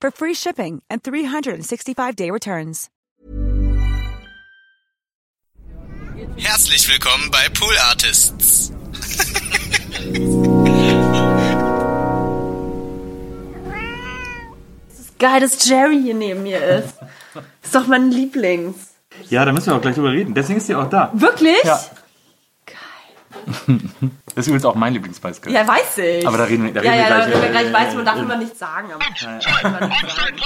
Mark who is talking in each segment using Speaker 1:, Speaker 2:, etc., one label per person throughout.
Speaker 1: for free shipping and 365-day returns.
Speaker 2: Herzlich willkommen bei Pool Artists.
Speaker 3: Geil, dass Jerry hier neben mir ist. Ist doch mein Lieblings.
Speaker 4: Ja, da müssen wir auch gleich drüber reden. Deswegen ist sie auch da.
Speaker 3: Wirklich?
Speaker 4: Ja. Das ist übrigens auch mein Lieblingsbeißgeld.
Speaker 3: Ja, weiß ich.
Speaker 4: Aber da reden wir, da
Speaker 3: ja,
Speaker 4: reden
Speaker 3: ja,
Speaker 4: wir
Speaker 3: da
Speaker 4: gleich.
Speaker 3: reden wir gleich
Speaker 4: äh,
Speaker 3: weiß, man darf
Speaker 4: äh,
Speaker 3: immer nichts sagen. Aber darf immer nichts sagen.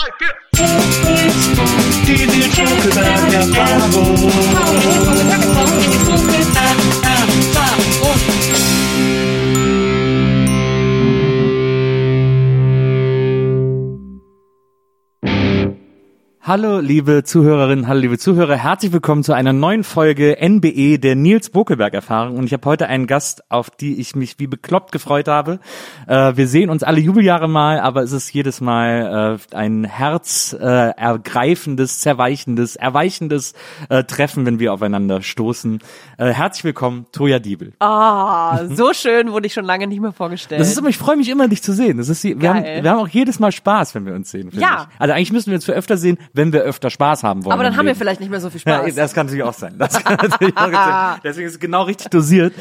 Speaker 4: Hallo, liebe Zuhörerinnen, hallo, liebe Zuhörer. Herzlich willkommen zu einer neuen Folge NBE der Nils Bokelberg-Erfahrung. Und ich habe heute einen Gast, auf die ich mich wie bekloppt gefreut habe. Äh, wir sehen uns alle Jubeljahre mal, aber es ist jedes Mal äh, ein herzergreifendes, äh, zerweichendes, erweichendes äh, Treffen, wenn wir aufeinander stoßen. Äh, herzlich willkommen, Toja Diebel.
Speaker 3: Ah, so schön wurde ich schon lange nicht mehr vorgestellt.
Speaker 4: Das ist immer, ich freue mich immer, dich zu sehen. Das ist, wir, haben, wir haben auch jedes Mal Spaß, wenn wir uns sehen.
Speaker 3: Ja.
Speaker 4: Ich. Also eigentlich müssen wir uns für öfter sehen, wenn wir öfter Spaß haben wollen.
Speaker 3: aber dann haben wir
Speaker 4: Leben.
Speaker 3: vielleicht nicht mehr so viel
Speaker 4: Ja,
Speaker 3: Spaß.
Speaker 4: das kann natürlich auch sein. Das kann natürlich auch sein. Deswegen ist es genau richtig dosiert.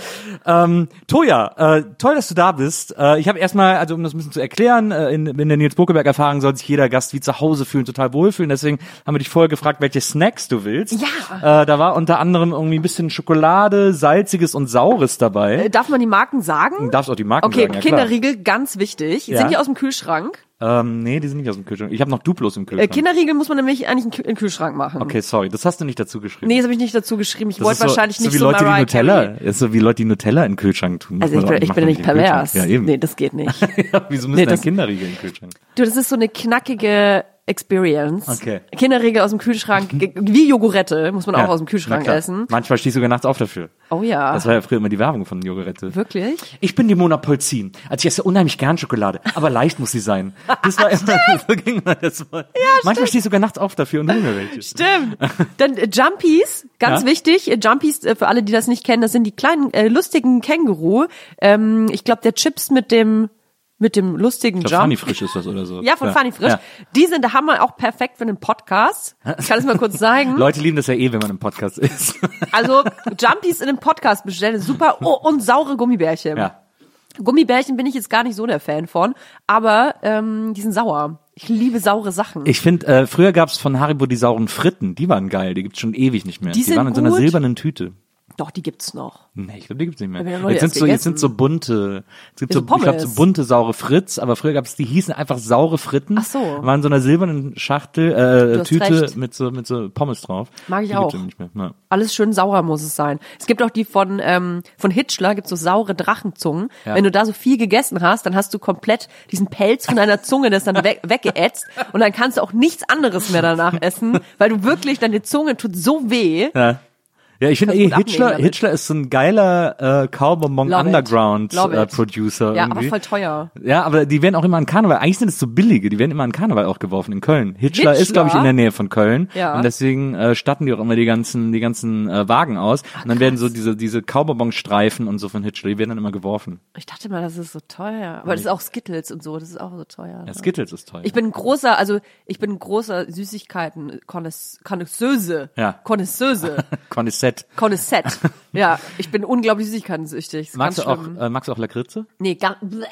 Speaker 4: Ähm, Toja, äh, toll, dass du da bist. Äh, ich habe erstmal, also um das ein bisschen zu erklären, äh, in, in der Nils Buckeberg Erfahrung soll sich jeder Gast wie zu Hause fühlen, total wohlfühlen. Deswegen haben wir dich vorher gefragt, welche Snacks du willst.
Speaker 3: Ja.
Speaker 4: Äh, da war unter anderem irgendwie ein bisschen Schokolade, salziges und saures dabei.
Speaker 3: Äh, Darf man die Marken sagen?
Speaker 4: Du darfst auch die Marken
Speaker 3: Okay,
Speaker 4: sagen, ja, klar.
Speaker 3: Kinderriegel, ganz wichtig.
Speaker 4: Ja.
Speaker 3: Sind die aus dem Kühlschrank?
Speaker 4: Ähm, nee, die sind nicht aus dem Kühlschrank. Ich habe noch Duplos im
Speaker 3: Äh,
Speaker 4: Kühlschrank.
Speaker 3: Kinderriegel muss man nämlich eigentlich in den Kühlschrank machen.
Speaker 4: okay, sorry, das hast du nicht dazu geschrieben.
Speaker 3: Nee, das habe ich nicht dazu geschrieben. Ich wollte
Speaker 4: so,
Speaker 3: wahrscheinlich
Speaker 4: so
Speaker 3: nicht
Speaker 4: wie
Speaker 3: so
Speaker 4: Leute, die
Speaker 3: Mariah
Speaker 4: Nutella,
Speaker 3: Carey.
Speaker 4: ist so wie Leute, die Nutella in den Kühlschrank tun.
Speaker 3: Also ich bin, ich bin ja nicht pervers.
Speaker 4: Ja, eben.
Speaker 3: Nee, das geht nicht.
Speaker 4: Wieso müssen
Speaker 3: Nee, das-
Speaker 4: Kinderriegel in den Kühlschrank?
Speaker 3: Du, das ist so eine knackige Experience.
Speaker 4: Okay.
Speaker 3: Kinderriegel aus dem Kühlschrank, wie Jogurette, muss man auch aus dem Kühlschrank essen.
Speaker 4: Manchmal stehe ich sogar nachts auf dafür.
Speaker 3: Oh ja.
Speaker 4: Das war ja früher immer die Werbung von Jogurette.
Speaker 3: Wirklich?
Speaker 4: Ich bin die Mona Polzin. Also ich esse unheimlich gern Schokolade, aber leicht muss sie sein. Das war immer, so ging immer das Wort. Manchmal stehe ich sogar nachts auf dafür und welche.
Speaker 3: Stimmt. Dann äh, Jumpies, ganz
Speaker 4: Ja.
Speaker 3: wichtig. Äh, Jumpies, äh, für alle, die das nicht kennen, das sind die kleinen, äh, lustigen Känguru. Ähm, ich glaube, der Chips mit dem, mit dem lustigen
Speaker 4: Ich glaub,
Speaker 3: Jump.
Speaker 4: Funny Frisch ist das oder so.
Speaker 3: Ja, von Funny Frisch.
Speaker 4: Ja.
Speaker 3: Die sind der Hammer auch perfekt für einen Podcast. Ich kann es mal kurz zeigen.
Speaker 4: Leute lieben das ja eh, wenn man im Podcast ist.
Speaker 3: Also Jumpies in einem Podcast bestellen, super. Oh, und saure Gummibärchen.
Speaker 4: ja.
Speaker 3: Gummibärchen bin ich jetzt gar nicht so der Fan von, aber ähm, die sind sauer. Ich liebe saure Sachen.
Speaker 4: Ich finde, äh, früher gab's von Haribo die sauren Fritten. Die waren geil. Die gibt's schon ewig nicht mehr.
Speaker 3: Die sind
Speaker 4: waren in so einer
Speaker 3: gut.
Speaker 4: silbernen Tüte.
Speaker 3: Doch, die gibt's noch.
Speaker 4: Nee, ich glaube, die gibt's nicht mehr.
Speaker 3: Nie
Speaker 4: Jetzt sind so, jetzt sind so bunte, es gibt so,
Speaker 3: so
Speaker 4: ich glaube, so bunte saure Fritz, aber früher gab's die hießen einfach saure Fritten.
Speaker 3: Ach so.
Speaker 4: Waren in so einer silbernen Schachtel, äh, Tüte
Speaker 3: recht.
Speaker 4: mit so, mit so Pommes drauf.
Speaker 3: Mag ich
Speaker 4: die
Speaker 3: auch.
Speaker 4: eben Nicht mehr. Ja.
Speaker 3: Alles schön sauer muss es sein. Es gibt auch die von ähm, von Hitchler, gibt's so saure Drachenzungen.
Speaker 4: Ja.
Speaker 3: Wenn du da so viel gegessen hast, dann hast du komplett diesen Pelz von deiner Zunge, das dann weg, weggeätzt und dann kannst du auch nichts anderes mehr danach essen, weil du wirklich, deine Zunge tut so weh.
Speaker 4: Ja. Ja, ich finde eh, Hitchler. Hitchler ist so ein geiler äh,
Speaker 3: it.
Speaker 4: Underground äh. Producer
Speaker 3: Ja,
Speaker 4: irgendwie.
Speaker 3: aber voll teuer.
Speaker 4: Ja, aber die werden auch immer an Karneval. Eigentlich sind es so billige, die werden immer an Karneval auch geworfen in Köln. Hitchler, ist,
Speaker 3: Hitchler?
Speaker 4: glaube ich, in der Nähe von Köln.
Speaker 3: Ja.
Speaker 4: Und deswegen äh, statten die auch immer die ganzen, die ganzen äh, Wagen aus. und dann werden so diese, diese Cowbonbon-Streifen und so von Hitchler, die werden dann immer geworfen.
Speaker 3: Ich dachte mal, das ist so teuer. Aber das ist auch Skittles und so, das ist auch so teuer.
Speaker 4: Ja, Skittles ist teuer.
Speaker 3: Ich bin großer, also ich bin großer Süßigkeiten-Konnoisseuse.
Speaker 4: Ja.
Speaker 3: Konnoisseuse.
Speaker 4: Condisette.
Speaker 3: Connoissette. ja, ich bin unglaublich süßigkeitensüchtig.
Speaker 4: Magst du auch, äh, magst du auch Lakritze?
Speaker 3: Nee, gar, bleh.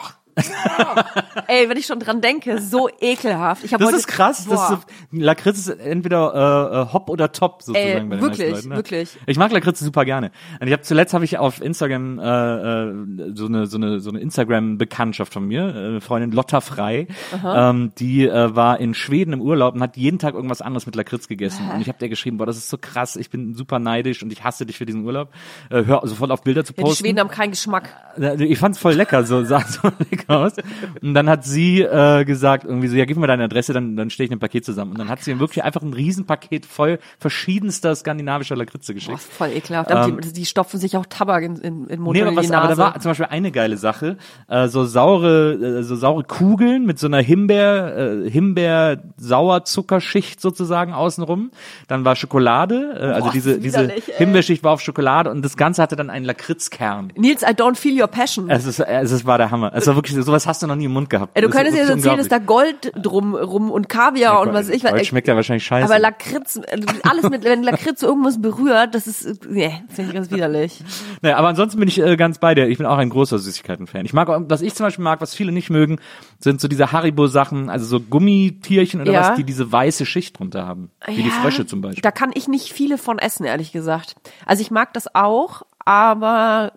Speaker 3: Ey, wenn ich schon dran denke, so ekelhaft. Ich hab
Speaker 4: Das
Speaker 3: heute,
Speaker 4: ist krass. Das ist so, Lakritz ist entweder äh, äh, Hop oder Top sozusagen
Speaker 3: Ey,
Speaker 4: bei den
Speaker 3: wirklich,
Speaker 4: meisten Leuten, ne?
Speaker 3: wirklich.
Speaker 4: Ich mag Lakritz super gerne. Und ich habe zuletzt habe ich auf Instagram äh, äh, so eine so eine so eine Instagram Bekanntschaft von mir, äh, eine Freundin Lotta Frei, ähm, die äh, war in Schweden im Urlaub und hat jeden Tag irgendwas anderes mit Lakritz gegessen. Und ich habe der geschrieben, boah, das ist so krass, ich bin super neidisch und ich hasse dich für diesen Urlaub. Äh, hör sofort auf Bilder zu
Speaker 3: Ja,
Speaker 4: posten.
Speaker 3: die Schweden haben keinen Geschmack.
Speaker 4: Ja, Ich fand's voll lecker, so sah so lecker aus. Und dann hat sie äh, gesagt, irgendwie so, ja, gib mir deine Adresse, dann, dann stelle ich ein Paket zusammen. Und dann hat sie ihm wirklich einfach ein Riesenpaket voll verschiedenster skandinavischer Lakritze
Speaker 3: Boah,
Speaker 4: geschickt.
Speaker 3: ist voll ekelhaft. Aber die, die stopfen sich auch Tabak in, in, in Mund
Speaker 4: Ähm, Nee, aber,
Speaker 3: in
Speaker 4: was,
Speaker 3: die
Speaker 4: aber
Speaker 3: Nase.
Speaker 4: da war zum Beispiel eine geile Sache, äh, so saure, äh, so saure Kugeln mit so einer Himbeer, äh, Himbeer-Sauerzuckerschicht sozusagen außenrum. Dann war Schokolade, äh, also
Speaker 3: Boah,
Speaker 4: diese, diese. Himbeerschicht war auf Schokolade und das Ganze hatte dann einen Lakritzkern.
Speaker 3: Nils, I don't feel your passion.
Speaker 4: Es ist, es ist, war der Hammer. Es war wirklich, sowas hast du noch nie im Mund gehabt.
Speaker 3: Ey, du
Speaker 4: Das
Speaker 3: könntest jetzt
Speaker 4: wirklich
Speaker 3: erzählen, dass da. Gold drum rum und Kaviar und was ich
Speaker 4: Gold
Speaker 3: weiß.
Speaker 4: schmeckt ja wahrscheinlich scheiße.
Speaker 3: Aber Lakritz, äh, alles mit, wenn Lakritz irgendwas berührt, das ist, nee, finde ich ganz widerlich.
Speaker 4: Naja, aber ansonsten bin ich äh, ganz bei dir. Ich bin auch ein großer Süßigkeiten-Fan. Ich mag, was ich zum Beispiel mag, was viele nicht mögen, sind so diese Haribo-Sachen, also so Gummitierchen oder
Speaker 3: Ja.
Speaker 4: was, die diese weiße Schicht drunter haben. Wie die
Speaker 3: Ja,
Speaker 4: Frösche zum Beispiel.
Speaker 3: Da kann ich nicht viele von essen, ehrlich gesagt. Also ich mag das auch, aber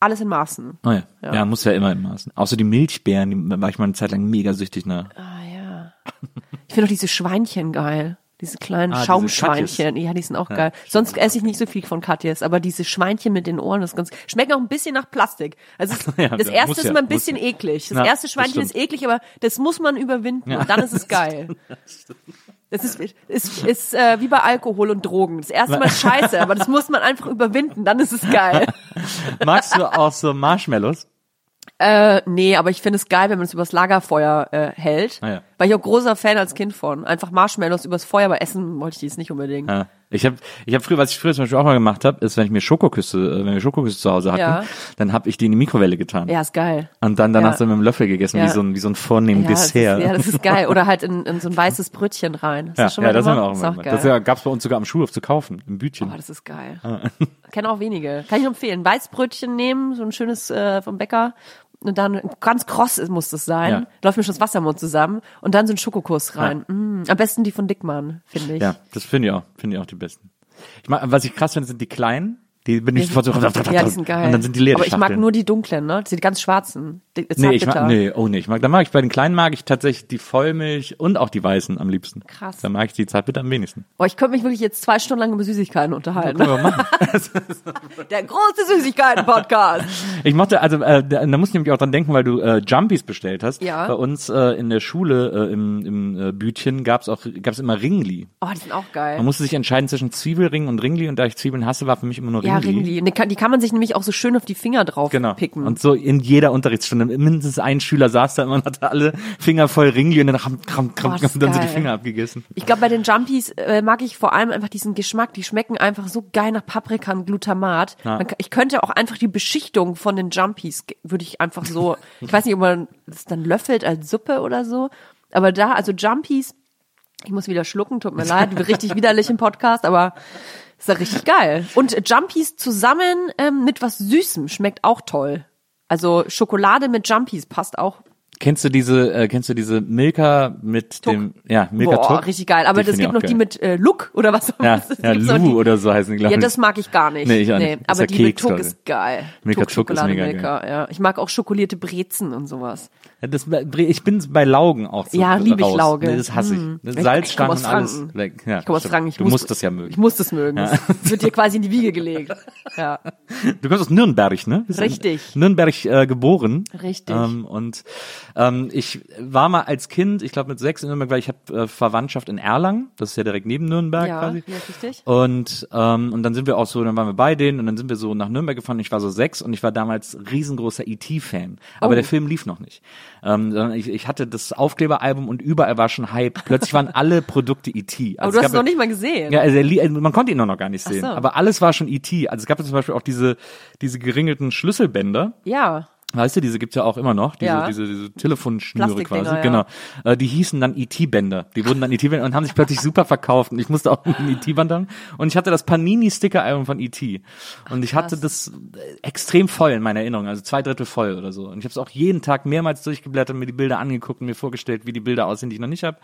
Speaker 3: alles in Maßen.
Speaker 4: Oh ja. ja. muss ja immer im Maßen. So die Milchbeeren, die war ich mal eine Zeit lang mega süchtig nach.
Speaker 3: Ah ja. Ich finde auch diese Schweinchen geil. Diese kleinen
Speaker 4: Ah, diese
Speaker 3: Schaumschweinchen. Ja, die sind auch geil. Sonst esse ich nicht so viel von Katjes, aber diese Schweinchen mit den Ohren, das ist ganz, schmecken auch ein bisschen nach Plastik. Also
Speaker 4: Ja,
Speaker 3: das
Speaker 4: ja,
Speaker 3: erste ist
Speaker 4: ja,
Speaker 3: immer ein bisschen
Speaker 4: ja.
Speaker 3: eklig. Das
Speaker 4: Ja,
Speaker 3: erste
Speaker 4: das
Speaker 3: Schweinchen ist
Speaker 4: stimmt.
Speaker 3: eklig, aber das muss man überwinden und dann ist es geil. Das ist, ist, ist äh, wie bei Alkohol und Drogen. Das erste Mal ist scheiße, aber das muss man einfach überwinden, dann ist es geil.
Speaker 4: Magst du auch so Marshmallows?
Speaker 3: Äh, nee, aber ich finde es geil, wenn man es übers Lagerfeuer äh, hält.
Speaker 4: Ah, ja.
Speaker 3: Weil ich auch großer Fan als Kind von. Einfach Marshmallows übers Feuer, aber essen wollte ich die jetzt nicht unbedingt.
Speaker 4: Ja. Ich habe, ich habe früher, was ich früher zum Beispiel auch mal gemacht habe, ist, wenn ich mir Schokoküsse, äh, wenn wir Schokoküsse zu Hause hatten,
Speaker 3: Ja.
Speaker 4: dann habe ich die in die Mikrowelle getan.
Speaker 3: Ja, ist geil.
Speaker 4: Und dann danach
Speaker 3: Ja.
Speaker 4: so mit dem Löffel gegessen,
Speaker 3: Ja.
Speaker 4: wie so ein, wie so ein vornehmen
Speaker 3: Ja, das ist,
Speaker 4: Dessert.
Speaker 3: ja, das ist geil. Oder halt in, in so ein weißes Brötchen rein. Hast
Speaker 4: Ja,
Speaker 3: schon
Speaker 4: ja,
Speaker 3: mal
Speaker 4: das haben wir auch
Speaker 3: ist
Speaker 4: immer
Speaker 3: auch geil.
Speaker 4: Das ja, gab's bei uns sogar am Schulhof zu kaufen, im Bütchen.
Speaker 3: Oh, das ist geil. Kennen auch wenige. Kann ich empfehlen. Weißbrötchen nehmen, so ein schönes äh, vom Bäcker. Und dann ganz kross muss das sein.
Speaker 4: Ja.
Speaker 3: Läuft mir schon das Wasser im Mund zusammen. Und dann so ein Schokokuss rein. Mm, am besten die von Dickmann, finde ich.
Speaker 4: Ja, das finde ich auch, finde ich auch die besten. Ich mag, was ich krass finde, sind die kleinen. Die bin ich sofort so.
Speaker 3: Ja, die sind geil.
Speaker 4: Und dann sind die leer.
Speaker 3: Aber ich mag nur die dunklen, ne? Die ganz schwarzen. Die,
Speaker 4: Nee, ich
Speaker 3: zartbitter.
Speaker 4: mag, nee, oh nee, ich mag, da mag ich, bei den kleinen mag ich tatsächlich die Vollmilch und auch die weißen am liebsten.
Speaker 3: Krass.
Speaker 4: Da mag ich die Zartbitter am wenigsten.
Speaker 3: Boah, ich könnte mich wirklich jetzt zwei Stunden lang über Süßigkeiten unterhalten. Der große Süßigkeiten-Podcast.
Speaker 4: Ich mochte, also äh, da, da muss ich nämlich auch dran denken, weil du äh, Jumpies bestellt hast.
Speaker 3: Ja.
Speaker 4: Bei uns äh, in der Schule äh, im, im äh, Bütchen gab's auch gab's immer Ringli.
Speaker 3: Oh, die sind auch geil.
Speaker 4: Man musste sich entscheiden zwischen Zwiebelring und Ringli und da ich Zwiebeln hasse, war für mich immer nur
Speaker 3: ja,
Speaker 4: Ringli.
Speaker 3: Ringli. Die kann, die kann man sich nämlich auch so schön auf die Finger drauf
Speaker 4: Genau.
Speaker 3: picken.
Speaker 4: Und so in jeder Unterrichtsstunde mindestens ein Schüler saß da immer und hatte alle Finger voll Ringli und dann kram, kram, kram, und dann
Speaker 3: ist
Speaker 4: so die
Speaker 3: geil.
Speaker 4: Finger abgegessen.
Speaker 3: Ich glaube, bei den Jumpies äh, mag ich vor allem einfach diesen Geschmack. Die schmecken einfach so geil nach Paprika und Glutamat. Man, ich könnte auch einfach die Beschichtung von den Jumpies, würde ich einfach so, ich weiß nicht, ob man das dann löffelt als Suppe oder so. Aber da, also Jumpies, ich muss wieder schlucken, tut mir leid, richtig widerlich im Podcast, aber ist ja richtig geil. Und Jumpies zusammen ähm, mit was Süßem schmeckt auch toll. Also Schokolade mit Jumpies passt auch
Speaker 4: Kennst du diese, äh, kennst du diese Milka mit dem, ja, Milka
Speaker 3: Boah,
Speaker 4: Tuck?
Speaker 3: richtig geil. Aber
Speaker 4: Die
Speaker 3: das
Speaker 4: find ich
Speaker 3: gibt noch
Speaker 4: geil.
Speaker 3: die mit äh, Look oder was auch
Speaker 4: Ja, ja Lu oder so heißen die, glaube
Speaker 3: Ja,
Speaker 4: ich.
Speaker 3: das mag ich gar nicht.
Speaker 4: Nee, ich auch nicht. Das
Speaker 3: aber die
Speaker 4: der
Speaker 3: mit
Speaker 4: Keks,
Speaker 3: Tuck ist geil.
Speaker 4: Milka
Speaker 3: Tuck,
Speaker 4: Tuck ist
Speaker 3: Schokolade
Speaker 4: mega
Speaker 3: Milka, ja. Ich mag auch schokolierte Brezen und sowas.
Speaker 4: Ja, das, ich bin bei Laugen auch so
Speaker 3: Ja, liebe ich. Lauge.
Speaker 4: Nee, Das hasse ich.
Speaker 3: Hm.
Speaker 4: Salzstangen und alles. Weg. Ja,
Speaker 3: Ich komme aus. Franken. Ich
Speaker 4: du
Speaker 3: muss,
Speaker 4: musst das ja mögen.
Speaker 3: Ich muss das mögen. Das wird dir quasi in die Wiege gelegt. Ja,
Speaker 4: Du kommst aus Nürnberg, ne?
Speaker 3: Richtig.
Speaker 4: Nürnberg äh, geboren.
Speaker 3: Richtig.
Speaker 4: Ähm, und ähm, ich war mal als Kind, ich glaube mit sechs in Nürnberg, weil ich habe äh, Verwandtschaft in Erlangen. Das ist ja direkt neben Nürnberg
Speaker 3: ja,
Speaker 4: quasi.
Speaker 3: ja, richtig.
Speaker 4: Und ähm, und dann sind wir auch so, dann waren wir bei denen und dann sind wir so nach Nürnberg gefahren. Ich war so sechs und ich war damals riesengroßer E.T.-Fan. Aber
Speaker 3: Oh.
Speaker 4: der Film lief noch nicht. Ähm, sondern ich, ich hatte das Aufkleberalbum und überall war schon Hype. Plötzlich waren alle Produkte E.T.
Speaker 3: Aber
Speaker 4: Also
Speaker 3: du
Speaker 4: es
Speaker 3: hast es noch nicht mal gesehen.
Speaker 4: ja, also li- man konnte ihn noch gar nicht sehen.
Speaker 3: so.
Speaker 4: Aber alles war schon E.T. Also es gab ja zum Beispiel auch diese, diese geringelten Schlüsselbänder.
Speaker 3: ja.
Speaker 4: Weißt du, diese gibt's ja auch immer noch, diese,
Speaker 3: Ja.
Speaker 4: diese, diese Telefonschnüre quasi,
Speaker 3: ja.
Speaker 4: genau. Äh, die hießen dann ET-Bänder. Die wurden dann ET-Bänder und haben sich plötzlich super verkauft. Und ich musste auch ein ET-Band haben. Und ich hatte das Panini-Sticker-Album von ET. Und ich hatte das äh, extrem voll in meiner Erinnerung, also zwei Drittel voll oder so. Und ich habe es auch jeden Tag mehrmals durchgeblättert, mir die Bilder angeguckt und mir vorgestellt, wie die Bilder aussehen, die ich noch nicht habe.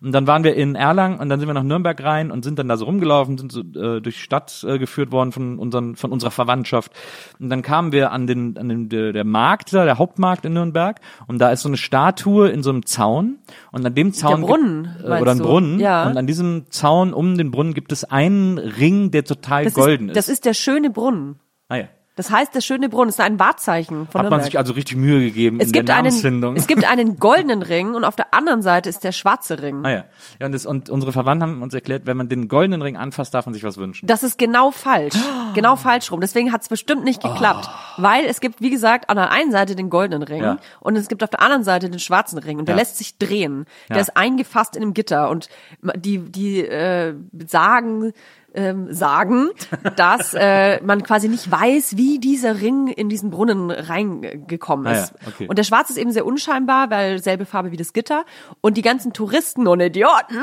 Speaker 4: Und dann waren wir in Erlangen und dann sind wir nach Nürnberg rein und sind dann da so rumgelaufen, sind so äh, durch die Stadt äh, geführt worden von unseren, von unserer Verwandtschaft. Und dann kamen wir an den, an den der, der Markt da, der Hauptmarkt in Nürnberg. Und da ist so eine Statue in so einem Zaun. Und an dem Zaun
Speaker 3: Brunnen,
Speaker 4: gibt, äh, oder ein
Speaker 3: du?
Speaker 4: Brunnen.
Speaker 3: Ja.
Speaker 4: Und an diesem Zaun um den Brunnen gibt es einen Ring, der total
Speaker 3: Das
Speaker 4: golden
Speaker 3: ist, das ist der schöne Brunnen.
Speaker 4: Ah, ja.
Speaker 3: Das heißt, der schöne Brunnen ist ein Wahrzeichen von
Speaker 4: Hat man
Speaker 3: Nürnberg.
Speaker 4: sich also richtig Mühe gegeben
Speaker 3: es
Speaker 4: in
Speaker 3: gibt
Speaker 4: der
Speaker 3: einen,
Speaker 4: Namensfindung.
Speaker 3: es gibt einen goldenen Ring und auf der anderen Seite ist der schwarze Ring.
Speaker 4: Ah ja. ja und, das, und unsere Verwandten haben uns erklärt, wenn man den goldenen Ring anfasst, darf man sich was wünschen.
Speaker 3: Das ist genau falsch. Genau falsch rum. Deswegen hat es bestimmt nicht geklappt. Weil es gibt, wie gesagt, an der einen Seite den goldenen Ring
Speaker 4: Ja.
Speaker 3: und es gibt auf der anderen Seite den schwarzen Ring. Und der
Speaker 4: Ja.
Speaker 3: lässt sich drehen. Der ist eingefasst in einem Gitter. Und die, die äh, sagen, ähm, sagen, dass äh, man quasi nicht weiß, wie dieser Ring in diesen Brunnen reingekommen
Speaker 4: Ah ja,
Speaker 3: ist.
Speaker 4: okay.
Speaker 3: Und der Schwarze ist eben sehr unscheinbar, weil selbe Farbe wie das Gitter. Und die ganzen Touristen und Idioten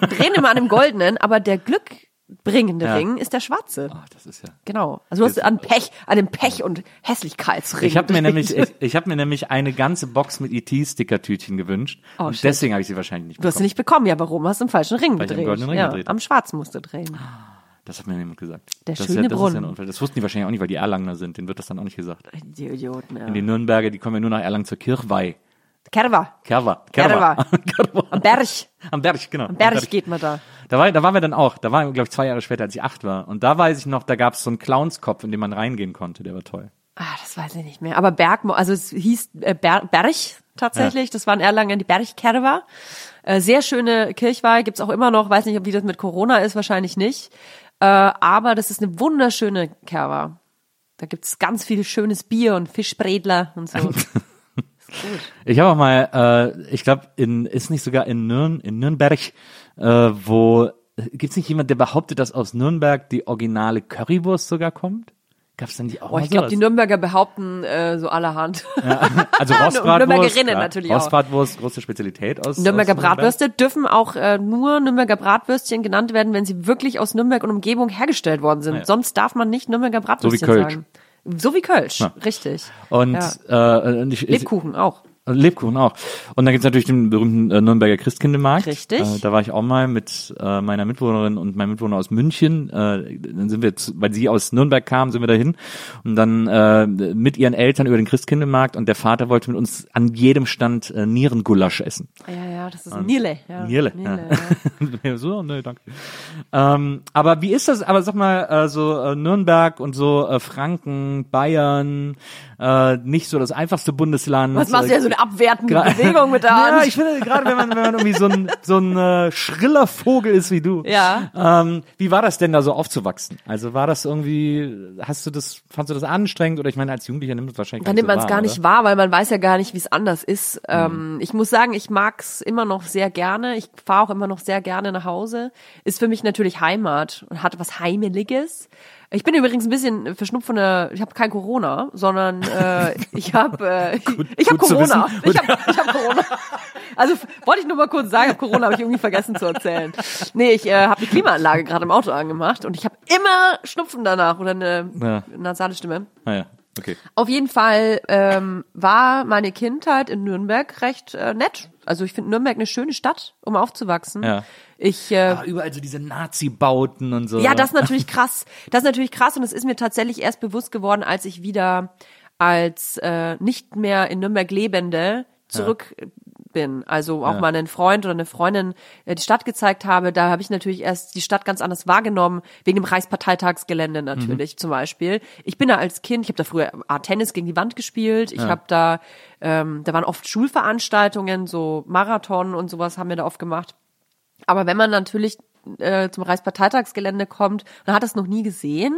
Speaker 3: drehen immer an dem Goldenen, aber der glückbringende
Speaker 4: Ja.
Speaker 3: Ring ist der Schwarze.
Speaker 4: Ah, das ist ja.
Speaker 3: Genau. Also du hast an Pech, an dem Pech und Hässlichkeitsring.
Speaker 4: Ich habe mir nämlich,
Speaker 3: gedreht.
Speaker 4: ich, ich habe mir nämlich eine ganze Box mit ET-Stickertütchen gewünscht
Speaker 3: Oh,
Speaker 4: und
Speaker 3: shit.
Speaker 4: deswegen habe ich sie wahrscheinlich nicht
Speaker 3: Du hast sie
Speaker 4: bekommen.
Speaker 3: nicht bekommen. Ja, warum? Hast du im falschen Ring
Speaker 4: Weil ich am
Speaker 3: gedreht.
Speaker 4: goldenen Ring
Speaker 3: ja,
Speaker 4: gedreht
Speaker 3: am schwarzen musst du drehen.
Speaker 4: Das hat mir niemand gesagt.
Speaker 3: Der
Speaker 4: das
Speaker 3: schöne
Speaker 4: ist ja, das ja
Speaker 3: Brunnen.
Speaker 4: ein Unfall. Das wussten die wahrscheinlich auch nicht, weil die Erlanger sind. Denen wird das dann auch nicht gesagt.
Speaker 3: Die Idioten, ja.
Speaker 4: In die Nürnberger, die kommen ja nur nach Erlangen zur Kirchweih.
Speaker 3: Kerwa.
Speaker 4: Kerwa.
Speaker 3: Kerwa.
Speaker 4: Kerwa.
Speaker 3: Am Berg.
Speaker 4: Am Berg, genau.
Speaker 3: Am Berg geht man da.
Speaker 4: Da, war, da waren wir dann auch. Da waren wir, glaube ich, zwei Jahre später, als ich acht war. Und da weiß ich noch, da gab es so einen Clownskopf, in den man reingehen konnte. Der war toll.
Speaker 3: Ah, das weiß ich nicht mehr. Aber Berg, also es hieß äh, Ber Berg tatsächlich. Das war in Erlangen die Bergkerwa. Äh, sehr schöne Kirchweih. Gibt's auch immer noch. Weiß nicht, ob wie das mit Corona ist. Wahrscheinlich nicht. Äh, aber das ist eine wunderschöne Kerwa. Da gibt's ganz viel schönes Bier und Fischbredler und so.
Speaker 4: Ich habe auch mal, äh, ich glaube, in ist nicht sogar in, Nürn, in Nürnberg, äh, wo gibt's nicht jemand, der behauptet, dass aus Nürnberg die originale Currywurst sogar kommt? Gab's denn die auch
Speaker 3: Oh, ich glaube, die Nürnberger behaupten äh, so allerhand.
Speaker 4: also Rostbratwurst,
Speaker 3: Nürnbergerinnen
Speaker 4: klar.
Speaker 3: natürlich auch.
Speaker 4: Rostbratwurst, große Spezialität aus
Speaker 3: Nürnberger
Speaker 4: aus Nürnberg.
Speaker 3: Bratwürste dürfen auch äh, nur Nürnberger Bratwürstchen genannt werden, wenn sie wirklich aus Nürnberg und Umgebung hergestellt worden sind.
Speaker 4: Ja.
Speaker 3: Sonst darf man nicht Nürnberger Bratwürstchen
Speaker 4: Kölsch.
Speaker 3: sagen. So wie Kölsch,
Speaker 4: Ja.
Speaker 3: richtig.
Speaker 4: Und,
Speaker 3: Ja.
Speaker 4: äh, und ich, ich,
Speaker 3: Lebkuchen auch.
Speaker 4: Lebkuchen auch. Und dann gibt's natürlich den berühmten äh, Nürnberger Christkindlmarkt.
Speaker 3: Richtig.
Speaker 4: Äh, da war ich auch mal mit äh, meiner Mitbewohnerin und meinem Mitbewohner aus München. Äh, dann sind wir, zu, weil sie aus Nürnberg kam, sind wir dahin und dann äh, mit ihren Eltern über den Christkindlmarkt und der Vater wollte mit uns an jedem Stand äh, Nierengulasch essen.
Speaker 3: Ja, ja, das ist ein Nierle. Ja.
Speaker 4: Nierle.
Speaker 3: Nierle
Speaker 4: ja. so, nee, danke. Ähm, aber wie ist das? Aber sag mal, äh, so äh, Nürnberg und so äh, Franken, Bayern, äh, nicht so das einfachste Bundesland.
Speaker 3: Was machst du ja so eine abwertende
Speaker 4: Gra-
Speaker 3: Bewegung mit der Hand?
Speaker 4: Ja, ich finde, gerade wenn man, wenn man irgendwie so ein, so ein äh, schriller Vogel ist wie du.
Speaker 3: Ja.
Speaker 4: Ähm, wie war das denn da so aufzuwachsen? Also war das irgendwie, hast du das, fandst du das anstrengend? Oder ich meine, als Jugendlicher nimmt es wahrscheinlich
Speaker 3: Dann nimmt man es
Speaker 4: so
Speaker 3: gar
Speaker 4: wahr,
Speaker 3: nicht
Speaker 4: oder?
Speaker 3: wahr, weil man weiß ja gar nicht, wie es anders ist.
Speaker 4: Mhm.
Speaker 3: Ähm, ich muss sagen, ich mag's immer noch sehr gerne. Ich fahre auch immer noch sehr gerne nach Hause. Ist für mich natürlich Heimat und hat was Heimeliges. Ich bin übrigens ein bisschen verschnupft von der, ich habe kein Corona, sondern äh, ich habe äh, ich habe Corona. Ich habe ich hab Corona. Also wollte ich nur mal kurz sagen, ich hab Corona habe ich irgendwie vergessen zu erzählen. Nee, ich äh, habe die Klimaanlage gerade im Auto angemacht und ich habe immer Schnupfen danach oder eine
Speaker 4: Ja.
Speaker 3: nasale Stimme.
Speaker 4: Ah, ja. Okay.
Speaker 3: Auf jeden Fall ähm, war meine Kindheit in Nürnberg recht äh, nett. Also ich finde Nürnberg eine schöne Stadt, um aufzuwachsen.
Speaker 4: Ja.
Speaker 3: Ich äh,
Speaker 4: Ah, überall so diese Nazi-Bauten und so.
Speaker 3: ja, das ist natürlich krass. Das ist natürlich krass und es ist mir tatsächlich erst bewusst geworden, als ich wieder als äh, nicht mehr in Nürnberg lebende zurück bin. Also auch
Speaker 4: Ja.
Speaker 3: mal einen Freund oder eine Freundin äh, die Stadt gezeigt habe. Da habe ich natürlich erst die Stadt ganz anders wahrgenommen, wegen dem Reichsparteitagsgelände natürlich zum Beispiel. Ich bin da als Kind, ich habe da früher Art Tennis gegen die Wand gespielt. Ich habe da, ähm, da waren oft Schulveranstaltungen, so Marathon und sowas haben wir da oft gemacht. Aber wenn man natürlich äh, zum Reichsparteitagsgelände kommt und hat das noch nie gesehen,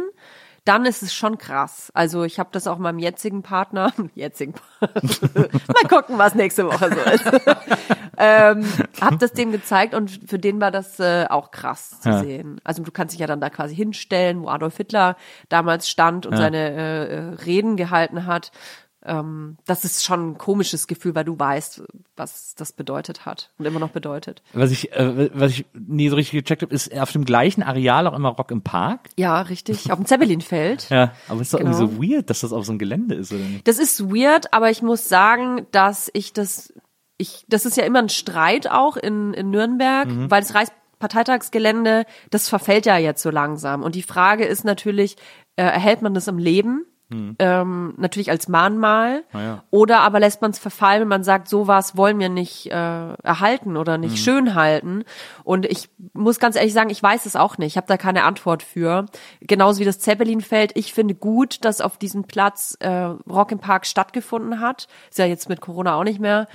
Speaker 3: dann ist es schon krass. Also ich habe das auch meinem jetzigen Partner, jetzigen mal gucken, was nächste Woche so ist, ähm, hab das dem gezeigt und für den war das äh, auch krass zu
Speaker 4: Ja.
Speaker 3: sehen. Also du kannst dich ja dann da quasi hinstellen, wo Adolf Hitler damals stand und seine äh, äh, Reden gehalten hat. Ähm, das ist schon ein komisches Gefühl, weil du weißt, was das bedeutet hat und immer noch bedeutet.
Speaker 4: Was ich, äh, was ich nie so richtig gecheckt habe, ist auf dem gleichen Areal auch immer Rock im Park.
Speaker 3: Ja, richtig. Auf dem Zeppelinfeld.
Speaker 4: Ja, aber es ist doch
Speaker 3: Genau.
Speaker 4: irgendwie so weird, dass das auf so einem Gelände ist, oder nicht?
Speaker 3: Das ist weird, aber ich muss sagen, dass ich das, ich, das ist ja immer ein Streit auch in, in Nürnberg, weil das Reichsparteitagsgelände, das verfällt ja jetzt so langsam. Und die Frage ist natürlich, äh, erhält man das im Leben? Ähm, natürlich als Mahnmal
Speaker 4: Ah ja.
Speaker 3: oder aber lässt man es verfallen, wenn man sagt, sowas wollen wir nicht äh, erhalten oder nicht schön halten. Und ich muss ganz ehrlich sagen, ich weiß es auch nicht. Ich habe da keine Antwort für. Genauso wie das Zeppelinfeld. Ich finde gut, dass auf diesem Platz äh, Rock im Park stattgefunden hat. Ist ja jetzt mit Corona auch nicht mehr.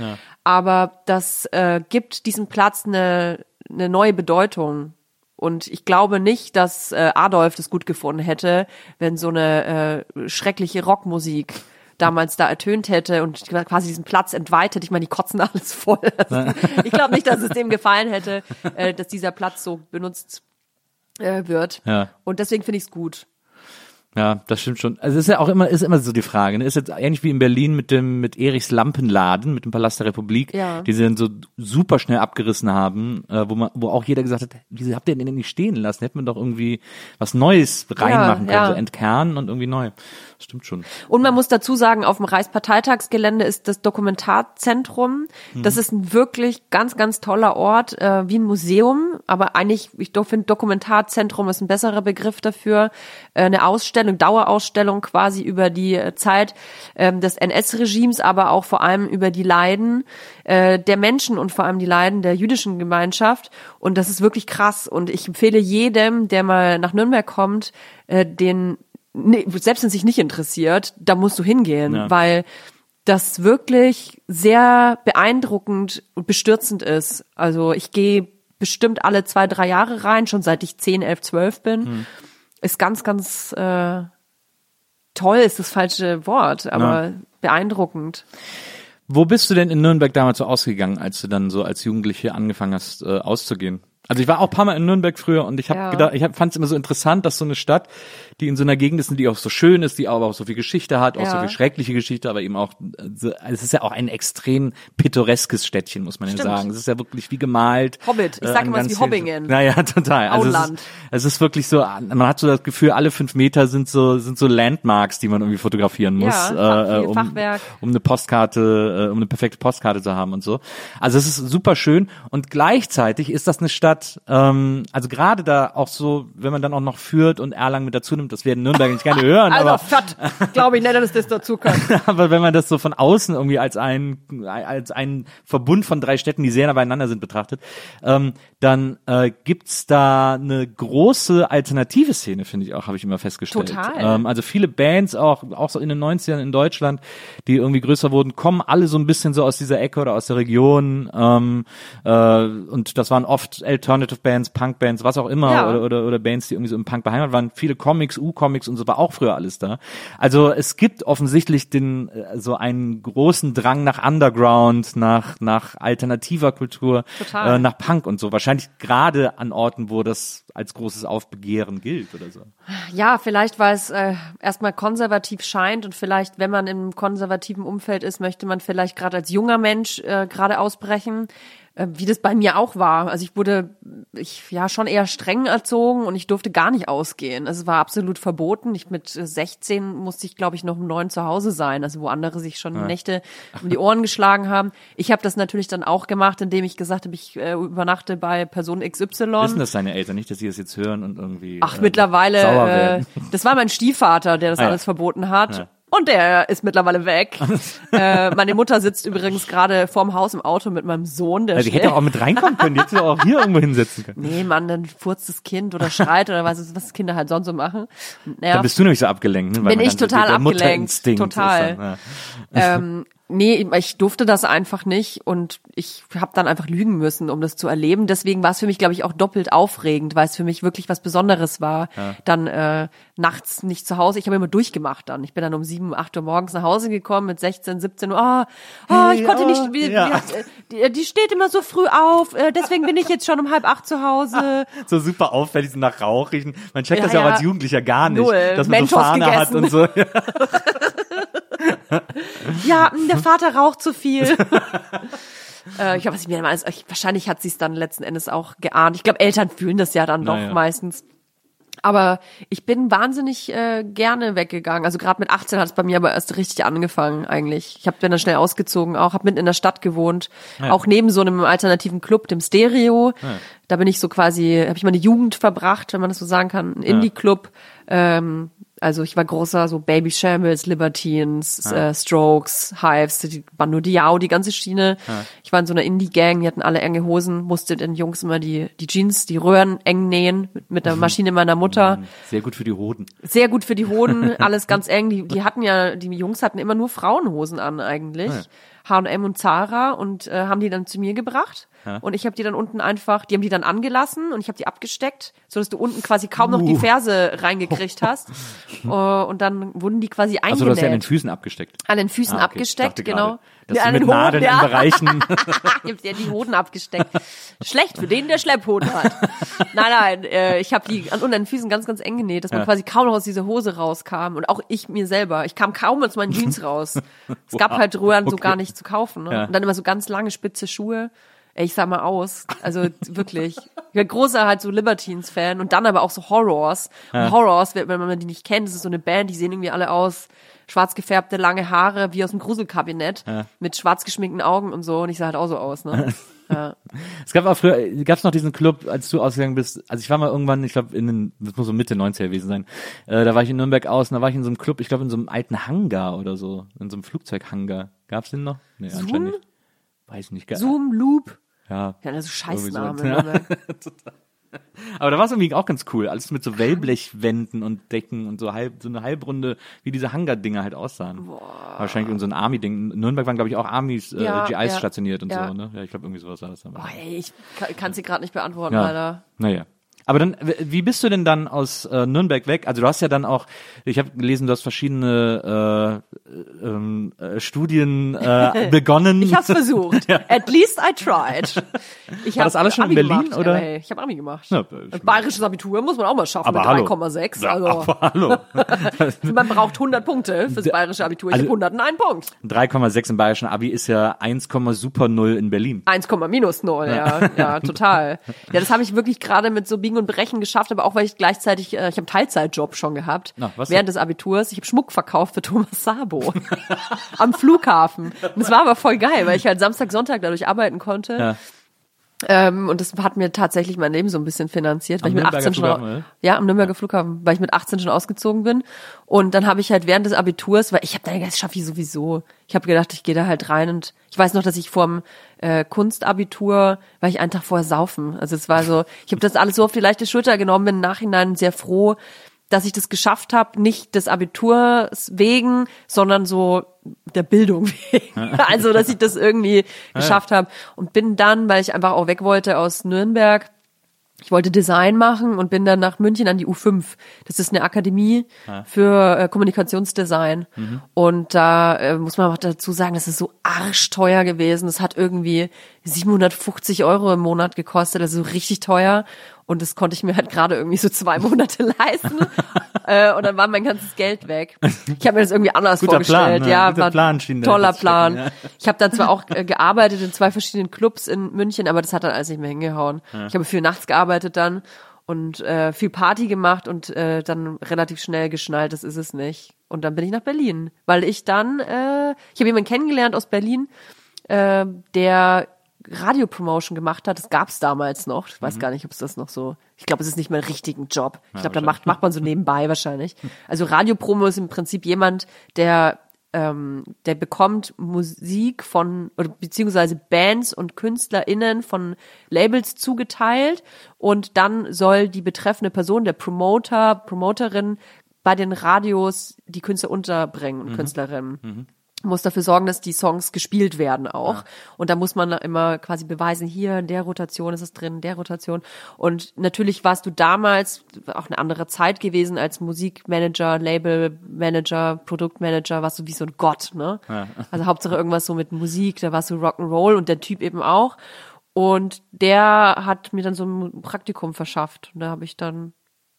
Speaker 3: Aber das äh, gibt diesem Platz eine, eine neue Bedeutung. Und ich glaube nicht, dass äh, Adolf das gut gefunden hätte, wenn so eine äh, schreckliche Rockmusik damals da ertönt hätte und quasi diesen Platz entweitet. Ich meine, die kotzen alles voll. Also, ich glaube nicht, dass es dem gefallen hätte, äh, dass dieser Platz so benutzt äh, wird.
Speaker 4: Ja.
Speaker 3: Und deswegen finde ich es gut.
Speaker 4: Ja, das stimmt schon. Also es ist ja auch immer, ist immer so die Frage. Ne? Ist jetzt ähnlich wie in Berlin mit dem mit Erichs Lampenladen, mit dem Palast der Republik,
Speaker 3: Ja.
Speaker 4: die sie dann so super schnell abgerissen haben, äh, wo man, wo auch jeder gesagt hat, wieso habt ihr den denn nicht stehen lassen? Hätte man doch irgendwie was Neues reinmachen können,
Speaker 3: ja.
Speaker 4: so entkernen und irgendwie neu. Stimmt schon.
Speaker 3: Und man muss dazu sagen, auf dem Reichsparteitagsgelände ist das Dokumentarzentrum. Das ist ein wirklich ganz, ganz toller Ort, äh, wie ein Museum. Aber eigentlich, ich finde, Dokumentarzentrum ist ein besserer Begriff dafür. Äh, eine Ausstellung, Dauerausstellung quasi über die äh, Zeit ähm, des NS-Regimes, aber auch vor allem über die Leiden äh, der Menschen und vor allem die Leiden der jüdischen Gemeinschaft. Und das ist wirklich krass. Und ich empfehle jedem, der mal nach Nürnberg kommt, äh, den nee, selbst wenn es sich nicht interessiert, da musst du hingehen,
Speaker 4: Ja.
Speaker 3: weil das wirklich sehr beeindruckend und bestürzend ist. Also ich gehe bestimmt alle zwei, drei Jahre rein, schon seit ich 10, 11, 12 bin.
Speaker 4: Hm.
Speaker 3: Ist ganz, ganz äh, toll, ist das falsche Wort, aber beeindruckend.
Speaker 4: Wo bist du denn in Nürnberg damals so ausgegangen, als du dann so als Jugendliche angefangen hast, äh, auszugehen? Also ich war auch ein paar Mal in Nürnberg früher und ich habe
Speaker 3: Ja.
Speaker 4: gedacht, ich fand es immer so interessant, dass so eine Stadt, die in so einer Gegend ist, die auch so schön ist, die aber auch so viel Geschichte hat, auch so
Speaker 3: Ja.
Speaker 4: viel schreckliche Geschichte, aber eben auch, äh, so, also es ist ja auch ein extrem pittoreskes Städtchen, muss man ja sagen. Es ist ja wirklich wie gemalt.
Speaker 3: Hobbit. Ich sag
Speaker 4: an
Speaker 3: immer, es ist
Speaker 4: ganz
Speaker 3: wie Hobbingen.
Speaker 4: Naja, total. Also es ist, es ist wirklich so, man hat so das Gefühl, alle fünf Meter sind so, sind so Landmarks, die man irgendwie fotografieren muss,
Speaker 3: Ja,
Speaker 4: äh,
Speaker 3: viel
Speaker 4: um,
Speaker 3: Fachwerk.
Speaker 4: um eine Postkarte, äh, um eine perfekte Postkarte zu haben und so. Also es ist super schön und gleichzeitig ist das eine Stadt, ähm, also gerade da auch so, wenn man dann auch noch Fürth und Erlangen mit dazu nimmt, das werden Nürnberg nicht gerne hören,
Speaker 3: Also
Speaker 4: aber,
Speaker 3: fett, glaube ich nicht, dass das dazu kommt.
Speaker 4: aber wenn man das so von außen irgendwie als ein, als ein Verbund von drei Städten, die sehr nah beieinander sind, betrachtet, ähm, dann äh, gibt's da eine große alternative Szene, finde ich auch, habe ich immer festgestellt.
Speaker 3: Total.
Speaker 4: Ähm, also viele Bands auch, auch so in den 90ern in Deutschland, die irgendwie größer wurden, kommen alle so ein bisschen so aus dieser Ecke oder aus der Region. Ähm, äh, und das waren oft Alternative Bands, Punk-Bands, was auch immer,
Speaker 3: Ja.
Speaker 4: oder, oder, oder Bands, die irgendwie so im Punk beheimatet waren. Viele Comics, U-Comics und so war auch früher alles da. Also es gibt offensichtlich den äh, so einen großen Drang nach Underground, nach, nach alternativer Kultur, äh, nach Punk und so. Wahrscheinlich gerade an Orten, wo das als großes Aufbegehren gilt oder so.
Speaker 3: Ja, vielleicht, weil es äh, erstmal konservativ scheint und vielleicht, wenn man im konservativen Umfeld ist, möchte man vielleicht gerade als junger Mensch äh, gerade ausbrechen, wie das bei mir auch war. Also ich wurde ich ja schon eher streng erzogen und ich durfte gar nicht ausgehen. Also es war absolut verboten. Ich mit äh, 16 musste ich, glaube ich, noch um neun zu Hause sein, also wo andere sich schon Nächte um die Ohren geschlagen haben. Ich habe das natürlich dann auch gemacht, indem ich gesagt habe, ich äh, übernachte bei Person XY.
Speaker 4: Wissen das deine Eltern nicht, dass sie das jetzt hören und irgendwie
Speaker 3: Ach,
Speaker 4: äh,
Speaker 3: mittlerweile, äh, das war mein Stiefvater, der das
Speaker 4: Ah, ja.
Speaker 3: alles verboten hat.
Speaker 4: Ja.
Speaker 3: Und der ist mittlerweile weg. äh, meine Mutter sitzt übrigens gerade vorm Haus im Auto mit meinem Sohn. Der
Speaker 4: Also, die hätte auch mit reinkommen können, die hätte auch hier irgendwo hinsetzen können.
Speaker 3: Nee, Mann, dann furzt das Kind oder schreit oder was, was Kinder halt sonst so machen.
Speaker 4: Da
Speaker 3: Nervt.
Speaker 4: bist du nämlich so abgelenkt. Ne? Weil
Speaker 3: Bin ich
Speaker 4: dann
Speaker 3: total abgelenkt. Total.
Speaker 4: Dann, ja.
Speaker 3: ähm, nee, ich durfte das einfach nicht und ich habe dann einfach lügen müssen, um das zu erleben. Deswegen war es für mich, glaube ich, auch doppelt aufregend, weil es für mich wirklich was Besonderes war. Dann äh, nachts nicht zu Hause. Ich habe immer durchgemacht dann. Ich bin dann um sieben, acht Uhr morgens nach Hause gekommen mit 16, 17 Uhr. Ah, ah, ich konnte
Speaker 4: oh,
Speaker 3: nicht. Wie,
Speaker 4: ja.
Speaker 3: wie, die, die steht immer so früh auf. Äh, deswegen bin ich jetzt schon um halb acht zu Hause.
Speaker 4: so super auffällig, so nach Rauch riechen. Man checkt
Speaker 3: Ja,
Speaker 4: das ja, auch
Speaker 3: ja.
Speaker 4: als Jugendlicher gar nicht,
Speaker 3: Null.
Speaker 4: dass man
Speaker 3: Mentos
Speaker 4: so Fahne hat
Speaker 3: gegessen.
Speaker 4: und so.
Speaker 3: ja, der Vater raucht zu viel. äh, ich glaube, was ich mir immer, also, wahrscheinlich hat sie es dann letzten Endes auch geahnt. Ich glaube, Eltern fühlen das ja dann doch
Speaker 4: Naja.
Speaker 3: meistens. Aber ich bin wahnsinnig äh, gerne weggegangen. Also gerade mit 18 hat es bei mir aber erst richtig angefangen eigentlich. Ich hab, bin dann schnell ausgezogen, auch habe mitten in der Stadt gewohnt, auch neben so einem alternativen Club, dem Stereo. Da bin ich so quasi, habe ich meine Jugend verbracht, wenn man das so sagen kann, ein Indie-Club. Ähm, also ich war großer so Baby Shambles, Libertines, äh, Strokes, Hives, die Bando Diao, die ganze Schiene. Ich war in so einer Indie-Gang, die hatten alle enge Hosen, musste den Jungs immer die, die Jeans, die Röhren eng nähen mit, mit der Maschine meiner Mutter.
Speaker 4: Sehr gut für die Hoden.
Speaker 3: Sehr gut für die Hoden, alles ganz eng. Die, die hatten ja, die Jungs hatten immer nur Frauenhosen an eigentlich. H&M und Zara und äh, haben die dann zu mir gebracht und ich habe die dann unten einfach, die haben die dann angelassen und ich habe die abgesteckt, so dass du unten quasi kaum noch die
Speaker 4: Uh.
Speaker 3: Ferse reingekriegt hast uh, und dann wurden die quasi
Speaker 4: Also du hast ja an den
Speaker 3: eingenäht.
Speaker 4: Füßen abgesteckt.
Speaker 3: An den Füßen
Speaker 4: Ah, okay.
Speaker 3: Abgesteckt, genau.
Speaker 4: gerade, Dass
Speaker 3: Ja,
Speaker 4: du mit
Speaker 3: Hoden,
Speaker 4: Nadeln
Speaker 3: ja.
Speaker 4: in Bereichen.
Speaker 3: Ich hab dir die Hoden abgesteckt. Schlecht für den, der Schlepphoden hat. Nein, nein, äh, ich habe die an unter den Füßen ganz, ganz eng genäht, dass man
Speaker 4: Ja.
Speaker 3: quasi kaum noch aus dieser Hose rauskam. Und auch ich mir selber. Ich kam kaum aus meinen Jeans raus. Es gab
Speaker 4: Wow.
Speaker 3: halt Röhren so
Speaker 4: Okay.
Speaker 3: gar nicht zu kaufen. Ne?
Speaker 4: Ja.
Speaker 3: Und dann immer so ganz lange spitze Schuhe. Ich sah mal aus. Also wirklich. Ich bin großer halt so Libertines-Fan und dann aber auch so Horrors. Und Horrors, wenn man die nicht kennt, das ist so eine Band, die sehen irgendwie alle aus schwarz gefärbte, lange Haare, wie aus dem Gruselkabinett, mit schwarz geschminkten Augen und so. Und ich sah halt auch so aus, ne? Ja.
Speaker 4: Es gab auch früher, gab es noch diesen Club, als du ausgegangen bist. Also ich war mal irgendwann, ich glaube, in den, das muss so Mitte 90er gewesen sein. Äh, da war ich in Nürnberg aus und da war ich in so einem Club, ich glaube in so einem alten Hangar oder so, in so einem Flugzeughangar. Gab's den noch? Nee,
Speaker 3: Zoom?
Speaker 4: anscheinend nicht. Weiß nicht.
Speaker 3: Zoom, Loop.
Speaker 4: Ja.
Speaker 3: Ja, also Scheißname.
Speaker 4: Irgendwie so.
Speaker 3: ne?
Speaker 4: Aber da war es irgendwie auch ganz cool. Alles mit so Wellblechwänden und Decken und so halb, so eine Halbrunde, wie diese Hangar-Dinger halt aussahen. Wahrscheinlich irgend so ein Army-Ding. In Nürnberg waren, glaube ich, auch Armys, äh,
Speaker 3: Ja,
Speaker 4: GIs
Speaker 3: ja.
Speaker 4: stationiert und
Speaker 3: Ja.
Speaker 4: so, ne? Ja, ich glaube, irgendwie sowas war das dann.
Speaker 3: Boah, ey, ich kann sie gerade nicht beantworten, leider.
Speaker 4: Naja. Aber dann, wie bist du denn dann aus äh, Nürnberg weg? Also du hast ja dann auch, ich habe gelesen, du hast verschiedene äh, ähm, äh, Studien äh, begonnen.
Speaker 3: Ich hab's versucht. At least I tried. Ich
Speaker 4: War das alles schon in
Speaker 3: Abi
Speaker 4: Berlin,
Speaker 3: gemacht,
Speaker 4: oder?
Speaker 3: LA. Ich habe Abi gemacht.
Speaker 4: Ja,
Speaker 3: Bayerisches Abitur muss man auch mal schaffen
Speaker 4: Aber
Speaker 3: mit
Speaker 4: hallo.
Speaker 3: 3,6.
Speaker 4: Ja,
Speaker 3: Also
Speaker 4: aber hallo.
Speaker 3: man braucht 100 Punkte fürs bayerische Abitur. Ich
Speaker 4: Also-
Speaker 3: hab 101 Punkt.
Speaker 4: 3,6 im bayerischen Abi ist ja 1, super 0 in Berlin.
Speaker 3: 1, minus 0, ja, ja, total. Ja, das habe ich wirklich gerade mit so Biegen und Brechen geschafft, aber auch weil ich gleichzeitig, äh, ich habe einen Teilzeitjob schon gehabt
Speaker 4: Na, was
Speaker 3: während des Abiturs. Ich habe Schmuck verkauft für Thomas Sabo am Flughafen. Und das war aber voll geil, weil ich halt Samstag, Sonntag dadurch arbeiten konnte.
Speaker 4: Ja.
Speaker 3: Ähm, und das hat mir tatsächlich mein Leben so ein bisschen finanziert, weil
Speaker 4: Am
Speaker 3: ich mit
Speaker 4: Nürnberger
Speaker 3: 18 schon,
Speaker 4: Flughafen,
Speaker 3: ja, am Nürnberger Flughafen, weil ich mit 18 schon ausgezogen bin. Und dann habe ich halt während des Abiturs, weil ich habe dann gedacht, das schaffe ich sowieso. Ich habe gedacht, ich gehe da halt rein und ich weiß noch, dass ich vorm äh, Kunstabitur war ich einen Tag vorher saufen. Also es war so, ich habe das alles so auf die leichte Schulter genommen, bin im Nachhinein sehr froh, dass ich das geschafft habe, nicht des Abiturs wegen, sondern so der Bildung wegen. Also, dass ich das irgendwie geschafft habe und bin dann, weil ich einfach auch weg wollte aus Nürnberg, ich wollte Design machen und bin dann nach München an die U5. Das ist eine Akademie für äh, Kommunikationsdesign. Und da äh, muss man auch dazu sagen, das ist so arschteuer gewesen. Das hat irgendwie 750 Euro im Monat gekostet, also so richtig teuer. Und das konnte ich mir halt gerade irgendwie so zwei Monate leisten. äh, und dann war mein ganzes Geld weg. Ich habe mir das irgendwie anders
Speaker 4: Guter
Speaker 3: vorgestellt.
Speaker 4: Plan, ne?
Speaker 3: Ja,
Speaker 4: Guter
Speaker 3: war
Speaker 4: Plan schien
Speaker 3: toller
Speaker 4: jetzt stecken,
Speaker 3: Plan.
Speaker 4: ja.
Speaker 3: Ich habe dann zwar auch äh, gearbeitet in zwei verschiedenen Clubs in München, aber das hat dann alles nicht mehr hingehauen. Ich habe viel nachts gearbeitet dann und äh, viel Party gemacht und äh, dann relativ schnell geschnallt, das ist es nicht. Und dann bin ich nach Berlin, weil ich dann, äh, ich habe jemanden kennengelernt aus Berlin, äh, der Radiopromotion gemacht hat. Das gab's damals noch. Ich weiß gar nicht, ob es das noch so. Ich glaube, es ist nicht mehr ein richtigen Job. Ich glaube, da macht macht man so nebenbei wahrscheinlich. Also Radiopromo ist im Prinzip jemand, der ähm, der bekommt Musik von oder beziehungsweise Bands und KünstlerInnen von Labels zugeteilt und dann soll die betreffende Person, der Promoter, Promoterin bei den Radios die Künstler unterbringen und Künstlerinnen muss dafür sorgen, dass die Songs gespielt werden auch. Und da muss man immer quasi beweisen, hier in der Rotation ist es drin, in der Rotation. Und natürlich warst du damals auch eine andere Zeit gewesen als Musikmanager, Labelmanager, Produktmanager, warst du wie so ein Gott, ne? Also Hauptsache irgendwas so mit Musik, da warst du Rock'n'Roll und der Typ eben auch. Und der hat mir dann so ein Praktikum verschafft. Und da habe ich dann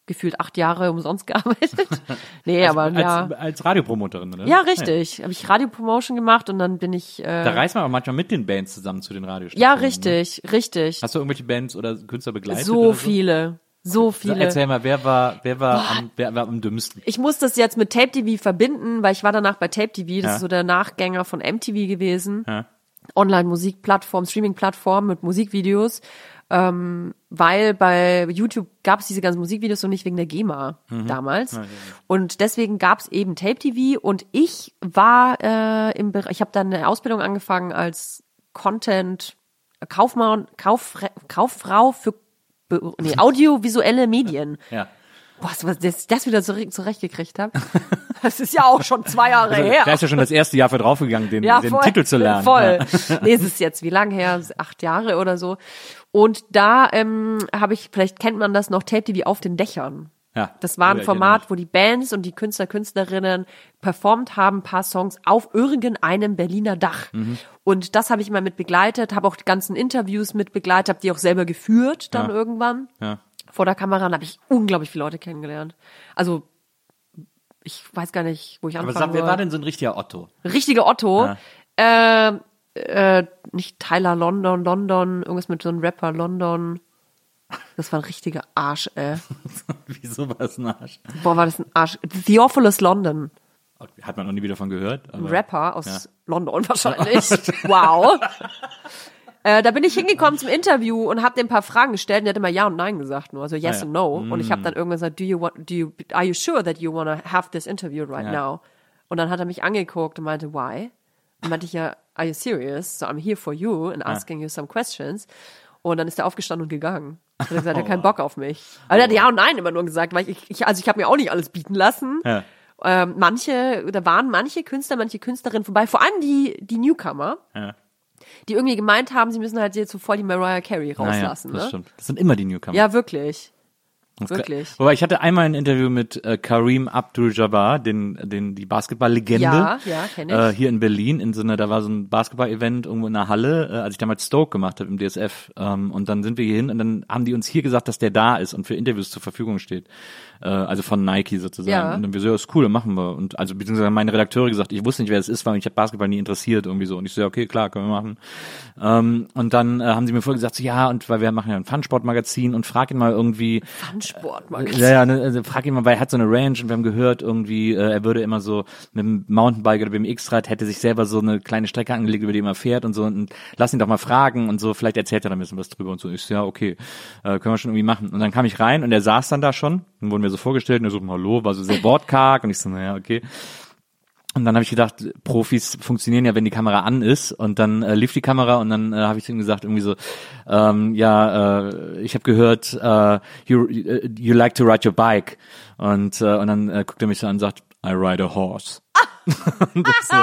Speaker 3: gefühlt acht Jahre umsonst gearbeitet. nee, aber
Speaker 4: als,
Speaker 3: ja.
Speaker 4: als Radiopromoterin, oder?
Speaker 3: Ja, richtig. Habe ich Radiopromotion gemacht und dann bin ich. Äh,
Speaker 4: Da reist man aber manchmal mit den Bands zusammen zu den Radiostationen.
Speaker 3: ja,
Speaker 4: Ne?
Speaker 3: richtig, richtig.
Speaker 4: Hast du irgendwelche Bands oder Künstler begleitet?
Speaker 3: So
Speaker 4: oder
Speaker 3: viele, so
Speaker 4: So,
Speaker 3: viele.
Speaker 4: Erzähl mal, wer war, wer war, am, wer war am dümmsten?
Speaker 3: Ich muss das jetzt mit Tape TV verbinden, weil ich war danach bei Tape TV. Das
Speaker 4: Ja.
Speaker 3: ist so der Nachgänger von MTV gewesen.
Speaker 4: Ja.
Speaker 3: Online-Musikplattform, Streaming-Plattform mit Musikvideos. Ähm, weil bei YouTube gab es diese ganzen Musikvideos und nicht wegen der GEMA
Speaker 4: Mhm.
Speaker 3: damals. Und deswegen gab es eben Tape TV und ich war äh, im Bereich, ich habe dann eine Ausbildung angefangen als Content Kaufmann, Kauf, Kauffrau für nee, audiovisuelle Medien.
Speaker 4: Ja.
Speaker 3: Boah, was dass ich das wieder zurecht, zurechtgekriegt habe. Das ist ja auch schon zwei Jahre her.
Speaker 4: Da ist ja schon das erste Jahr für draufgegangen, den,
Speaker 3: ja,
Speaker 4: den
Speaker 3: voll,
Speaker 4: Titel zu lernen.
Speaker 3: Voll.
Speaker 4: Ja.
Speaker 3: Nee, es ist jetzt wie lange her? Acht Jahre oder so. Und da ähm, habe ich, vielleicht kennt man das noch, Tape TV auf den Dächern.
Speaker 4: Ja.
Speaker 3: Das war ein Format,
Speaker 4: erinnere
Speaker 3: wo die Bands und die Künstler, Künstlerinnen performt haben, ein paar Songs auf irgendeinem Berliner Dach.
Speaker 4: Mhm.
Speaker 3: Und das habe ich mal mit begleitet, habe auch die ganzen Interviews mit begleitet, habe die auch selber geführt dann
Speaker 4: Ja.
Speaker 3: irgendwann.
Speaker 4: Ja.
Speaker 3: Vor der Kamera habe ich unglaublich viele Leute kennengelernt. Also ich weiß gar nicht, wo ich
Speaker 4: Aber
Speaker 3: anfangen
Speaker 4: sag, wer war denn so ein richtiger Otto?
Speaker 3: Richtige Otto. Äh, äh, nicht Tyler London, London, irgendwas mit so einem Rapper London. Das war ein richtiger Arsch, ey.
Speaker 4: Wieso war es ein Arsch?
Speaker 3: Boah, war das ein Arsch. Theophilus London.
Speaker 4: Hat man noch nie wieder von gehört.
Speaker 3: Ein
Speaker 4: Aber
Speaker 3: Rapper aus
Speaker 4: Ja.
Speaker 3: London wahrscheinlich. wow. Äh, da bin ich hingekommen zum Interview und habe dem ein paar Fragen gestellt und der hat immer Ja und Nein gesagt nur, also Yes
Speaker 4: Ah, ja.
Speaker 3: and No. Und ich habe dann irgendwann gesagt, do you want, do you, are you sure that you wanna have this interview right
Speaker 4: Ja.
Speaker 3: now? Und dann hat er mich angeguckt und meinte, why? Und meinte ich ja, are you serious? So I'm here for you and asking you some questions. Und dann ist er aufgestanden und gegangen. Und er hat gesagt, er hat keinen Bock auf mich. Aber er hat Ja und Nein immer nur gesagt, weil ich, ich also ich habe mir auch nicht alles bieten lassen.
Speaker 4: Ja.
Speaker 3: Ähm, manche, da waren manche Künstler, manche Künstlerinnen vorbei, vor allem die, die Newcomer,
Speaker 4: Ja.
Speaker 3: Die irgendwie gemeint haben, sie müssen halt jetzt so voll die Mariah Carey
Speaker 4: Naja,
Speaker 3: rauslassen.
Speaker 4: das
Speaker 3: ne?
Speaker 4: stimmt. Das sind immer die Newcomer.
Speaker 3: Ja, wirklich.
Speaker 4: Das
Speaker 3: wirklich.
Speaker 4: Wobei ich hatte einmal ein Interview mit äh, Kareem Abdul-Jabbar, den, den, die Basketball-Legende.
Speaker 3: Ja, ja, kenn ich.
Speaker 4: Äh, hier in Berlin, in so einer, da war so ein Basketball-Event irgendwo in der Halle, äh, als ich damals Stoke gemacht habe im DSF. Ähm, und dann sind wir hier hin und dann haben die uns hier gesagt, dass der da ist und für Interviews zur Verfügung steht. Äh, also von Nike sozusagen.
Speaker 3: Ja.
Speaker 4: Und dann wir so, ja, ist cool, dann machen wir. Und also beziehungsweise meine Redakteure gesagt, ich wusste nicht, wer es ist, weil mich hat Basketball nie interessiert irgendwie so. Und ich so, ja, okay, klar, können wir machen. Ähm, und dann äh, haben sie mir vorher gesagt, so, ja, und weil wir machen ja ein Funsport-Magazin und frag ihn mal irgendwie,
Speaker 3: Fun-Sport-Magazin.
Speaker 4: ja, ja, ne, also frag ihn mal, weil er hat so eine Range und wir haben gehört irgendwie, äh, er würde immer so mit dem Mountainbike oder BMX-Rad hätte sich selber so eine kleine Strecke angelegt, über die er fährt und so und lass ihn doch mal fragen und so, vielleicht erzählt er da ein bisschen was drüber und so. Ich so, ja, okay, äh, können wir schon irgendwie machen. Und dann kam ich rein und er saß dann da schon, dann wurden wir so vorgestellt und er so, hallo, war so sehr wortkarg und ich so, naja, okay. Und dann habe ich gedacht, Profis funktionieren ja, wenn die Kamera an ist. Und dann äh, lief die Kamera und dann äh, habe ich ihm gesagt, irgendwie so, ähm, ja, äh, ich habe gehört, äh, you, you like to ride your bike. Und, äh, und dann äh, guckt er mich so an und sagt, I ride a horse. so,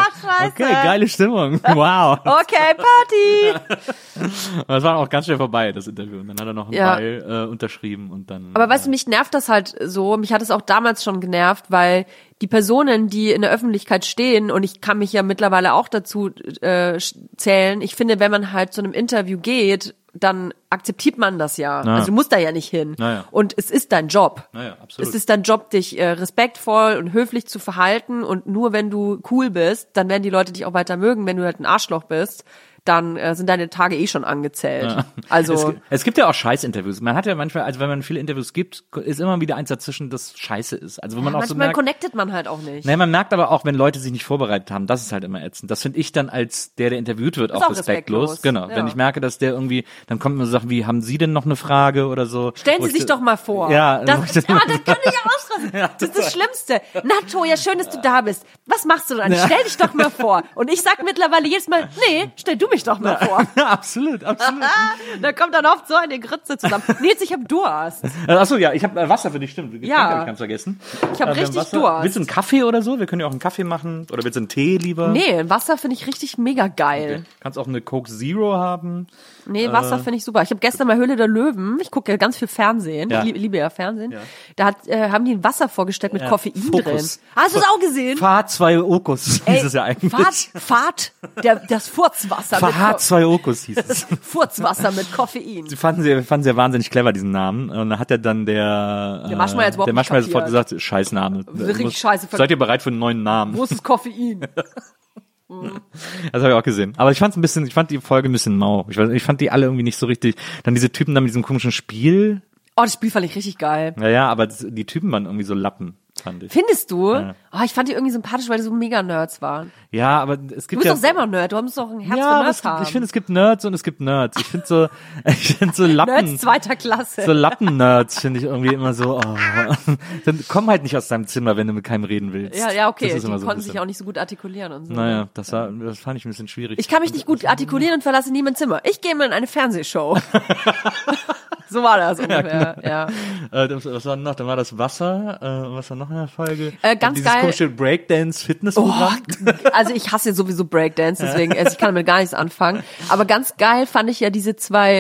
Speaker 4: okay, geile Stimmung. Wow.
Speaker 3: Okay, Party!
Speaker 4: Das war auch ganz schnell vorbei, das Interview. Und dann hat er noch einen
Speaker 3: Ja.
Speaker 4: Ball äh, unterschrieben und dann.
Speaker 3: Aber weißt du, mich nervt das halt so. Mich hat es auch damals schon genervt, weil die Personen, die in der Öffentlichkeit stehen, und ich kann mich ja mittlerweile auch dazu äh, zählen, ich finde, wenn man halt zu einem Interview geht, dann akzeptiert man das ja.
Speaker 4: Ja.
Speaker 3: Also du musst da ja nicht hin.
Speaker 4: Naja.
Speaker 3: Und es ist dein Job.
Speaker 4: Naja, absolut.
Speaker 3: Es ist dein Job, dich äh, respektvoll und höflich zu verhalten und nur wenn du cool bist, dann werden die Leute dich auch weiter mögen. Wenn du halt ein Arschloch bist, dann äh, sind deine Tage eh schon angezählt. Also
Speaker 4: Es, es gibt ja auch Scheißinterviews. Man hat ja manchmal, also wenn man viele Interviews gibt, ist immer wieder eins dazwischen, das scheiße ist. Also wo man auch so
Speaker 3: manchmal
Speaker 4: merkt,
Speaker 3: connectet man halt auch nicht.
Speaker 4: Nee, man merkt aber auch, wenn Leute sich nicht vorbereitet haben, das ist halt immer ätzend. Das finde ich dann als der, der interviewt wird, auch,
Speaker 3: auch
Speaker 4: respektlos.
Speaker 3: respektlos,
Speaker 4: Genau.
Speaker 3: ja.
Speaker 4: Wenn ich merke, dass der irgendwie, dann kommen mir so Sachen wie, haben Sie denn noch eine Frage oder so?
Speaker 3: Stellen Sie
Speaker 4: ich
Speaker 3: sich
Speaker 4: so-
Speaker 3: doch mal vor.
Speaker 4: Ja,
Speaker 3: das,
Speaker 4: dann-
Speaker 3: ja, das kann ich ausrasten. das ist das Schlimmste. Nacho, ja schön, dass du da bist. Was machst du dann? Stell dich doch mal vor. Und ich sag mittlerweile jedes Mal, nee, stell du mich doch mal vor.
Speaker 4: Ja, absolut, absolut.
Speaker 3: da kommt dann oft so eine Grütze zusammen. Nils, ich hab Durst.
Speaker 4: Äh, Achso, ja, ich habe äh, Wasser für dich, stimmt. Getränk
Speaker 3: Ja.
Speaker 4: habe ich ganz vergessen.
Speaker 3: Ich hab
Speaker 4: Äh, wir haben
Speaker 3: richtig
Speaker 4: Wasser.
Speaker 3: Durst.
Speaker 4: Willst du einen Kaffee oder so? Wir können ja auch einen Kaffee machen. Oder willst du einen Tee lieber?
Speaker 3: Nee, Wasser finde ich richtig mega geil.
Speaker 4: Okay. Kannst auch eine Coke Zero haben.
Speaker 3: Nee, Wasser finde ich super. Ich habe gestern mal Höhle der Löwen, ich gucke ja ganz viel Fernsehen,
Speaker 4: Ja.
Speaker 3: ich lie- liebe ja Fernsehen. Da hat, äh, haben die ein Wasser vorgestellt mit Koffein
Speaker 4: Fokus.
Speaker 3: drin. Hast du es auch gesehen?
Speaker 4: Fahrt zwei Okus hieß es ja eigentlich.
Speaker 3: Fahrt, Fahrt, der, das Furzwasser
Speaker 4: Fahrt
Speaker 3: Ko
Speaker 4: zwei Okus hieß es.
Speaker 3: Furzwasser mit Koffein.
Speaker 4: Sie fanden sie, fanden sie ja wahnsinnig clever, diesen Namen. Und dann hat er dann der,
Speaker 3: Der Maschmeyer überhaupt
Speaker 4: der Maschmeyer sofort gesagt, scheiß Name.
Speaker 3: Richtig scheiße.
Speaker 4: Seid ihr bereit für einen neuen Namen?
Speaker 3: Wo ist das Koffein?
Speaker 4: Das habe ich auch gesehen. Aber ich fand ein bisschen, ich fand die Folge ein bisschen mau. Ich, weiß, ich fand die alle irgendwie nicht so richtig. Dann diese Typen da mit diesem komischen Spiel.
Speaker 3: Oh, das Spiel fand ich richtig geil.
Speaker 4: Naja, aber die Typen waren irgendwie so Lappen, fand ich.
Speaker 3: Findest du? Oh, ich fand die irgendwie sympathisch, weil die so mega Nerds waren.
Speaker 4: Ja, aber es
Speaker 3: Du
Speaker 4: gibt
Speaker 3: bist
Speaker 4: ja.
Speaker 3: doch selber Nerd, du musst doch ein Herz
Speaker 4: ja,
Speaker 3: für Nerds
Speaker 4: gibt,
Speaker 3: haben.
Speaker 4: ich finde, es gibt Nerds und es gibt Nerds. Ich finde so, ich finde so Lappen.
Speaker 3: Nerds zweiter Klasse.
Speaker 4: So Lappen-Nerds finde ich irgendwie immer so, oh. Dann komm halt nicht aus deinem Zimmer, wenn du mit keinem reden willst.
Speaker 3: ja, ja, okay. Die
Speaker 4: so
Speaker 3: konnten sich auch nicht so gut artikulieren und so.
Speaker 4: Naja, das war, das fand ich ein bisschen schwierig.
Speaker 3: Ich kann mich nicht gut artikulieren und verlasse nie mein Zimmer. Ich gehe mal in eine Fernsehshow. so war das ungefähr, ja.
Speaker 4: Äh, das, was war noch? Dann war das Wasser. Äh, was war noch in der Folge?
Speaker 3: Äh, ganz
Speaker 4: Dieses
Speaker 3: geil.
Speaker 4: komische Breakdance-Fitnessprogramm.
Speaker 3: Also ich hasse sowieso Breakdance, deswegen, also ich kann damit gar nichts anfangen. Aber ganz geil fand ich ja diese zwei,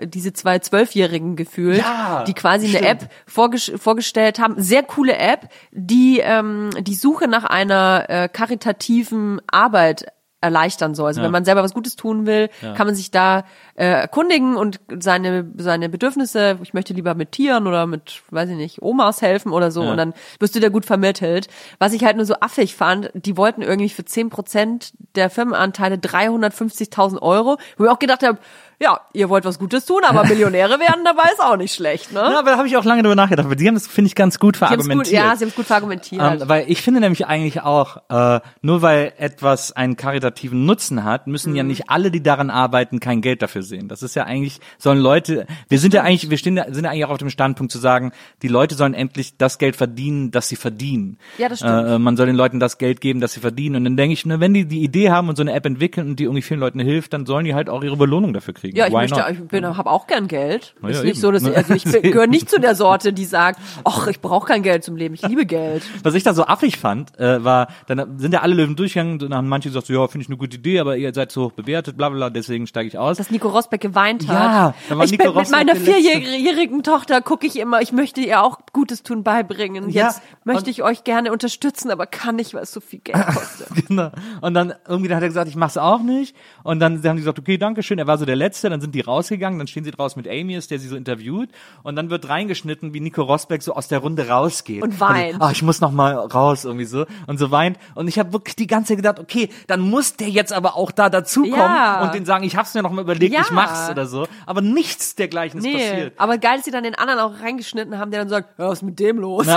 Speaker 3: äh, diese zwei Zwölfjährigen gefühlt,
Speaker 4: Ja,
Speaker 3: die quasi eine
Speaker 4: stimmt.
Speaker 3: App vorges vorgestellt haben. Sehr coole App, die ähm, die Suche nach einer äh, karitativen Arbeit erleichtern soll. Also wenn man selber was Gutes tun will, kann man sich da äh, erkundigen und seine seine Bedürfnisse, ich möchte lieber mit Tieren oder mit, weiß ich nicht, Omas helfen oder so und dann wirst du da gut vermittelt. Was ich halt nur so affig fand, die wollten irgendwie für 10% der Firmenanteile 350.000 Euro, wo ich auch gedacht habe, ja, ihr wollt was Gutes tun, aber Millionäre werden dabei ist auch nicht schlecht, ne?
Speaker 4: Ja, aber da habe ich auch lange drüber nachgedacht. Aber die haben das, finde ich, ganz gut verargumentiert.
Speaker 3: gut, ja, sie haben es gut verargumentiert.
Speaker 4: Ähm, weil ich finde nämlich eigentlich auch, äh, nur weil etwas einen karitativen Nutzen hat, müssen
Speaker 3: Mhm.
Speaker 4: ja nicht alle, die daran arbeiten, kein Geld dafür sehen. Das ist ja eigentlich, sollen Leute, wir sind ja eigentlich, wir stehen, sind ja eigentlich auch auf dem Standpunkt zu sagen, die Leute sollen endlich das Geld verdienen, das sie verdienen.
Speaker 3: Ja, das stimmt.
Speaker 4: Äh, man soll den Leuten das Geld geben, das sie verdienen. Und dann denke ich, ne, wenn die die Idee haben und so eine App entwickeln und die irgendwie vielen Leuten hilft, dann sollen die halt auch ihre Belohnung dafür kriegen.
Speaker 3: Ja, ich
Speaker 4: Why
Speaker 3: möchte,
Speaker 4: not?
Speaker 3: ich bin, habe auch gern Geld.
Speaker 4: Na
Speaker 3: ist
Speaker 4: ja,
Speaker 3: nicht
Speaker 4: eben.
Speaker 3: so, dass ich, also ich gehöre nicht zu der Sorte, die sagt, ach, ich brauche kein Geld zum Leben, ich liebe Geld.
Speaker 4: Was ich da so affig fand, äh, war, dann sind ja alle Löwen durchgegangen und dann haben manche gesagt, so, ja, finde ich eine gute Idee, aber ihr seid so hoch bewertet, bla bla, bla, deswegen steige ich aus.
Speaker 3: Dass Nico Rosbeck geweint hat.
Speaker 4: Ja, da war
Speaker 3: ich
Speaker 4: Nico
Speaker 3: bin mit
Speaker 4: Rosbeck
Speaker 3: meiner
Speaker 4: der Letzte.
Speaker 3: vierjährigen Tochter gucke ich immer, ich möchte ihr auch Gutes tun beibringen.
Speaker 4: Ja,
Speaker 3: Jetzt möchte ich euch gerne unterstützen, aber kann nicht, weil es so viel Geld kostet.
Speaker 4: Genau. Und dann irgendwie dann hat er gesagt, ich mach's auch nicht. Und dann haben die gesagt, okay, danke schön. Er war so der Letzte. Dann sind die rausgegangen. Dann stehen sie draußen mit Amy, ist der sie so interviewt. Und dann wird reingeschnitten, wie Nico Rosbeck so aus der Runde rausgeht.
Speaker 3: Und weint.
Speaker 4: Ah, ich muss noch mal raus irgendwie so und so weint. Und ich habe wirklich die ganze Zeit gedacht, okay, dann muss der jetzt aber auch da dazukommen
Speaker 3: Ja.
Speaker 4: und den sagen, ich hab's mir noch mal überlegt,
Speaker 3: Ja.
Speaker 4: ich mach's oder so. Aber nichts dergleichen ist
Speaker 3: Nee,
Speaker 4: passiert.
Speaker 3: aber geil, dass sie dann den anderen auch reingeschnitten haben, der dann sagt, ja, was ist mit dem los?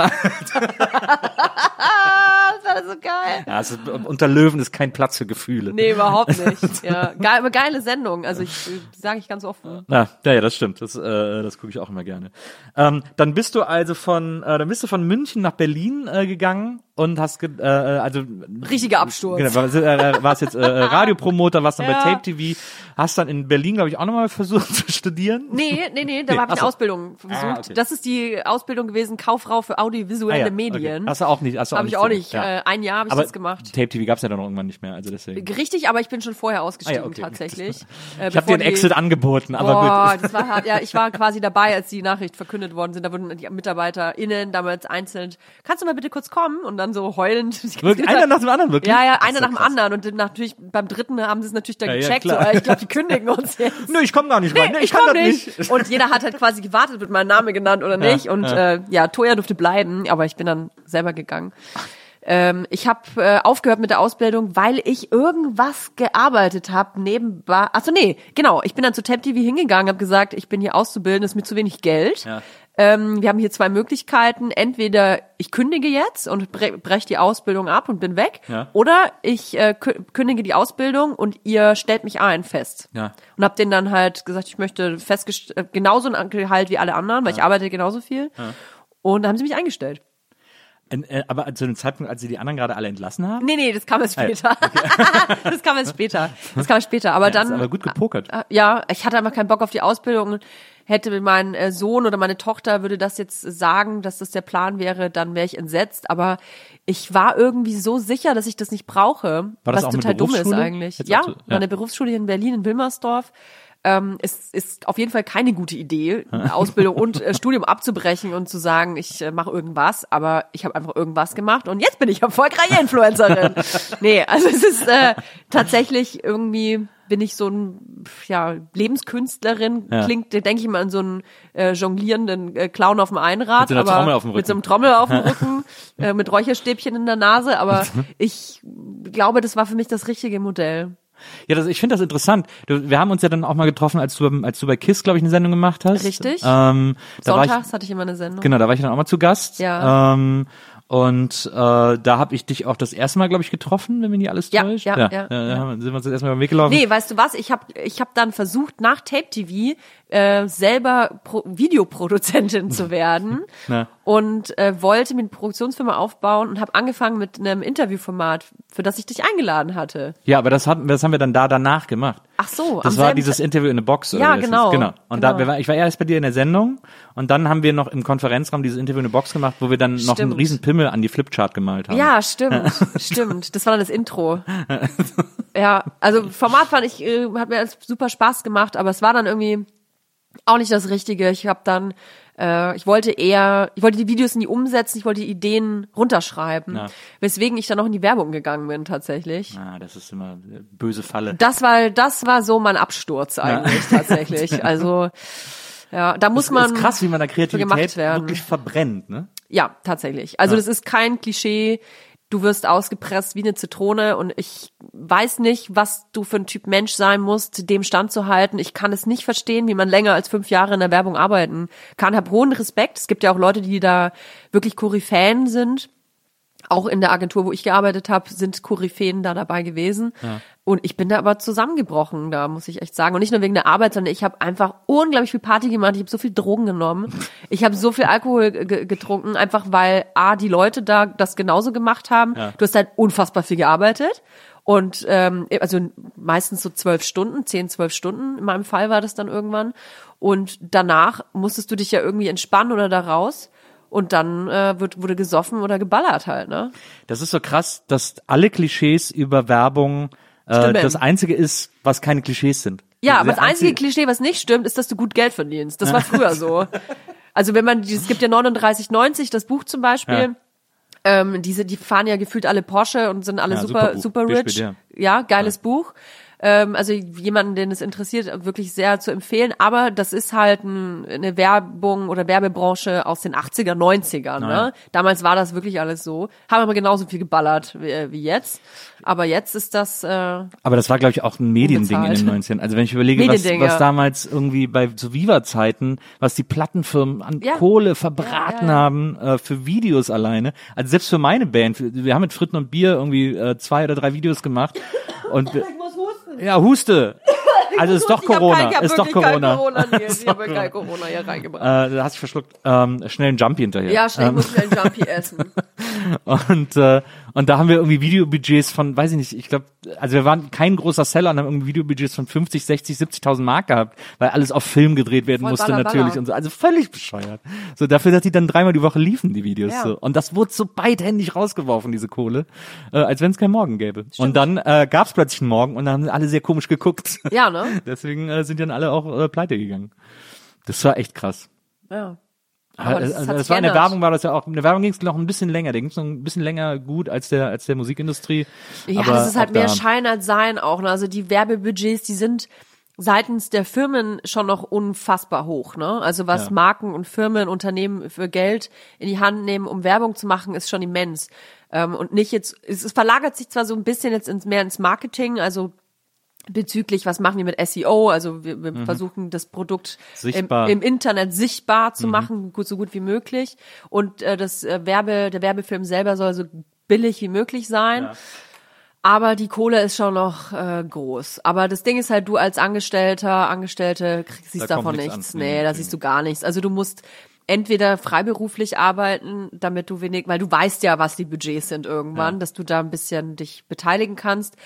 Speaker 3: War so geil.
Speaker 4: Ja, ist, unter Löwen ist kein Platz für Gefühle.
Speaker 3: Nee, überhaupt nicht. Ja, geil, aber geile Sendung. Also ich sage ich ganz offen.
Speaker 4: Ja, ja, ja, das stimmt. Das, äh, das gucke ich auch immer gerne. Ähm, dann bist du also von, äh, dann bist du von München nach Berlin äh, gegangen und hast, ge äh, also
Speaker 3: Richtiger Absturz.
Speaker 4: genau, war, äh, warst jetzt äh, Radiopromoter, warst dann bei
Speaker 3: Ja.
Speaker 4: Tape TV, hast dann in Berlin, glaube ich, auch nochmal versucht zu studieren.
Speaker 3: Nee, nee, nee, da
Speaker 4: Nee,
Speaker 3: habe ich
Speaker 4: ach
Speaker 3: eine
Speaker 4: so.
Speaker 3: Ausbildung versucht.
Speaker 4: Ah, okay.
Speaker 3: Das ist die Ausbildung gewesen, Kauffrau für
Speaker 4: Ah,
Speaker 3: audiovisuelle
Speaker 4: ja,
Speaker 3: Medien.
Speaker 4: Okay. Hast du auch nicht, hast du auch
Speaker 3: Habe ich
Speaker 4: nicht
Speaker 3: auch nicht.
Speaker 4: Ja.
Speaker 3: Äh, ein Jahr habe ich
Speaker 4: Aber
Speaker 3: das gemacht.
Speaker 4: Tape TV gab's ja dann irgendwann nicht mehr, also deswegen.
Speaker 3: Richtig, aber ich bin schon vorher ausgestiegen
Speaker 4: Ah, okay.
Speaker 3: tatsächlich. Äh,
Speaker 4: Ich habe dir einen Exit angeboten, aber
Speaker 3: Boah,
Speaker 4: gut.
Speaker 3: das war hart. Ja, ich war quasi dabei, als die Nachricht verkündet worden sind. Da wurden die MitarbeiterInnen damals einzeln, kannst du mal bitte kurz kommen? Und dann so heulend.
Speaker 4: Wirklich, einer nach dem anderen, wirklich?
Speaker 3: Ja, ja, einer nach dem
Speaker 4: krass.
Speaker 3: anderen. Und natürlich beim dritten haben sie es natürlich dann
Speaker 4: Ja, ja,
Speaker 3: gecheckt. so,
Speaker 4: klar.
Speaker 3: äh, ich glaube, die kündigen uns jetzt.
Speaker 4: Nö, ich komme gar nicht rein. Nee,
Speaker 3: ich
Speaker 4: kann
Speaker 3: komm
Speaker 4: das
Speaker 3: nicht. Und jeder hat halt quasi gewartet, wird mein Name genannt oder nicht. und
Speaker 4: ja.
Speaker 3: Äh, ja, Toya durfte bleiben, aber ich bin dann selber gegangen. Ähm, ich habe äh, aufgehört mit der Ausbildung, weil ich irgendwas gearbeitet habe nebenbei. Achso, nee, genau. Ich bin dann zu Temp TV hingegangen, habe gesagt, ich bin hier auszubilden, ist mir zu wenig Geld.
Speaker 4: Ja.
Speaker 3: Ähm, wir haben hier zwei Möglichkeiten. Entweder ich kündige jetzt und bre breche die Ausbildung ab und bin weg.
Speaker 4: Ja.
Speaker 3: Oder ich äh, kü- kündige die Ausbildung und ihr stellt mich ein fest.
Speaker 4: Ja.
Speaker 3: Und hab denen dann halt gesagt, ich möchte festgest äh, genauso ein Gehalt wie alle anderen, weil ich arbeite genauso viel. Und dann haben sie mich eingestellt.
Speaker 4: Äh, äh, Aber zu dem Zeitpunkt, als sie die anderen gerade alle entlassen haben?
Speaker 3: Nee, nee, das kam erst
Speaker 4: Ah,
Speaker 3: später. das kam erst später. Das kam erst später. Aber
Speaker 4: Ja,
Speaker 3: dann.
Speaker 4: ist aber gut gepokert.
Speaker 3: Äh, Ja, ich hatte einfach keinen Bock auf die Ausbildung. Hätte mein äh, Sohn oder meine Tochter würde das jetzt sagen, dass das der Plan wäre, dann wäre ich entsetzt. Aber ich war irgendwie so sicher, dass ich das nicht brauche,
Speaker 4: War das
Speaker 3: was
Speaker 4: auch
Speaker 3: total dumm ist eigentlich.
Speaker 4: Jetzt
Speaker 3: Ja,
Speaker 4: auch so- ja.
Speaker 3: war eine Berufsschule hier in Berlin in Wilmersdorf. Ähm, es ist auf jeden Fall keine gute Idee, Ausbildung und äh, Studium abzubrechen und zu sagen, ich äh, mache irgendwas, aber ich habe einfach irgendwas gemacht und jetzt bin ich erfolgreiche Influencerin. nee, also es ist äh, tatsächlich irgendwie bin ich so ein ja Lebenskünstlerin
Speaker 4: Ja.
Speaker 3: klingt denke ich mal an so einen äh, jonglierenden äh, Clown auf dem Einrad
Speaker 4: Mit so einer
Speaker 3: aber
Speaker 4: Trommel auf dem
Speaker 3: mit so einem
Speaker 4: Rücken.
Speaker 3: Trommel auf dem Rücken äh, mit Räucherstäbchen in der Nase aber ich glaube das war für mich das richtige Modell
Speaker 4: Ja, das, ich finde das interessant. Du, wir haben uns ja dann auch mal getroffen, als du, beim- als du bei KISS, glaube ich, eine Sendung gemacht hast.
Speaker 3: Richtig.
Speaker 4: Ähm, da war ich,
Speaker 3: Sonntags hatte ich immer eine Sendung
Speaker 4: genau, da war ich dann auch mal zu Gast.
Speaker 3: Ja.
Speaker 4: Ähm, und äh, da habe ich dich auch das erste Mal, glaube ich, getroffen, wenn mich nicht alles
Speaker 3: Ja,
Speaker 4: täuscht.
Speaker 3: ja,
Speaker 4: ja,
Speaker 3: ja,
Speaker 4: wir- sind wir uns das erstmal über den Weg gelaufen.
Speaker 3: Nee, weißt du was? Ich habe ich hab dann versucht, nach Tape TV äh, selber Pro Videoproduzentin zu werden
Speaker 4: Na.
Speaker 3: und äh, wollte mir eine Produktionsfirma aufbauen und habe angefangen mit einem Interviewformat, für das ich dich eingeladen hatte.
Speaker 4: Ja, aber das, hatten, das haben wir dann da danach gemacht.
Speaker 3: Ach so,
Speaker 4: Das war dieses Interview in der Box.
Speaker 3: Ja, genau,
Speaker 4: genau. Und da,
Speaker 3: genau.
Speaker 4: wir war, ich war erst bei dir in der Sendung und dann haben wir noch im Konferenzraum dieses Interview in der Box gemacht, wo wir dann noch einen
Speaker 3: Stimmt.
Speaker 4: riesen Pimmel an die Flipchart gemalt haben.
Speaker 3: Ja, stimmt, stimmt. Das war dann das Intro. Ja, also Format fand ich, äh, hat mir super Spaß gemacht, aber es war dann irgendwie auch nicht das Richtige. Ich habe dann, äh, ich wollte eher, ich wollte die Videos nie umsetzen, ich wollte die Ideen runterschreiben,
Speaker 4: Ja.
Speaker 3: weswegen ich dann noch in die Werbung gegangen bin tatsächlich.
Speaker 4: Ah, das ist immer eine böse Falle.
Speaker 3: Das war, das war so mein Absturz eigentlich tatsächlich. Also ja, da muss
Speaker 4: Das
Speaker 3: man
Speaker 4: ist krass, wie man da Kreativität
Speaker 3: gemacht werden.
Speaker 4: wirklich verbrennt, ne?
Speaker 3: Ja, tatsächlich. Also
Speaker 4: Ja.
Speaker 3: das ist kein Klischee. Du wirst ausgepresst wie eine Zitrone und ich weiß nicht, was du für ein Typ Mensch sein musst, dem standzuhalten. Ich kann es nicht verstehen, wie man länger als fünf Jahre in der Werbung arbeiten kann. Hab hohen Respekt. Es gibt ja auch Leute, die da wirklich Koryphäen sind. Auch in der Agentur, wo ich gearbeitet habe, sind Koryphäen da dabei gewesen. Und ich bin da aber zusammengebrochen, da muss ich echt sagen. Und nicht nur wegen der Arbeit, sondern ich habe einfach unglaublich viel Party gemacht. Ich habe so viel Drogen genommen. Ich habe so viel Alkohol ge- getrunken, einfach weil A, die Leute da das genauso gemacht haben. Du hast halt unfassbar viel gearbeitet. Und ähm, also meistens so zwölf Stunden, zehn, zwölf Stunden. In meinem Fall war das dann irgendwann. Und danach musstest du dich ja irgendwie entspannen oder da raus. Und dann äh, wird, wurde gesoffen oder geballert halt, ne?
Speaker 4: Das ist so krass, dass alle Klischees über Werbung äh, das einzige ist, was keine Klischees sind.
Speaker 3: Ja, aber das einzige Klischee, was nicht stimmt, ist, dass du gut Geld verdienst. Das war früher so. Also wenn man, es gibt ja 3990, das Buch zum Beispiel. Ähm, diese, die fahren ja gefühlt alle Porsche und sind alle
Speaker 4: Ja,
Speaker 3: super,
Speaker 4: super Buch.
Speaker 3: super rich.
Speaker 4: ja.
Speaker 3: Ja, geiles Buch. Ähm, also jemanden, den es interessiert, wirklich sehr zu empfehlen. Aber das ist halt ein, eine Werbung oder Werbebranche aus den 80er, 90ern. Ne? Damals war das wirklich alles so. Haben aber genauso viel geballert wie, äh, wie jetzt. Aber jetzt ist das, äh,
Speaker 4: Aber das war, glaube ich, auch ein Mediending in den
Speaker 3: Unbezahlt.
Speaker 4: 90ern. Also wenn ich überlege, was, was damals irgendwie bei so Viva-Zeiten, was die Plattenfirmen an
Speaker 3: Ja.
Speaker 4: Kohle verbraten
Speaker 3: Ja, ja,
Speaker 4: haben äh, für Videos alleine. Also selbst für meine Band, wir haben mit Fritten und Bier irgendwie äh, zwei oder drei Videos gemacht. Und ja, huste. Also ist doch
Speaker 3: Ich
Speaker 4: Corona.
Speaker 3: kein- ich
Speaker 4: ist doch Corona.
Speaker 3: Corona Nils. ich habe kein Corona hier reingebracht.
Speaker 4: Äh, da hast du verschluckt. Ähm, schnell einen Jumpy hinterher.
Speaker 3: ja, schnell, ich
Speaker 4: Ähm,
Speaker 3: muss schnell einen Jumpy essen.
Speaker 4: Und, äh, und da haben wir irgendwie Videobudgets von, weiß ich nicht, ich glaube, also wir waren kein großer Seller und haben irgendwie Videobudgets von 50, 60, 70.000 Mark gehabt, weil alles auf Film gedreht werden
Speaker 3: Voll
Speaker 4: musste
Speaker 3: baller,
Speaker 4: natürlich
Speaker 3: baller.
Speaker 4: und so. Also völlig bescheuert. So dafür, dass die dann dreimal die Woche liefen, die Videos.
Speaker 3: Ja.
Speaker 4: So. Und das wurde so beidhändig rausgeworfen, diese Kohle, äh, als wenn es keinen Morgen gäbe. Und dann äh, gab es plötzlich einen Morgen und dann haben alle sehr komisch geguckt.
Speaker 3: Ja, ne?
Speaker 4: Deswegen äh, sind dann alle auch äh, pleite gegangen. Das war echt krass.
Speaker 3: Ja.
Speaker 4: Aber
Speaker 3: das hat
Speaker 4: das war in der
Speaker 3: geändert.
Speaker 4: Werbung war das ja auch. In der Werbung ging es noch ein bisschen länger. Da ging es noch ein bisschen länger gut als der als der Musikindustrie.
Speaker 3: Ja,
Speaker 4: Aber
Speaker 3: das ist halt mehr
Speaker 4: da-
Speaker 3: Schein als Sein auch. Ne? Also die Werbebudgets, die sind seitens der Firmen schon noch unfassbar hoch. Ne? Also was
Speaker 4: Ja.
Speaker 3: Marken und Firmen, Unternehmen für Geld in die Hand nehmen, um Werbung zu machen, ist schon immens. Ähm, und nicht jetzt, es, es verlagert sich zwar so ein bisschen jetzt ins, mehr ins Marketing, also bezüglich, was machen wir mit SEO, also wir, wir versuchen das Produkt im,
Speaker 4: Mhm. Mhm.
Speaker 3: im Internet sichtbar zu machen, gut, so gut wie möglich. Und äh, das äh, Werbe, der Werbefilm selber soll so billig wie möglich sein. Aber die Kohle ist schon noch äh, groß. Aber das Ding ist halt, du als Angestellter, Angestellte kriegst, siehst
Speaker 4: Da
Speaker 3: davon
Speaker 4: nichts
Speaker 3: nichts. Nee,
Speaker 4: Nee,
Speaker 3: da
Speaker 4: nee.
Speaker 3: siehst du gar nichts. Also du musst entweder freiberuflich arbeiten, damit du wenig, weil du weißt ja, was die Budgets sind irgendwann, dass du da ein bisschen dich beteiligen kannst.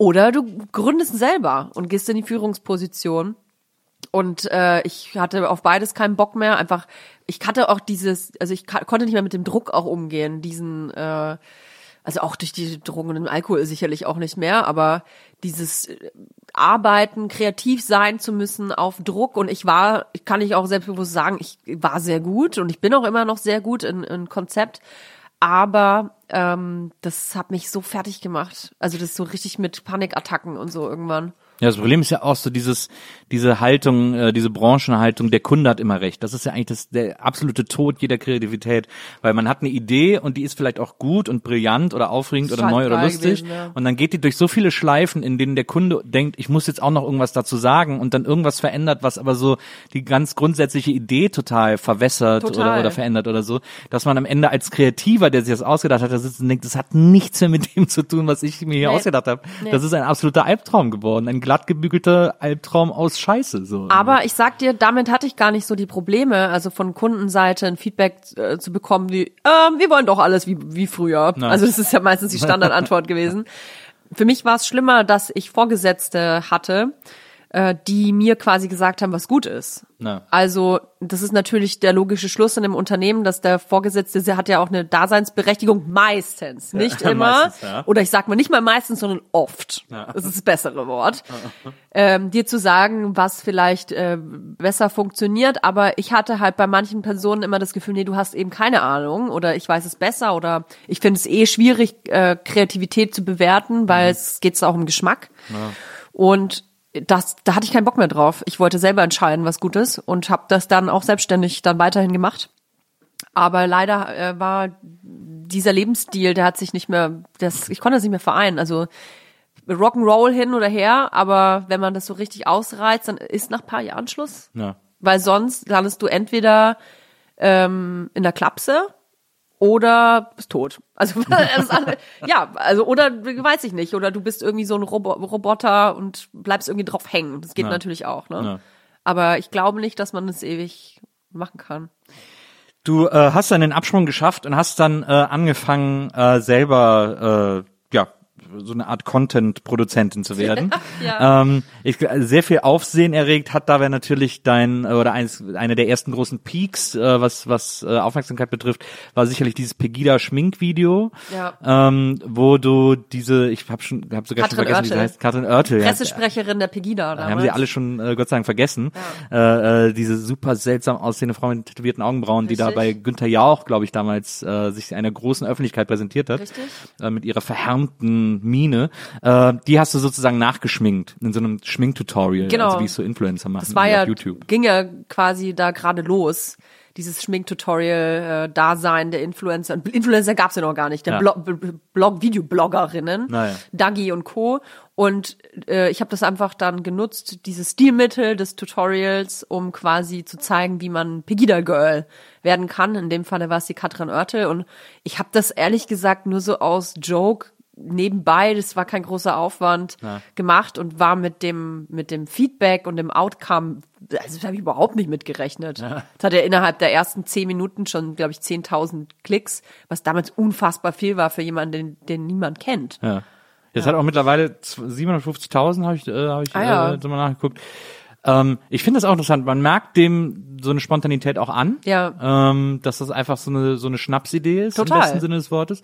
Speaker 3: Oder du gründest selber und gehst in die Führungsposition. Und äh, ich hatte auf beides keinen Bock mehr. Einfach, ich hatte auch dieses, also ich konnte nicht mehr mit dem Druck auch umgehen, diesen, äh, Also auch durch die Drogen und Alkohol sicherlich auch nicht mehr, aber dieses äh, Arbeiten, kreativ sein zu müssen auf Druck und ich war, kann ich auch selbstbewusst sagen, ich war sehr gut und ich bin auch immer noch sehr gut in, in Konzept, aber ähm, das hat mich so fertig gemacht. Also das so richtig mit Panikattacken und so irgendwann.
Speaker 4: Ja, das Problem ist ja auch so dieses, diese Haltung, äh, diese Branchenhaltung, der Kunde hat immer recht. Das ist ja eigentlich das, der absolute Tod jeder Kreativität, weil man hat eine Idee und die ist vielleicht auch gut und brillant oder aufregend oder neu oder lustig
Speaker 3: gewesen, ja.
Speaker 4: und dann geht die durch so viele Schleifen, in denen der Kunde denkt, ich muss jetzt auch noch irgendwas dazu sagen und dann irgendwas verändert, was aber so die ganz grundsätzliche Idee total verwässert
Speaker 3: Total.
Speaker 4: oder, oder verändert oder so, dass man am Ende als Kreativer, der sich das ausgedacht hat, da sitzt und denkt, das hat nichts mehr mit dem zu tun, was ich mir hier
Speaker 3: Nee.
Speaker 4: ausgedacht habe.
Speaker 3: Nee.
Speaker 4: Das ist ein absoluter Albtraum geworden, ein glatt gebügelter Albtraum aus Scheiße. So.
Speaker 3: Aber ich sag dir, damit hatte ich gar nicht so die Probleme, also von Kundenseite ein Feedback äh, zu bekommen, wie, ähm, wir wollen doch alles wie, wie früher.
Speaker 4: Na.
Speaker 3: Also das ist ja meistens die Standardantwort gewesen. Für mich war es schlimmer, dass ich Vorgesetzte hatte, äh, die mir quasi gesagt haben, was gut ist.
Speaker 4: Na.
Speaker 3: Also das ist natürlich der logische Schluss in einem Unternehmen, dass der Vorgesetzte, der hat ja auch eine Daseinsberechtigung, meistens, nicht immer.
Speaker 4: meistens, ja.
Speaker 3: Oder ich sag mal nicht mal meistens, sondern oft. Das ist das bessere Wort. ähm, dir zu sagen, was vielleicht äh, besser funktioniert, aber ich hatte halt bei manchen Personen immer das Gefühl, nee, du hast eben keine Ahnung oder ich weiß es besser oder ich finde es eh schwierig, äh, Kreativität zu bewerten, weil es geht auch um Geschmack. Und das, da hatte ich keinen Bock mehr drauf. Ich wollte selber entscheiden, was gut ist und habe das dann auch selbstständig dann weiterhin gemacht. Aber leider äh, war dieser Lebensstil, der hat sich nicht mehr, das, ich konnte das nicht mehr vereinen. Also Rock'n'Roll hin oder her, aber wenn man das so richtig ausreizt, dann ist nach paar Jahren Schluss.
Speaker 4: Ja.
Speaker 3: Weil sonst landest du entweder ähm, in der Klapse oder bist tot. Also ja, also oder weiß ich nicht, oder du bist irgendwie so ein Robo Roboter und bleibst irgendwie drauf hängen. Das geht
Speaker 4: Ja.
Speaker 3: natürlich auch, ne?
Speaker 4: Ja.
Speaker 3: Aber ich glaube nicht, dass man das ewig machen kann.
Speaker 4: Du äh, hast dann den Absprung geschafft und hast dann äh, angefangen, äh, selber äh, ja so eine Art Content-Produzentin zu werden.
Speaker 3: Ja.
Speaker 4: ähm, ich, sehr viel Aufsehen erregt hat dabei natürlich dein äh, oder eins, eine der ersten großen Peaks, äh, was was äh, Aufmerksamkeit betrifft, war sicherlich dieses Pegida Schminkvideo,
Speaker 3: Ja.
Speaker 4: ähm, wo du diese, ich habe schon, habe sogar schon
Speaker 3: Katrin
Speaker 4: vergessen, wie sie
Speaker 3: Oertel.
Speaker 4: heißt, Katrin Oertel, ja.
Speaker 3: Pressesprecherin der Pegida damals.
Speaker 4: haben sie alle schon äh, Gott sei Dank vergessen. Äh, äh, diese super seltsam aussehende Frau mit tätowierten Augenbrauen, die da
Speaker 3: Richtig.
Speaker 4: bei Günther Jauch, glaube ich, damals äh, sich einer großen Öffentlichkeit präsentiert hat.
Speaker 3: Richtig.
Speaker 4: Äh, mit ihrer verhärmten Miene. Äh, die hast du sozusagen nachgeschminkt in so einem Schminktutorial,
Speaker 3: Genau.
Speaker 4: also wie es so Influencer machen
Speaker 3: Das war
Speaker 4: auf
Speaker 3: ja,
Speaker 4: YouTube.
Speaker 3: ging ja quasi da gerade los. Dieses Schminktutorial-Dasein der Influencer. Und Influencer gab's ja noch gar nicht. Der
Speaker 4: Ja.
Speaker 3: Blog, Blog Videobloggerinnen,
Speaker 4: Naja.
Speaker 3: Dagi und Co. Und äh, ich habe das einfach dann genutzt, dieses Stilmittel des Tutorials, um quasi zu zeigen, wie man Pegida Girl werden kann. In dem Falle war es die Katrin Oertel. Und ich habe das ehrlich gesagt nur so aus Joke nebenbei, das war kein großer Aufwand, gemacht und war mit dem, mit dem Feedback und dem Outcome, also da habe ich überhaupt nicht mitgerechnet. Das hat er innerhalb der ersten zehn Minuten schon, glaube ich, 10.000 Klicks, was damals unfassbar viel war für jemanden, den, den niemand kennt.
Speaker 4: Ja. Jetzt hat auch mittlerweile 750.000 habe ich, äh, hab ich
Speaker 3: Ah, ja.
Speaker 4: äh, so mal nachgeguckt. Ähm, ich finde das auch interessant. Man merkt dem so eine Spontanität auch an.
Speaker 3: Ja.
Speaker 4: Ähm, dass das einfach so eine so eine Schnapsidee ist
Speaker 3: Total.
Speaker 4: im besten Sinne des Wortes.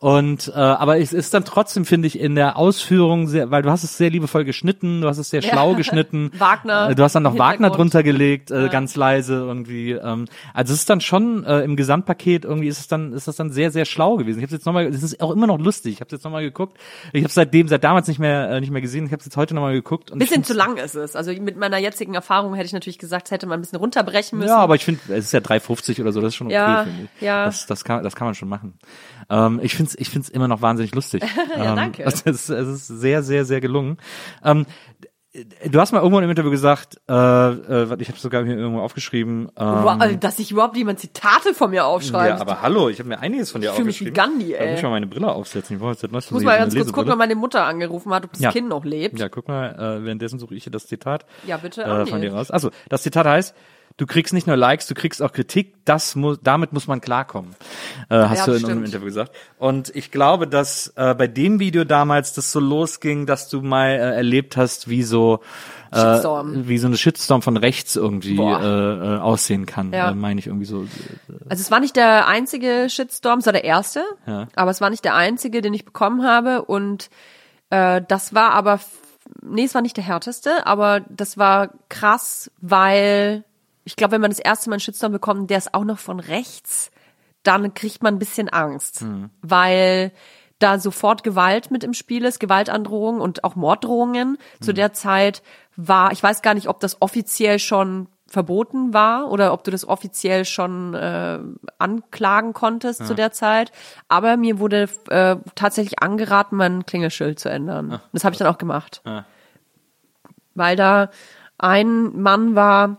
Speaker 4: Und äh, aber es ist dann trotzdem finde ich in der Ausführung sehr, weil du hast es sehr liebevoll geschnitten, du hast es sehr schlau geschnitten.
Speaker 3: Wagner
Speaker 4: Äh, Du hast dann noch Wagner drunter gelegt, äh, ganz leise irgendwie. Ähm, also es ist dann schon äh, im Gesamtpaket irgendwie ist es dann ist das dann sehr sehr schlau gewesen. Ich habe jetzt noch mal, es ist auch immer noch lustig. Ich habe jetzt noch mal geguckt. Ich habe seitdem seit damals nicht mehr äh, nicht mehr gesehen. Ich habe jetzt heute noch mal geguckt. Und
Speaker 3: Bisschen zu lang ist es. Also mit meiner jetzigen Erfahrung hätte ich natürlich gesagt, hätte man ein bisschen runterbrechen müssen.
Speaker 4: Ja, aber ich finde, es ist ja 3,50 oder so, das ist schon okay,
Speaker 3: Ja,
Speaker 4: finde ich.
Speaker 3: ja.
Speaker 4: Das, das, kann, das kann man schon machen. Ähm, ich finde es ich find's immer noch wahnsinnig lustig.
Speaker 3: Ja,
Speaker 4: ähm,
Speaker 3: danke.
Speaker 4: Es ist, es ist sehr, sehr, sehr gelungen. Ähm, du hast mal irgendwo im Interview gesagt, äh, äh, ich habe sogar hier irgendwo aufgeschrieben. Ähm,
Speaker 3: Wow, also, dass sich überhaupt jemand Zitate von mir aufschreibt.
Speaker 4: ja, aber hallo, ich habe mir einiges von dir
Speaker 3: Ich fühl mich wie
Speaker 4: aufgeschrieben.
Speaker 3: Gandhi,
Speaker 4: Da muss
Speaker 3: ey.
Speaker 4: ich mal meine Brille aufsetzen. Ich jetzt
Speaker 3: ich muss mal ganz kurz gucken, ob meine Mutter angerufen hat, ob das
Speaker 4: Ja.
Speaker 3: Kind noch lebt.
Speaker 4: Ja, guck mal, äh, währenddessen suche ich hier das Zitat
Speaker 3: Ja, bitte.
Speaker 4: äh, von dir raus. Also, das Zitat heißt, du kriegst nicht nur Likes, du kriegst auch Kritik. Das muss, damit muss man klarkommen, äh, hast
Speaker 3: Ja,
Speaker 4: du in
Speaker 3: stimmt.
Speaker 4: einem Interview gesagt. Und ich glaube, dass äh, bei dem Video damals das so losging, dass du mal äh, erlebt hast, wie so äh,
Speaker 3: Shitstorm.
Speaker 4: wie so eine Shitstorm von rechts irgendwie
Speaker 3: Boah.
Speaker 4: äh, äh, aussehen kann,
Speaker 3: Ja.
Speaker 4: äh, meine ich irgendwie so.
Speaker 3: Also es war nicht der einzige Shitstorm, es war der erste,
Speaker 4: Ja.
Speaker 3: aber es war nicht der einzige, den ich bekommen habe und äh, das war aber, nee, es war nicht der härteste, aber das war krass, weil ich glaube, wenn man das erste Mal einen Shitstorm bekommt, der ist auch noch von rechts, dann kriegt man ein bisschen Angst, weil da sofort Gewalt mit im Spiel ist, Gewaltandrohungen und auch Morddrohungen. Zu der Zeit war, ich weiß gar nicht, ob das offiziell schon verboten war oder ob du das offiziell schon äh, anklagen konntest zu der Zeit. Aber mir wurde äh, tatsächlich angeraten, mein Klingelschild zu ändern. Das habe ich dann auch gemacht. Weil da ein Mann war,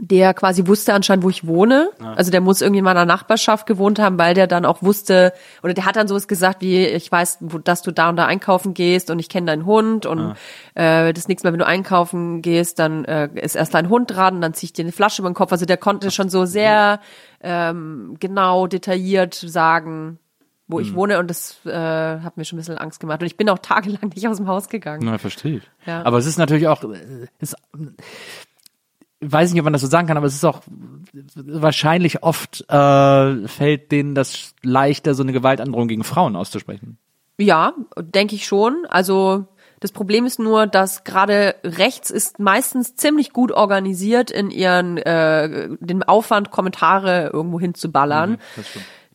Speaker 3: der quasi wusste anscheinend, wo ich wohne. Also der muss irgendwie in meiner Nachbarschaft gewohnt haben, weil der dann auch wusste, oder der hat dann sowas gesagt wie, ich weiß, wo, dass du da und da einkaufen gehst und ich kenne deinen Hund und äh, das nächste Mal, wenn du einkaufen gehst, dann äh, ist erst dein Hund dran und dann zieh ich dir eine Flasche über den Kopf. Also der konnte schon so sehr ähm, genau, detailliert sagen, wo ich wohne und das äh, hat mir schon ein bisschen Angst gemacht. Und ich bin auch tagelang nicht aus dem Haus gegangen.
Speaker 4: Na, verstehe ich.
Speaker 3: Ja.
Speaker 4: Aber es ist natürlich auch, äh, ich weiß nicht, ob man das so sagen kann, aber es ist auch wahrscheinlich oft äh, fällt denen das leichter, so eine Gewaltandrohung gegen Frauen auszusprechen.
Speaker 3: Ja, denke ich schon. Also das Problem ist nur, dass gerade rechts ist meistens ziemlich gut organisiert in ihren äh, den Aufwand Kommentare irgendwo hinzuballern.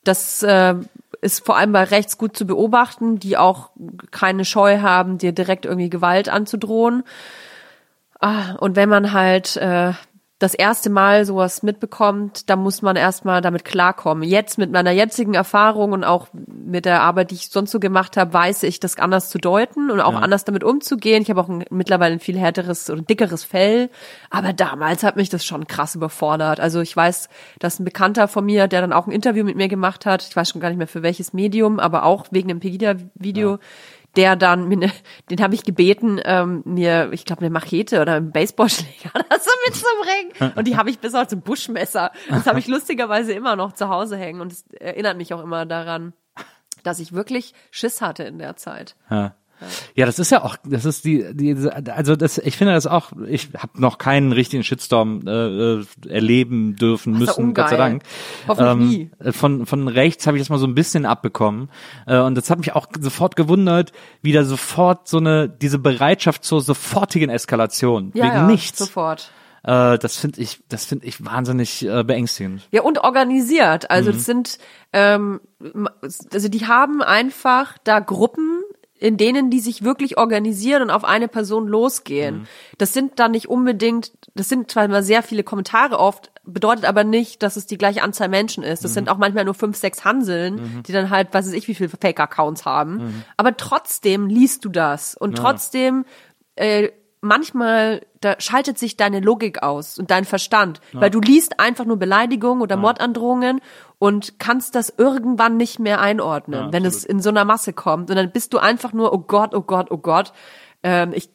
Speaker 3: Das äh, ist vor allem bei rechts gut zu beobachten, die auch keine Scheu haben, dir direkt irgendwie Gewalt anzudrohen. Ah, und wenn man halt äh, das erste Mal sowas mitbekommt, dann muss man erstmal damit klarkommen. Jetzt mit meiner jetzigen Erfahrung und auch mit der Arbeit, die ich sonst so gemacht habe, weiß ich, das anders zu deuten und auch anders damit umzugehen. Ich habe auch ein, mittlerweile ein viel härteres und dickeres Fell. Aber damals hat mich das schon krass überfordert. Also ich weiß, dass ein Bekannter von mir, der dann auch ein Interview mit mir gemacht hat, ich weiß schon gar nicht mehr für welches Medium, aber auch wegen dem Pegida-Video, der dann, mir ne, den habe ich gebeten, ähm, mir, ich glaube, eine Machete oder einen Baseballschläger oder so mitzubringen. Und die habe ich bis heute zum Buschmesser. Das habe ich lustigerweise immer noch zu Hause hängen und es erinnert mich auch immer daran, dass ich wirklich Schiss hatte in der Zeit.
Speaker 4: Ja. Ja, das ist ja auch, das ist die, die also das, ich finde das auch, ich habe noch keinen richtigen Shitstorm äh, äh, erleben dürfen
Speaker 3: ja
Speaker 4: müssen, Gott sei. Dank.
Speaker 3: Hoffentlich nie.
Speaker 4: äh, Von von rechts habe ich das mal so ein bisschen abbekommen äh, und das hat mich auch sofort gewundert, wie da sofort so eine diese Bereitschaft zur sofortigen Eskalation
Speaker 3: Ja,
Speaker 4: wegen
Speaker 3: ja,
Speaker 4: nichts.
Speaker 3: sofort.
Speaker 4: Äh, das finde ich, das finde ich wahnsinnig äh, beängstigend.
Speaker 3: Ja, und organisiert. Also das sind, ähm, also die haben einfach da Gruppen, in denen die sich wirklich organisieren und auf eine Person losgehen. Das sind dann nicht unbedingt, das sind zwar immer sehr viele Kommentare oft, bedeutet aber nicht, dass es die gleiche Anzahl Menschen ist. Das sind auch manchmal nur fünf, sechs Hanseln, die dann halt, was weiß ich, wie viele Fake-Accounts haben. Aber trotzdem liest du das und trotzdem äh, manchmal da schaltet sich deine Logik aus und dein Verstand, weil du liest einfach nur Beleidigungen oder Mordandrohungen und kannst das irgendwann nicht mehr einordnen, wenn es in so einer Masse kommt. Und dann bist du einfach nur oh Gott, oh Gott, oh Gott. Ähm, ich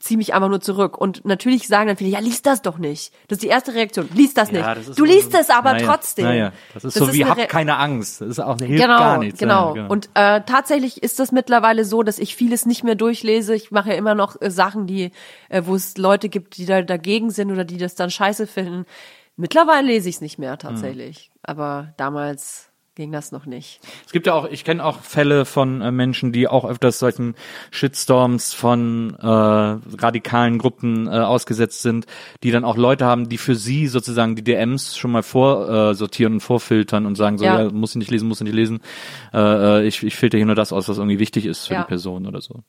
Speaker 3: ziehe mich einfach nur zurück. Und natürlich sagen dann viele, ja, lies das doch nicht. Das ist die erste Reaktion. Lies das nicht.
Speaker 4: das ist
Speaker 3: du
Speaker 4: so-
Speaker 3: liest es aber
Speaker 4: naja,
Speaker 3: trotzdem.
Speaker 4: Naja, das ist so wie
Speaker 3: eine
Speaker 4: hab
Speaker 3: Re-
Speaker 4: keine Angst. Das ist auch hilft
Speaker 3: genau,
Speaker 4: gar nichts.
Speaker 3: Genau.
Speaker 4: Ja,
Speaker 3: Und äh, tatsächlich ist das mittlerweile so, dass ich vieles nicht mehr durchlese. Ich mache ja immer noch äh, Sachen, die, äh, wo es Leute gibt, die da dagegen sind oder die das dann scheiße finden. Mittlerweile lese ich es nicht mehr tatsächlich. Aber damals ging das noch nicht.
Speaker 4: Es gibt ja auch, ich kenne auch Fälle von äh, Menschen, die auch öfters solchen Shitstorms von äh, radikalen Gruppen äh, ausgesetzt sind, die dann auch Leute haben, die für sie sozusagen die DMs schon mal vorsortieren äh, und vorfiltern und sagen so, ja,
Speaker 3: Ja.
Speaker 4: muss ich nicht lesen, muss ich nicht lesen. Äh, äh, ich, ich filter hier nur das aus, was irgendwie wichtig ist für
Speaker 3: Ja.
Speaker 4: die Person oder so.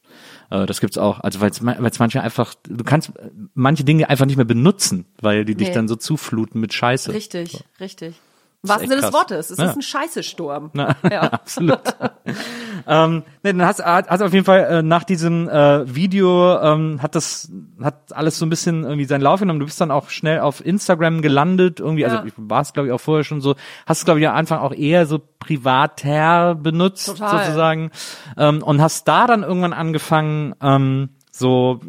Speaker 4: Äh, das gibt's auch. Also weil es manche einfach, du kannst manche Dinge einfach nicht mehr benutzen, weil die dich
Speaker 3: Nee.
Speaker 4: dann so zufluten mit Scheiße.
Speaker 3: Richtig, richtig. Wahrsten Sinne des. Wortes. Es
Speaker 4: Ja.
Speaker 3: ist ein Scheißesturm.
Speaker 4: Na,
Speaker 3: Ja.
Speaker 4: absolut. ähm, nee, dann hast, hast auf jeden Fall äh, nach diesem äh, Video ähm, hat das hat alles so ein bisschen irgendwie seinen Lauf genommen. Du bist dann auch schnell auf Instagram gelandet irgendwie.
Speaker 3: Ja.
Speaker 4: Also ich war es glaube ich auch vorher schon so. Hast glaube ich am Anfang auch eher so privater benutzt
Speaker 3: Total.
Speaker 4: sozusagen ähm, und hast da dann irgendwann angefangen ähm, so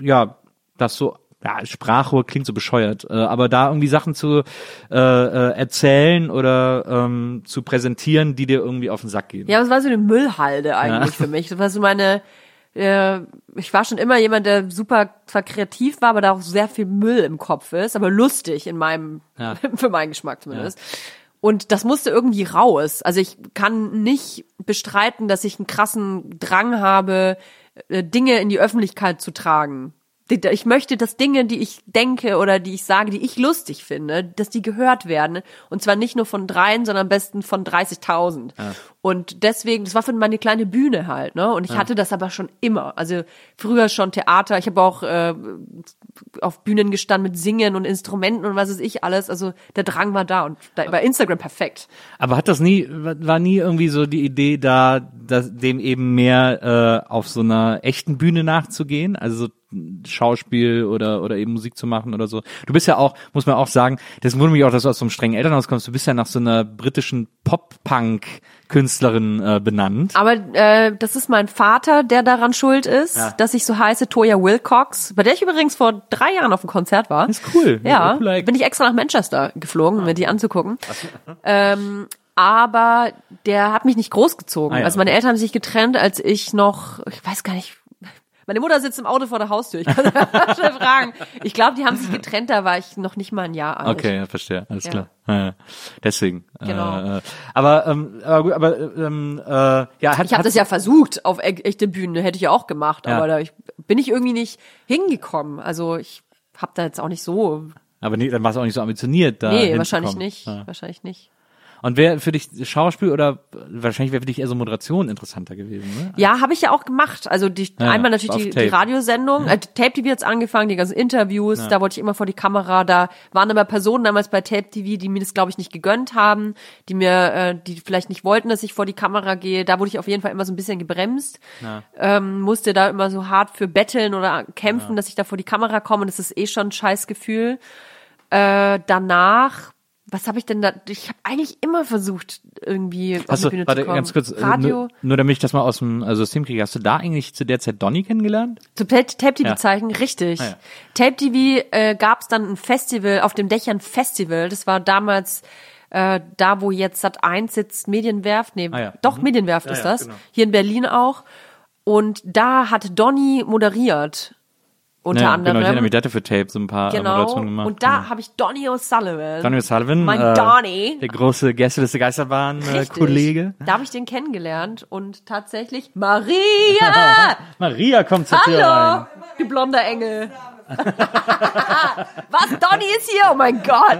Speaker 4: äh, ja das so ja, Sprachrohr klingt so bescheuert, äh, aber da irgendwie Sachen zu äh, äh, erzählen oder ähm, zu präsentieren, die dir irgendwie auf den Sack gehen.
Speaker 3: Ja, das war so eine Müllhalde eigentlich für mich. Das war so meine, äh, ich war schon immer jemand, der super zwar kreativ war, aber da auch sehr viel Müll im Kopf ist, aber lustig in meinem,
Speaker 4: Ja.
Speaker 3: für meinen Geschmack zumindest. Und das musste irgendwie raus. Also ich kann nicht bestreiten, dass ich einen krassen Drang habe, äh, Dinge in die Öffentlichkeit zu tragen. Ich möchte, dass Dinge, die ich denke oder die ich sage, die ich lustig finde, dass die gehört werden. Und zwar nicht nur von dreien, sondern am besten von 30.000. Und deswegen, das war für meine kleine Bühne halt, ne? Und ich hatte das aber schon immer. Also früher schon Theater. Ich habe auch äh, auf Bühnen gestanden mit Singen und Instrumenten und was weiß ich alles. Also der Drang war da und da war Instagram perfekt.
Speaker 4: Aber hat das nie, war nie irgendwie so die Idee da, dass dem eben mehr äh, auf so einer echten Bühne nachzugehen? Also so Schauspiel oder oder eben Musik zu machen oder so. Du bist ja auch, muss man auch sagen, das wundert mich auch, dass du aus so einem strengen Elternhaus kommst. Du bist ja nach so einer britischen Pop-Punk-Künstlerin äh, benannt.
Speaker 3: Aber äh, das ist mein Vater, der daran schuld ist,
Speaker 4: Ja.
Speaker 3: dass ich so heiße, Toya Wilcox, bei der ich übrigens vor drei Jahren auf dem Konzert war.
Speaker 4: ist cool.
Speaker 3: Ja,
Speaker 4: Eck.
Speaker 3: bin ich extra nach Manchester geflogen, um mir die anzugucken. Ähm, aber der hat mich nicht großgezogen.
Speaker 4: Ah ja,
Speaker 3: also meine Eltern haben sich getrennt, als ich noch, ich weiß gar nicht, meine Mutter sitzt im Auto vor der Haustür. Ich kann schon fragen. Ich glaube, die haben sich getrennt, da war ich noch nicht mal ein Jahr alt.
Speaker 4: Okay, ja, verstehe, alles
Speaker 3: Ja.
Speaker 4: klar. Ja. Deswegen.
Speaker 3: Genau.
Speaker 4: Äh, aber, ähm, aber gut, aber ähm, äh, ja, hat,
Speaker 3: Ich habe das ja versucht auf e echte Bühne, hätte ich ja auch gemacht,
Speaker 4: Ja.
Speaker 3: aber da ich, bin ich irgendwie nicht hingekommen. Also ich habe da jetzt auch nicht so.
Speaker 4: aber nee, dann war es auch nicht so ambitioniert da.
Speaker 3: Nee, wahrscheinlich nicht. Wahrscheinlich nicht.
Speaker 4: Und wäre für dich Schauspiel oder wahrscheinlich wäre für dich eher so Moderation interessanter gewesen, ne?
Speaker 3: Ja, habe ich ja auch gemacht. Also die,
Speaker 4: Ja,
Speaker 3: einmal natürlich die, die Radiosendung, äh, Tape TV jetzt angefangen, die ganzen Interviews, da wollte ich immer vor die Kamera, da waren aber Personen damals bei Tape TV, die mir das glaube ich nicht gegönnt haben, die mir, äh, die vielleicht nicht wollten, dass ich vor die Kamera gehe. Da wurde ich auf jeden Fall immer so ein bisschen gebremst, ähm, musste da immer so hart für betteln oder kämpfen, dass ich da vor die Kamera komme. Und das ist eh schon ein Scheißgefühl. Äh, danach was habe ich denn da? Ich habe eigentlich immer versucht, irgendwie auf
Speaker 4: Hast
Speaker 3: die
Speaker 4: du,
Speaker 3: Bühne
Speaker 4: warte,
Speaker 3: zu kommen.
Speaker 4: ganz kurz, äh,
Speaker 3: Radio.
Speaker 4: nur, nur damit ich das mal aus dem äh, System kriege, hast du da eigentlich zu der Zeit Donny kennengelernt?
Speaker 3: Zu Tape TV
Speaker 4: Ja.
Speaker 3: richtig.
Speaker 4: Ah, ja.
Speaker 3: Tape TV äh, gab es dann ein Festival, auf dem Dächern Festival. Das war damals äh, da, wo jetzt Sat 1 sitzt, Medienwerft. Nee,
Speaker 4: Ah, ja.
Speaker 3: doch, Medienwerft
Speaker 4: Ja,
Speaker 3: ist das.
Speaker 4: genau.
Speaker 3: Hier in Berlin auch. Und da hat Donny moderiert. Unter
Speaker 4: ja,
Speaker 3: anderem.
Speaker 4: Genau, ich erinnere mich, der hatte für Tape so ein paar äh,
Speaker 3: Genau.
Speaker 4: Moderationen gemacht.
Speaker 3: Und da
Speaker 4: genau.
Speaker 3: habe ich Donny O'Sullivan.
Speaker 4: Donny Sullivan,
Speaker 3: Mein
Speaker 4: äh,
Speaker 3: Donny.
Speaker 4: der große Gästeliste Geisterbahn äh,
Speaker 3: Richtig.
Speaker 4: Kollege.
Speaker 3: Da habe ich den kennengelernt und tatsächlich Maria!
Speaker 4: Maria kommt zur Tür rein.
Speaker 3: Hallo, du blonder Engel. Was? Donny ist hier? Oh mein Gott.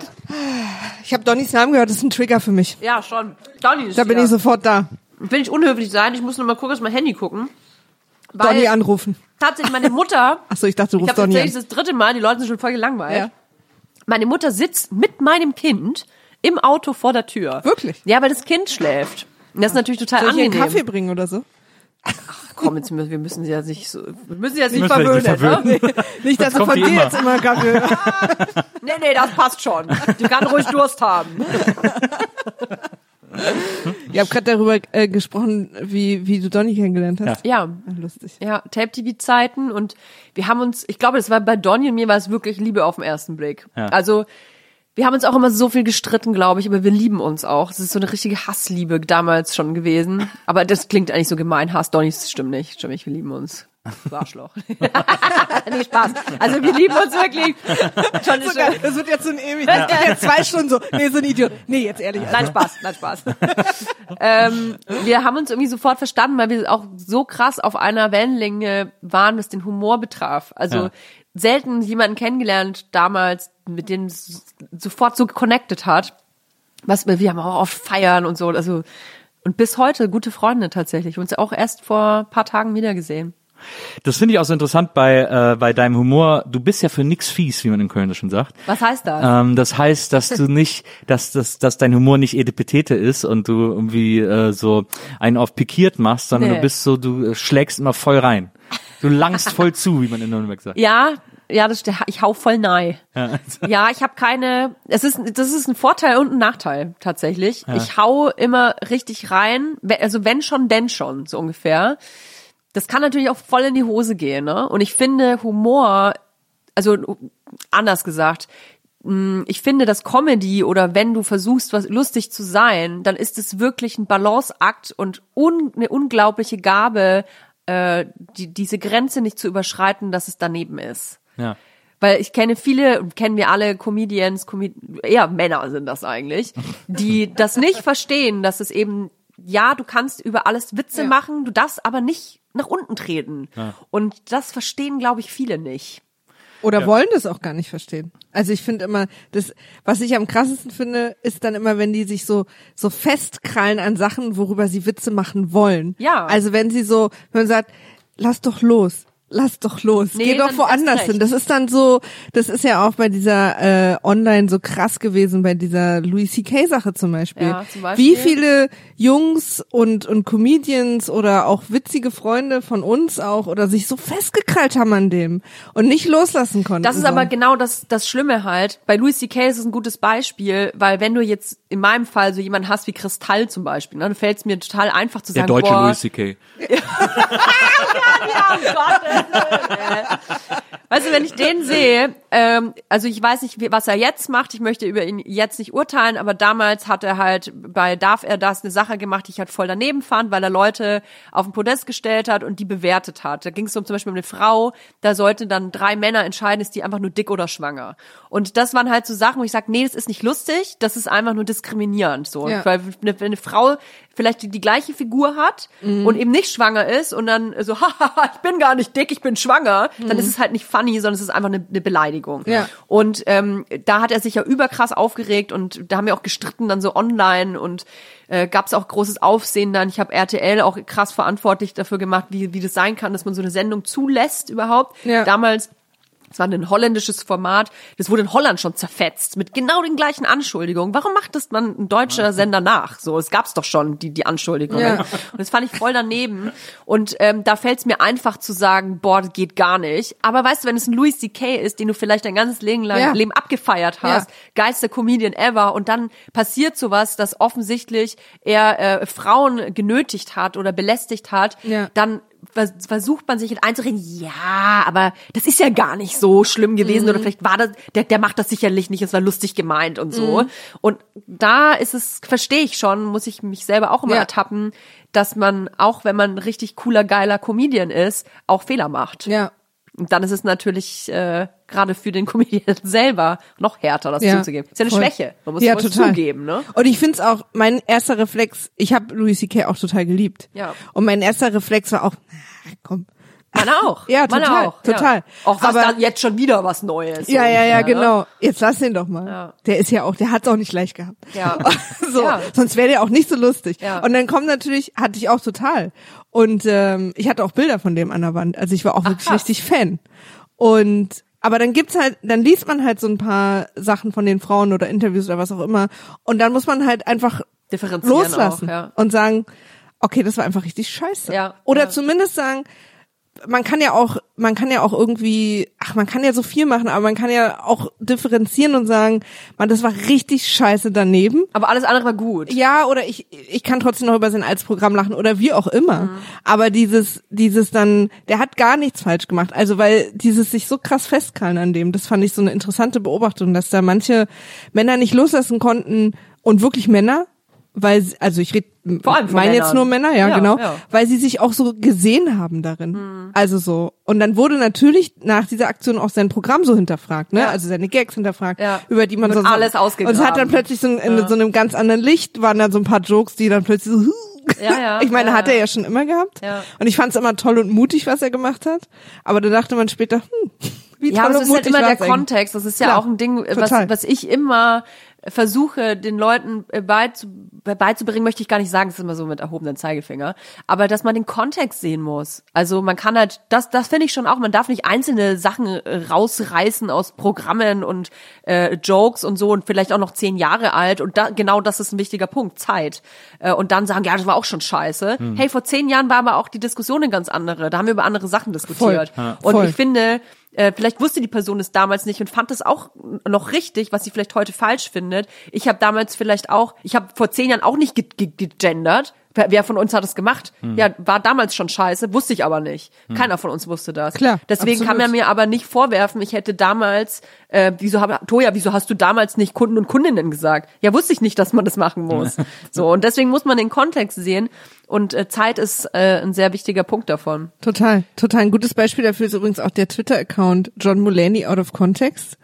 Speaker 5: Ich habe Donnys Namen gehört, das ist ein Trigger für mich.
Speaker 3: Ja, schon. Donny ist
Speaker 5: Da bin
Speaker 3: hier.
Speaker 5: ich sofort da.
Speaker 3: Will ich unhöflich sein? Ich muss nur mal kurz auf mein Handy gucken. Weil
Speaker 5: Donny anrufen.
Speaker 3: tatsächlich meine Mutter,
Speaker 5: Achso, ich dachte, du
Speaker 3: ich
Speaker 5: rufst
Speaker 3: glaube
Speaker 5: Donny
Speaker 3: tatsächlich
Speaker 5: an.
Speaker 3: das dritte Mal, die Leute sind schon voll gelangweilt.
Speaker 5: Ja.
Speaker 3: Meine Mutter sitzt mit meinem Kind im Auto vor der Tür.
Speaker 5: Wirklich?
Speaker 3: Ja, weil das Kind schläft. Und das ist natürlich total
Speaker 5: Soll ich
Speaker 3: angenehm.
Speaker 5: einen Kaffee bringen oder so?
Speaker 3: Komm, jetzt müssen wir müssen sie ja nicht so, wir müssen sie jetzt nicht verwöhnen.
Speaker 4: nicht verwöhnen.
Speaker 3: Ne?
Speaker 5: Nicht, dass
Speaker 4: Das
Speaker 5: du von dir
Speaker 4: immer.
Speaker 5: jetzt immer Kaffee.
Speaker 3: Nee, nee, das passt schon. Die kann ruhig Durst haben.
Speaker 5: Ihr habt gerade darüber äh, gesprochen, wie, wie du Donny kennengelernt hast.
Speaker 3: Ja,
Speaker 5: Ah, Lustig.
Speaker 3: ja, Tape-TV-Zeiten und wir haben uns, ich glaube, das war bei Donny und mir war es wirklich Liebe auf den ersten Blick.
Speaker 4: Ja.
Speaker 3: Also, wir haben uns auch immer so viel gestritten, glaube ich, aber wir lieben uns auch. Es ist so eine richtige Hassliebe damals schon gewesen. Aber das klingt eigentlich so gemein. Hass Donny, das stimmt nicht. Stimmt nicht, wir lieben uns. Du Arschloch. nee, Spaß. Also wir lieben uns wirklich. Schon,
Speaker 5: So geil. Das wird jetzt so ein ewig. Das geht jetzt zwei Stunden so. Nee, so ein Idiot. Nee, jetzt ehrlich.
Speaker 3: Nein, Spaß, nein, Spaß. ähm, wir haben uns irgendwie sofort verstanden, weil wir auch so krass auf einer Wellenlänge waren, was den Humor betraf. Also
Speaker 4: Ja.
Speaker 3: selten jemanden kennengelernt damals, mit dem es sofort so connected hat. Was wir, wir haben auch oft feiern und so. Also und bis heute gute Freunde tatsächlich. Uns auch erst vor ein paar Tagen wieder gesehen.
Speaker 4: Das finde ich auch so interessant bei, äh, bei deinem Humor. Du bist ja für nix fies, wie man in Köln schon sagt.
Speaker 3: Was heißt das?
Speaker 4: Ähm, das heißt, dass du nicht, dass, dass, dass dein Humor nicht Edipetete ist und du irgendwie äh, so einen auf pikiert machst, sondern
Speaker 3: Nee.
Speaker 4: du bist so, du äh, schlägst immer voll rein. Du langst voll zu, wie man in Nürnberg sagt.
Speaker 3: Ja, ja, das, ich hau voll nahe. Ja, ich habe keine. Es ist, das ist ein Vorteil und ein Nachteil tatsächlich. Ich hau immer richtig rein. Also wenn schon, denn schon so ungefähr. Das kann natürlich auch voll in die Hose gehen. Ne? Und ich finde Humor also anders gesagt, mh, ich finde, dass Comedy oder wenn du versuchst, was lustig zu sein, dann ist es wirklich ein Balanceakt und un, eine unglaubliche Gabe, äh, die, diese Grenze nicht zu überschreiten, dass es daneben ist.
Speaker 4: Ja.
Speaker 3: Weil ich kenne viele, kennen wir alle Comedians, Comed eher Männer sind das eigentlich, die das nicht verstehen, dass es eben, ja, du kannst über alles Witze
Speaker 5: Ja.
Speaker 3: machen, du darfst aber nicht nach unten treten. Und das verstehen, glaube ich, viele nicht.
Speaker 5: Oder wollen das auch gar nicht verstehen. Also ich finde immer, das, was ich am krassesten finde, ist dann immer, wenn die sich so, so festkrallen an Sachen, worüber sie Witze machen wollen.
Speaker 3: Ja.
Speaker 5: Also wenn sie so, wenn man sagt, lass doch los. Lass doch los,
Speaker 3: Nee,
Speaker 5: geh doch woanders hin. Das ist dann so, das ist ja auch bei dieser äh, Online so krass gewesen, bei dieser Louis C.K. Sache zum Beispiel.
Speaker 3: Ja, zum Beispiel.
Speaker 5: Wie viele Jungs und, und Comedians oder auch witzige Freunde von uns auch oder sich so festgekrallt haben an dem und nicht loslassen konnten.
Speaker 3: Das ist
Speaker 5: so.
Speaker 3: aber genau das, das Schlimme halt. Bei Louis C.K. ist es ein gutes Beispiel, weil wenn du jetzt in meinem Fall so jemanden hast wie Kristall zum Beispiel, ne, dann fällt es mir total einfach zu
Speaker 4: Der
Speaker 3: sagen,
Speaker 4: deutsche
Speaker 3: boah,
Speaker 4: Louis C.K.
Speaker 3: ja, Gottes Willen, ey. Weißt du, wenn ich den sehe, ähm, also ich weiß nicht, was er jetzt macht, ich möchte über ihn jetzt nicht urteilen, aber damals hat er halt bei Darf er das eine Sache gemacht, die ich halt voll daneben fand, weil er Leute auf den Podest gestellt hat und die bewertet hat. Da ging es um zum Beispiel um eine Frau, da sollten dann drei Männer entscheiden, ist die einfach nur dick oder schwanger. Und das waren halt so Sachen, wo ich sage, nee, das ist nicht lustig, das ist einfach nur diskriminierend. So.
Speaker 5: Ja.
Speaker 3: Weil eine, eine Frau vielleicht die, die gleiche Figur hat
Speaker 5: Mhm.
Speaker 3: und eben nicht schwanger ist und dann so, haha, ich bin gar nicht dick, ich bin schwanger, dann ist es halt nicht funny, sondern es ist einfach eine, eine Beleidigung.
Speaker 5: Mhm. Ja.
Speaker 3: Und ähm, da hat er sich ja überkrass aufgeregt und da haben wir auch gestritten dann so online und äh, gab es auch großes Aufsehen dann. Ich habe RTL auch krass verantwortlich dafür gemacht, wie, wie das sein kann, dass man so eine Sendung zulässt überhaupt.
Speaker 5: Ja.
Speaker 3: Damals es war ein holländisches Format, das wurde in Holland schon zerfetzt, mit genau den gleichen Anschuldigungen. Warum macht das man ein deutscher Sender nach? So, es gab's doch schon, die, die Anschuldigungen.
Speaker 5: Ja.
Speaker 3: Und das fand ich voll daneben. Und ähm, da fällt's mir einfach zu sagen, boah, das geht gar nicht. Aber weißt du, wenn es ein Louis C.K. ist, den du vielleicht dein ganzes Leben lang
Speaker 5: Ja.
Speaker 3: Leben abgefeiert hast,
Speaker 5: Ja.
Speaker 3: geilster Comedian ever, und dann passiert sowas, dass offensichtlich er äh, Frauen genötigt hat oder belästigt hat,
Speaker 5: Ja.
Speaker 3: dann versucht man sich einzureden, ja, aber das ist ja gar nicht so schlimm gewesen oder vielleicht war das, der, der macht das sicherlich nicht, es war lustig gemeint und so. Und da ist es, verstehe ich schon, muss ich mich selber auch immer
Speaker 5: Ja.
Speaker 3: ertappen, dass man, auch wenn man richtig cooler, geiler Comedian ist, auch Fehler macht.
Speaker 5: ja.
Speaker 3: Und dann ist es natürlich äh, gerade für den Comedian selber noch härter, das
Speaker 5: Ja,
Speaker 3: zuzugeben. Ist ja eine
Speaker 5: voll.
Speaker 3: Schwäche. Man muss
Speaker 5: ja,
Speaker 3: es
Speaker 5: total.
Speaker 3: zugeben, ne?
Speaker 5: Und ich find's auch, mein erster Reflex, ich habe Louis C.K. auch total geliebt.
Speaker 3: Ja.
Speaker 5: Und mein erster Reflex war auch, komm.
Speaker 3: Man auch.
Speaker 5: Ja,
Speaker 3: Man
Speaker 5: total,
Speaker 3: auch.
Speaker 5: total.
Speaker 3: Ja. Auch was
Speaker 5: Aber-
Speaker 3: dann jetzt schon wieder was Neues.
Speaker 5: Ja, ja, ja,
Speaker 3: ne?
Speaker 5: genau. Jetzt lass ihn doch mal.
Speaker 3: Ja.
Speaker 5: Der ist ja auch, der hat's auch nicht leicht gehabt.
Speaker 3: Ja.
Speaker 5: so,
Speaker 3: Ja.
Speaker 5: sonst wäre der auch nicht so lustig.
Speaker 3: Ja.
Speaker 5: Und dann kommt natürlich, hatte ich auch total. Und ähm, ich hatte auch Bilder von dem an der Wand. Also ich war auch wirklich
Speaker 3: krass.
Speaker 5: richtig Fan. Und aber dann gibt's halt, dann liest man halt so ein paar Sachen von den Frauen oder Interviews oder was auch immer. Und dann muss man halt einfach
Speaker 3: Differenzieren
Speaker 5: loslassen
Speaker 3: auch, ja.
Speaker 5: und sagen, okay, das war einfach richtig scheiße.
Speaker 3: Ja,
Speaker 5: Oder
Speaker 3: ja.
Speaker 5: zumindest sagen, man kann ja auch, man kann ja auch irgendwie, ach, man kann ja so viel machen, aber man kann ja auch differenzieren und sagen, man, das war richtig scheiße daneben.
Speaker 3: Aber alles andere war gut.
Speaker 5: Ja, oder ich, ich kann trotzdem noch über sein altes Programm lachen oder wie auch immer.
Speaker 3: Mhm.
Speaker 5: Aber dieses, dieses dann, der hat gar nichts falsch gemacht. Also weil dieses sich so krass festkrallen an dem, das fand ich so eine interessante Beobachtung, dass da manche Männer nicht loslassen konnten und wirklich Männer, weil, sie- also ich rede,
Speaker 3: Vor allem
Speaker 5: meine jetzt nur Männer, ja,
Speaker 3: Ja,
Speaker 5: genau,
Speaker 3: ja.
Speaker 5: weil sie sich auch so gesehen haben darin. Also so. Und dann wurde natürlich nach dieser Aktion auch sein Programm so hinterfragt, ne?
Speaker 3: Ja.
Speaker 5: Also seine Gags hinterfragt,
Speaker 3: Ja.
Speaker 5: über die man
Speaker 3: Wird
Speaker 5: so
Speaker 3: alles
Speaker 5: Und es hat dann plötzlich so in, in so einem ganz anderen Licht waren dann so ein paar Jokes, die dann plötzlich so
Speaker 3: Ja, ja,
Speaker 5: Ich meine,
Speaker 3: ja,
Speaker 5: hat er
Speaker 3: ja.
Speaker 5: ja schon immer gehabt.
Speaker 3: Ja.
Speaker 5: Und ich fand es immer toll und mutig, was er gemacht hat. Aber da dachte man später, hm, wie
Speaker 3: Ja,
Speaker 5: toll
Speaker 3: aber es
Speaker 5: und
Speaker 3: ist halt
Speaker 5: mutig
Speaker 3: immer der
Speaker 5: eigentlich.
Speaker 3: Kontext. Das ist ja
Speaker 5: Klar,
Speaker 3: auch ein Ding, was,
Speaker 5: total.
Speaker 3: was ich immer versuche, den Leuten äh, beizu, beizubringen, möchte ich gar nicht sagen, das ist immer so mit erhobenen Zeigefinger, aber dass man den Kontext sehen muss. Also man kann halt, das, das finde ich schon auch, man darf nicht einzelne Sachen äh, rausreißen aus Programmen und äh, Jokes und so und vielleicht auch noch zehn Jahre alt und da, genau das ist ein wichtiger Punkt, Zeit. Äh, und dann sagen, ja, das war auch schon scheiße. Hey, vor zehn Jahren war aber auch die Diskussion eine ganz andere. Da haben wir über andere Sachen diskutiert.
Speaker 5: Ja,
Speaker 3: und
Speaker 5: voll.
Speaker 3: ich finde, äh, vielleicht wusste die Person es damals nicht und fand es auch noch richtig, was sie vielleicht heute falsch findet. Ich habe damals vielleicht auch, ich habe vor zehn Jahren auch nicht ge ge gegendert, Wer, von uns hat es gemacht?
Speaker 4: Hm.
Speaker 3: Ja, war damals schon scheiße, wusste ich aber nicht. Keiner von uns wusste das.
Speaker 5: Klar,
Speaker 3: Deswegen kann
Speaker 5: absolut.
Speaker 3: man mir aber nicht vorwerfen, ich hätte damals, äh, wieso hab, Toja, wieso hast du damals nicht Kunden und Kundinnen gesagt? Ja, wusste ich nicht, dass man das machen muss. so, und deswegen muss man den Kontext sehen. Und äh, Zeit ist äh, ein sehr wichtiger Punkt davon.
Speaker 5: Total, total. Ein gutes Beispiel dafür ist übrigens auch der Twitter-Account John Mulaney out of context.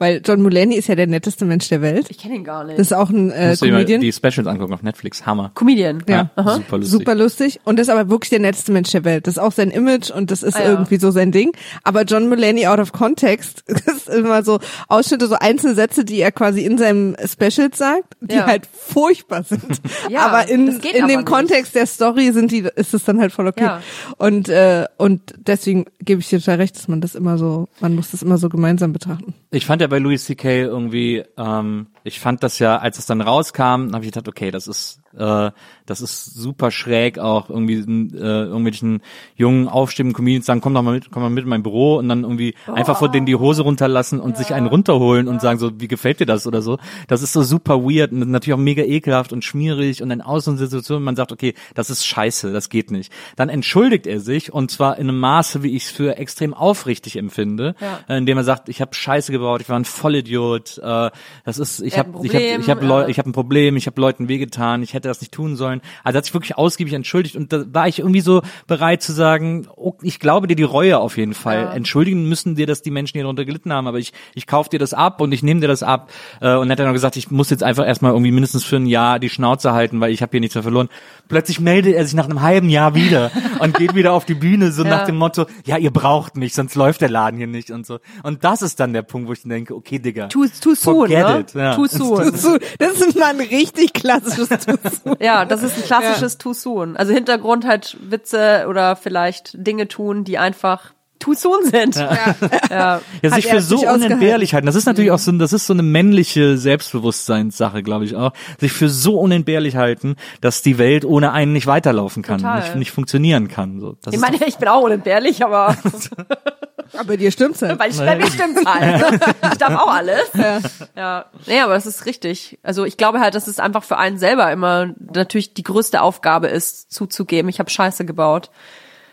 Speaker 5: Weil John Mulaney ist ja der netteste Mensch der Welt.
Speaker 3: Ich kenne ihn gar nicht.
Speaker 5: Das ist auch ein äh,
Speaker 4: Musst du dir mal
Speaker 5: Comedian.
Speaker 4: die Specials angucken auf Netflix. Hammer.
Speaker 3: Comedian.
Speaker 5: Ja.
Speaker 3: Aha.
Speaker 4: Super lustig.
Speaker 5: Super lustig. Und das ist aber wirklich der netteste Mensch der Welt. Das ist auch sein Image und das ist
Speaker 3: Ah, ja.
Speaker 5: irgendwie so sein Ding. Aber John Mulaney out of context ist immer so Ausschnitte, so einzelne Sätze, die er quasi in seinem Special sagt, die
Speaker 3: Ja.
Speaker 5: halt furchtbar sind.
Speaker 3: Ja,
Speaker 5: aber in,
Speaker 3: das geht
Speaker 5: in
Speaker 3: aber
Speaker 5: dem
Speaker 3: nicht.
Speaker 5: Kontext der Story sind die, ist es dann halt voll okay.
Speaker 3: Ja.
Speaker 5: Und, äh, und deswegen gebe ich dir total recht, dass man das immer so, man muss das immer so gemeinsam betrachten.
Speaker 4: Ich fand ja bei Louis C.K. irgendwie, ähm, ich fand das ja, als es dann rauskam, habe ich gedacht, okay, das ist, äh, das ist super schräg auch irgendwie äh, irgendwelchen jungen aufstrebenden Comedians sagen, komm doch mal mit, komm mal mit in mein Büro und dann irgendwie einfach vor denen die Hose runterlassen und sich einen runterholen und sagen so, wie gefällt dir das oder so. Das ist so super weird und natürlich auch mega ekelhaft und schmierig und in Außensituationen man sagt, okay, das ist scheiße, das geht nicht. Dann entschuldigt er sich und zwar in einem Maße, wie ich es für extrem aufrichtig empfinde,
Speaker 3: Ja.
Speaker 4: indem er sagt, ich habe Scheiße gebaut, ich war ein Vollidiot, äh, das ist, ich habe
Speaker 3: ein
Speaker 4: ich habe
Speaker 3: Problem,
Speaker 4: ich habe Leu
Speaker 3: ja.
Speaker 4: ich habe ein Problem, ich habe Leuten wehgetan, ich hätte das nicht tun sollen. Also er hat sich wirklich ausgiebig entschuldigt und da war ich irgendwie so bereit zu sagen, oh, ich glaube dir die Reue auf jeden Fall.
Speaker 3: Ja.
Speaker 4: Entschuldigen müssen dir, dass die Menschen hier darunter gelitten haben, aber ich ich kauf dir das ab und ich nehme dir das ab äh, und dann hat er noch gesagt, ich muss jetzt einfach erstmal irgendwie mindestens für ein Jahr die Schnauze halten, weil ich habe hier nichts mehr verloren. Plötzlich meldet er sich nach einem halben Jahr wieder und geht wieder auf die Bühne so
Speaker 3: Ja.
Speaker 4: nach dem Motto, ja, ihr braucht mich, sonst läuft der Laden hier nicht und so. Und das ist dann der Punkt, wo ich dann denke, okay, Digga.
Speaker 3: Too soon,
Speaker 4: forget
Speaker 3: ne?
Speaker 4: it. Ja.
Speaker 3: Too soon.
Speaker 5: Zu- Das ist mal ein richtig klassisches Tuzu.
Speaker 3: Ja, das ist ein klassisches Too soon. Also Hintergrund halt Witze oder vielleicht Dinge tun, die einfach too soon sind. Ja.
Speaker 4: Ja,
Speaker 5: Hat
Speaker 4: sich für so unentbehrlich halten. Das ist natürlich auch so, das ist so eine männliche Selbstbewusstseinssache, glaube ich auch. Sich für so unentbehrlich halten, dass die Welt ohne einen nicht weiterlaufen kann,
Speaker 3: Total.
Speaker 4: nicht, nicht funktionieren kann. So, das
Speaker 3: Ich
Speaker 4: ist
Speaker 3: meine, ich bin auch unentbehrlich, aber
Speaker 5: Aber dir stimmt's halt.
Speaker 3: weil ich bei mir stimmt's halt. Ich darf auch alles. Ja. ja. Nee, aber das ist richtig. Also ich glaube halt, dass es einfach für einen selber immer natürlich die größte Aufgabe ist, zuzugeben, ich habe Scheiße gebaut.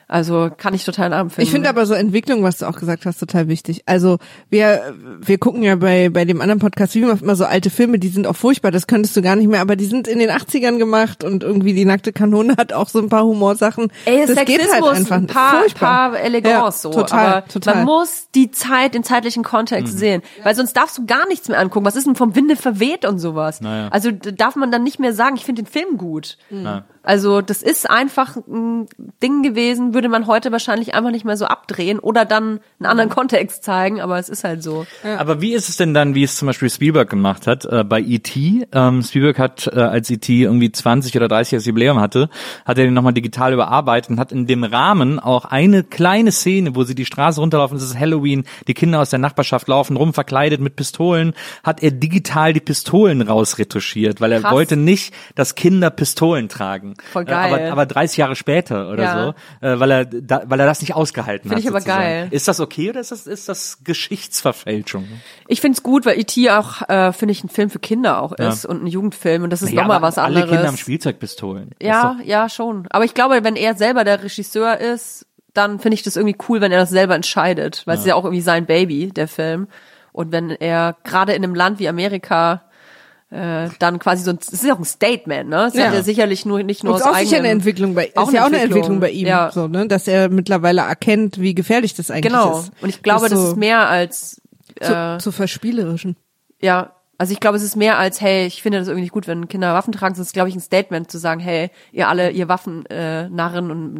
Speaker 3: Also kann ich total nachempfinden.
Speaker 5: Ich finde aber so Entwicklung, was du auch gesagt hast, total wichtig. Also wir wir gucken ja bei bei dem anderen Podcast wie immer so alte Filme, die sind auch furchtbar, das könntest du gar nicht mehr, aber die sind in den 80ern gemacht und irgendwie die nackte Kanone hat auch so ein paar Humorsachen.
Speaker 3: Ey,
Speaker 5: das
Speaker 3: Sexismus,
Speaker 5: geht halt einfach
Speaker 3: ein paar,
Speaker 5: furchtbar.
Speaker 3: paar Elegance
Speaker 5: Ja,
Speaker 3: so.
Speaker 5: total,
Speaker 3: aber
Speaker 5: total.
Speaker 3: man muss die Zeit, den zeitlichen Kontext sehen. Weil sonst darfst du gar nichts mehr angucken. Was ist denn vom Winde verweht und sowas?
Speaker 4: Naja.
Speaker 3: Also da darf man dann nicht mehr sagen, ich finde den Film gut.
Speaker 4: Ja.
Speaker 3: Also das ist einfach ein Ding gewesen, würde man heute wahrscheinlich einfach nicht mehr so abdrehen oder dann einen anderen Kontext zeigen, aber es ist halt so.
Speaker 4: Aber wie ist es denn dann, wie es zum Beispiel Spielberg gemacht hat äh, bei E.T.? Ähm, Spielberg hat, äh, als E.T. irgendwie 20 oder 30 Jahres Jubiläum hatte, hat er den nochmal digital überarbeitet und hat in dem Rahmen auch eine kleine Szene, wo sie die Straße runterlaufen, es ist Halloween, die Kinder aus der Nachbarschaft laufen rum, verkleidet mit Pistolen, hat er digital die Pistolen rausretuschiert, weil er
Speaker 3: Krass.
Speaker 4: wollte nicht, dass Kinder Pistolen tragen.
Speaker 3: Voll
Speaker 4: Äh,
Speaker 3: geil.
Speaker 4: aber, aber 30 Jahre später oder
Speaker 3: Ja.
Speaker 4: so, äh, weil er da, weil er das nicht ausgehalten
Speaker 3: Find
Speaker 4: hat.
Speaker 3: ich aber
Speaker 4: sozusagen.
Speaker 3: geil.
Speaker 4: Ist das okay oder ist das, ist das Geschichtsverfälschung?
Speaker 3: Ich find's gut, weil E.T. auch, äh, finde ich, ein Film für Kinder auch
Speaker 4: Ja.
Speaker 3: ist und ein Jugendfilm und das ist
Speaker 4: Ja,
Speaker 3: nochmal
Speaker 4: aber
Speaker 3: was anderes.
Speaker 4: Alle Kinder haben Spielzeugpistolen.
Speaker 3: Ja, ja, schon. Aber ich glaube, wenn er selber der Regisseur ist, dann finde ich das irgendwie cool, wenn er das selber entscheidet, weil es ist ja auch irgendwie sein Baby, der Film. Und wenn er gerade in einem Land wie Amerika äh, dann quasi so ein, das ist ja auch ein Statement, ne? Es
Speaker 5: Ja.
Speaker 3: hat ja sicherlich nur nicht nur
Speaker 5: Und ist
Speaker 3: aus
Speaker 5: auch sicher eine Entwicklung bei,
Speaker 3: Auch
Speaker 5: ist ja auch
Speaker 3: eine
Speaker 5: Entwicklung bei ihm,
Speaker 3: Ja.
Speaker 5: so, ne, dass er mittlerweile erkennt, wie gefährlich das eigentlich
Speaker 3: Genau.
Speaker 5: ist.
Speaker 3: Und ich glaube, das
Speaker 5: so
Speaker 3: ist mehr als
Speaker 5: zu,
Speaker 3: äh,
Speaker 5: zu verspielerischen.
Speaker 3: Ja, also ich glaube, es ist mehr als, hey, ich finde das irgendwie nicht gut, wenn Kinder Waffen tragen. Es ist, glaube ich, ein Statement zu sagen, hey, ihr alle, ihr Waffen äh, Narren und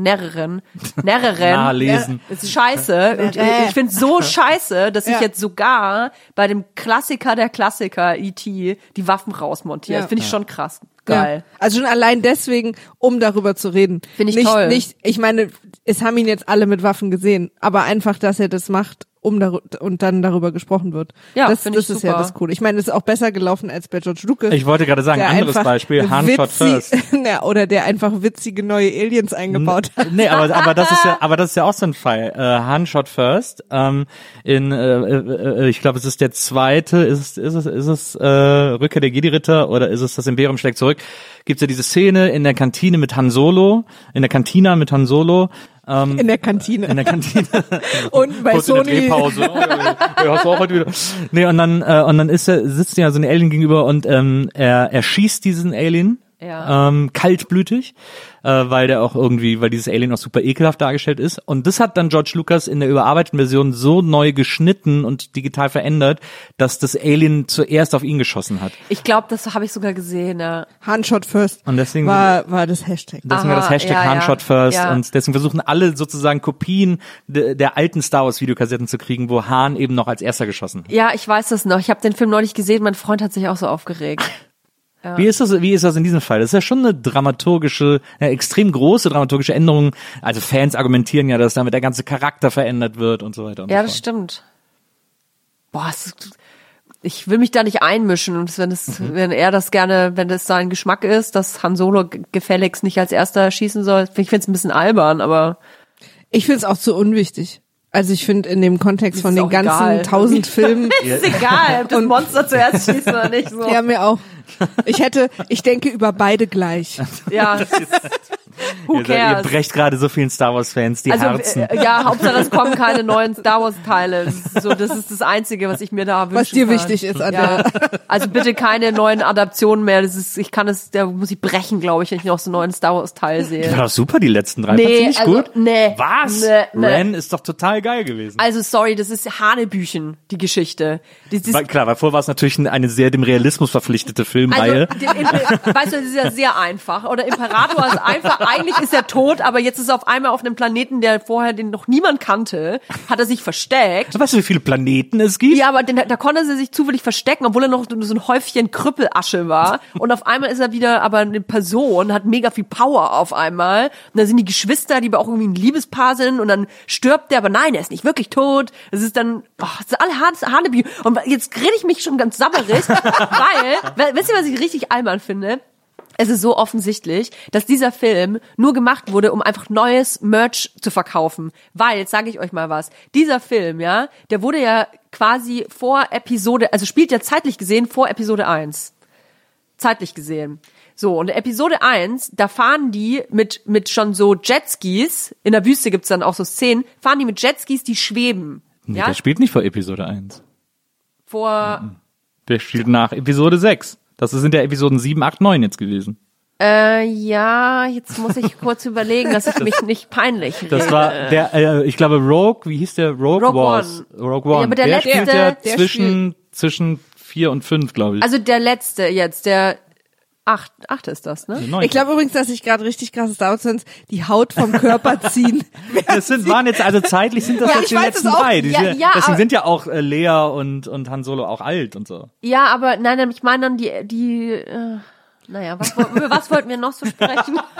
Speaker 3: Närrerin,
Speaker 4: Nahtlesen.
Speaker 3: das ist scheiße. Und
Speaker 5: Äh.
Speaker 3: ich finde es so scheiße, dass ich
Speaker 5: Ja.
Speaker 3: jetzt sogar bei dem Klassiker der Klassiker, E.T., die Waffen rausmontiere.
Speaker 5: Ja.
Speaker 3: Das finde ich schon krass. Geil.
Speaker 5: Ja. Also schon allein deswegen, um darüber zu reden.
Speaker 3: Finde ich
Speaker 5: nicht,
Speaker 3: toll.
Speaker 5: Nicht, ich meine, es haben ihn jetzt alle mit Waffen gesehen, aber einfach, dass er das macht um daru und dann darüber gesprochen wird.
Speaker 3: Ja,
Speaker 5: das, das
Speaker 3: ich
Speaker 5: ist ja
Speaker 3: super.
Speaker 5: das Coole. Ich meine, es ist auch besser gelaufen als bei George Lucas.
Speaker 4: Ich wollte gerade sagen,
Speaker 5: der
Speaker 4: anderes Beispiel, Han Shot
Speaker 5: witzig-
Speaker 4: First.
Speaker 5: ja, oder der einfach witzige neue Aliens eingebaut hat.
Speaker 4: Nee, aber, aber das ist ja, aber das ist ja auch so ein Fall. Äh, Han Shot First. Ähm, in, äh, äh, äh, ich glaube, es ist der zweite. Ist es, ist es, ist es äh, Rückkehr der Jedi-Ritter oder ist es das Imperium schlägt zurück? Gibt's ja diese Szene in der Kantine mit Han Solo, in der Kantina mit Han Solo. Ähm,
Speaker 5: In der Kantine.
Speaker 4: in der Kantine.
Speaker 5: und bei
Speaker 4: Kurz in der
Speaker 5: Sony.
Speaker 4: Drehpause. Oh, ja, ja, hast du auch heute wieder. Nee, und dann, äh, und dann ist er, sitzt ja so ein Alien gegenüber und ähm, er, er schießt diesen Alien.
Speaker 3: Ja.
Speaker 4: Ähm, kaltblütig, äh, weil der auch irgendwie, weil dieses Alien auch super ekelhaft dargestellt ist. Und das hat dann George Lucas in der überarbeiteten Version so neu geschnitten und digital verändert, dass das Alien zuerst auf ihn geschossen hat.
Speaker 3: Ich glaube, das habe ich sogar gesehen, ja.
Speaker 5: Handshot first.
Speaker 4: Und deswegen-
Speaker 5: war, war das Hashtag.
Speaker 4: Deswegen war das
Speaker 3: Aha,
Speaker 4: Hashtag
Speaker 3: ja, ja.
Speaker 4: Handshot First
Speaker 3: Ja.
Speaker 4: und deswegen versuchen alle sozusagen Kopien de, der alten Star Wars Videokassetten zu kriegen, wo Han eben noch als erster geschossen hat.
Speaker 3: Ja, ich weiß das noch. Ich habe den Film neulich gesehen. Mein Freund hat sich auch so aufgeregt.
Speaker 4: Wie ist das, wie ist das in diesem Fall? Das ist ja schon eine dramaturgische, eine extrem große dramaturgische Änderung. Also Fans argumentieren ja, dass damit der ganze Charakter verändert wird und so weiter und
Speaker 3: Ja,
Speaker 4: so
Speaker 3: das stimmt. Boah, ist, ich will mich da nicht einmischen und wenn es,
Speaker 4: Mhm.
Speaker 3: wenn er das gerne, wenn das sein Geschmack ist, dass Han Solo gefälligst nicht als erster schießen soll, ich finde es ein bisschen albern, aber
Speaker 5: Ich finde es auch zu unwichtig. Also ich finde in dem Kontext von
Speaker 3: ist
Speaker 5: den
Speaker 3: auch
Speaker 5: ganzen
Speaker 3: egal.
Speaker 5: tausend Filmen,
Speaker 3: ist egal, ob das Monster zuerst schießt oder nicht. So.
Speaker 5: ja mir auch. Ich hätte, ich denke über beide gleich.
Speaker 3: Ja. Who
Speaker 4: Ihr, seid- ihr
Speaker 3: cares?
Speaker 4: brecht gerade so vielen Star Wars Fans die
Speaker 3: Also
Speaker 4: Herzen.
Speaker 3: äh, ja, Hauptsache es kommen keine neuen Star Wars Teile. Das ist so, das ist das Einzige, was ich mir da wünsche.
Speaker 5: Was dir wichtig ist an
Speaker 3: Ja, also bitte keine neuen Adaptionen mehr. Das ist, ich kann es, da muss ich brechen, glaube ich, wenn ich noch so einen neuen Star Wars Teil
Speaker 4: Die
Speaker 3: sehe.
Speaker 4: war doch super, die letzten drei.
Speaker 3: Nee,
Speaker 4: nicht
Speaker 3: also,
Speaker 4: gut?
Speaker 3: nee.
Speaker 4: Was?
Speaker 3: Nee, nee.
Speaker 4: Ren ist doch total geil gewesen.
Speaker 3: Also sorry, das ist Hanebüchen, die Geschichte. Das ist,
Speaker 4: Weil, klar, weil vorher war es natürlich eine sehr dem Realismus verpflichtete Filmreihe.
Speaker 3: Also, weißt du, das ist ja sehr einfach. Oder Imperator ist einfach, eigentlich ist er tot, aber jetzt ist er auf einmal auf einem Planeten, der vorher den noch niemand kannte, hat er sich versteckt.
Speaker 4: weißt du, wie viele Planeten es gibt?
Speaker 3: Ja, aber den, da konnte er sich zufällig verstecken, obwohl er noch so ein Häufchen Krüppelasche war. Und auf einmal ist er wieder aber eine Person, hat mega viel Power auf einmal. Und dann sind die Geschwister, die aber auch irgendwie ein Liebespaar sind. Und dann stirbt der, aber nein, er ist nicht wirklich tot. Es ist dann, oh, es ist alle Hanebü. Und jetzt rede ich mich schon ganz sabberig, weil, wisst ihr, was ich richtig albern finde? Es ist so offensichtlich, dass dieser Film nur gemacht wurde, um einfach neues Merch zu verkaufen. Weil, jetzt sage ich euch mal was, dieser Film, ja, der wurde ja quasi vor Episode, also spielt ja zeitlich gesehen vor Episode 1. Zeitlich gesehen. So, und Episode 1, da fahren die mit, mit schon so Jetskis, in der Wüste gibt's dann auch so Szenen, fahren die mit Jetskis, die schweben.
Speaker 4: Nee,
Speaker 3: ja,
Speaker 4: der spielt nicht vor Episode 1.
Speaker 3: vor,
Speaker 4: Der spielt nach Episode 6. Das sind ja Episoden 7, 8, 9 jetzt gewesen.
Speaker 3: äh, ja, jetzt muss ich kurz überlegen, dass ich mich nicht peinlich
Speaker 4: Das
Speaker 3: rede.
Speaker 4: war der, äh, ich glaube, Rogue, wie hieß der? Rogue,
Speaker 3: Rogue
Speaker 4: Wars. Rogue One.
Speaker 3: Ja, aber der letzte-
Speaker 4: spielt ja
Speaker 5: der
Speaker 4: zwischen, zwischen 4 und 5, glaube ich.
Speaker 3: Also der letzte jetzt, der acht, acht ist das, ne?
Speaker 4: Neun.
Speaker 5: ich glaube übrigens, dass ich gerade richtig krasses Fans die Haut vom Körper ziehen.
Speaker 4: das sind, waren jetzt, also zeitlich sind das
Speaker 5: Ja,
Speaker 4: jetzt die letzten
Speaker 5: auch.
Speaker 4: drei. Die
Speaker 3: Ja,
Speaker 4: sind,
Speaker 3: ja,
Speaker 4: deswegen
Speaker 3: aber-
Speaker 4: sind ja auch äh, Lea und, und Han Solo auch alt und so.
Speaker 3: Ja, aber nein, ich meine dann die, die, äh, naja, was, über was wollten wir noch so sprechen?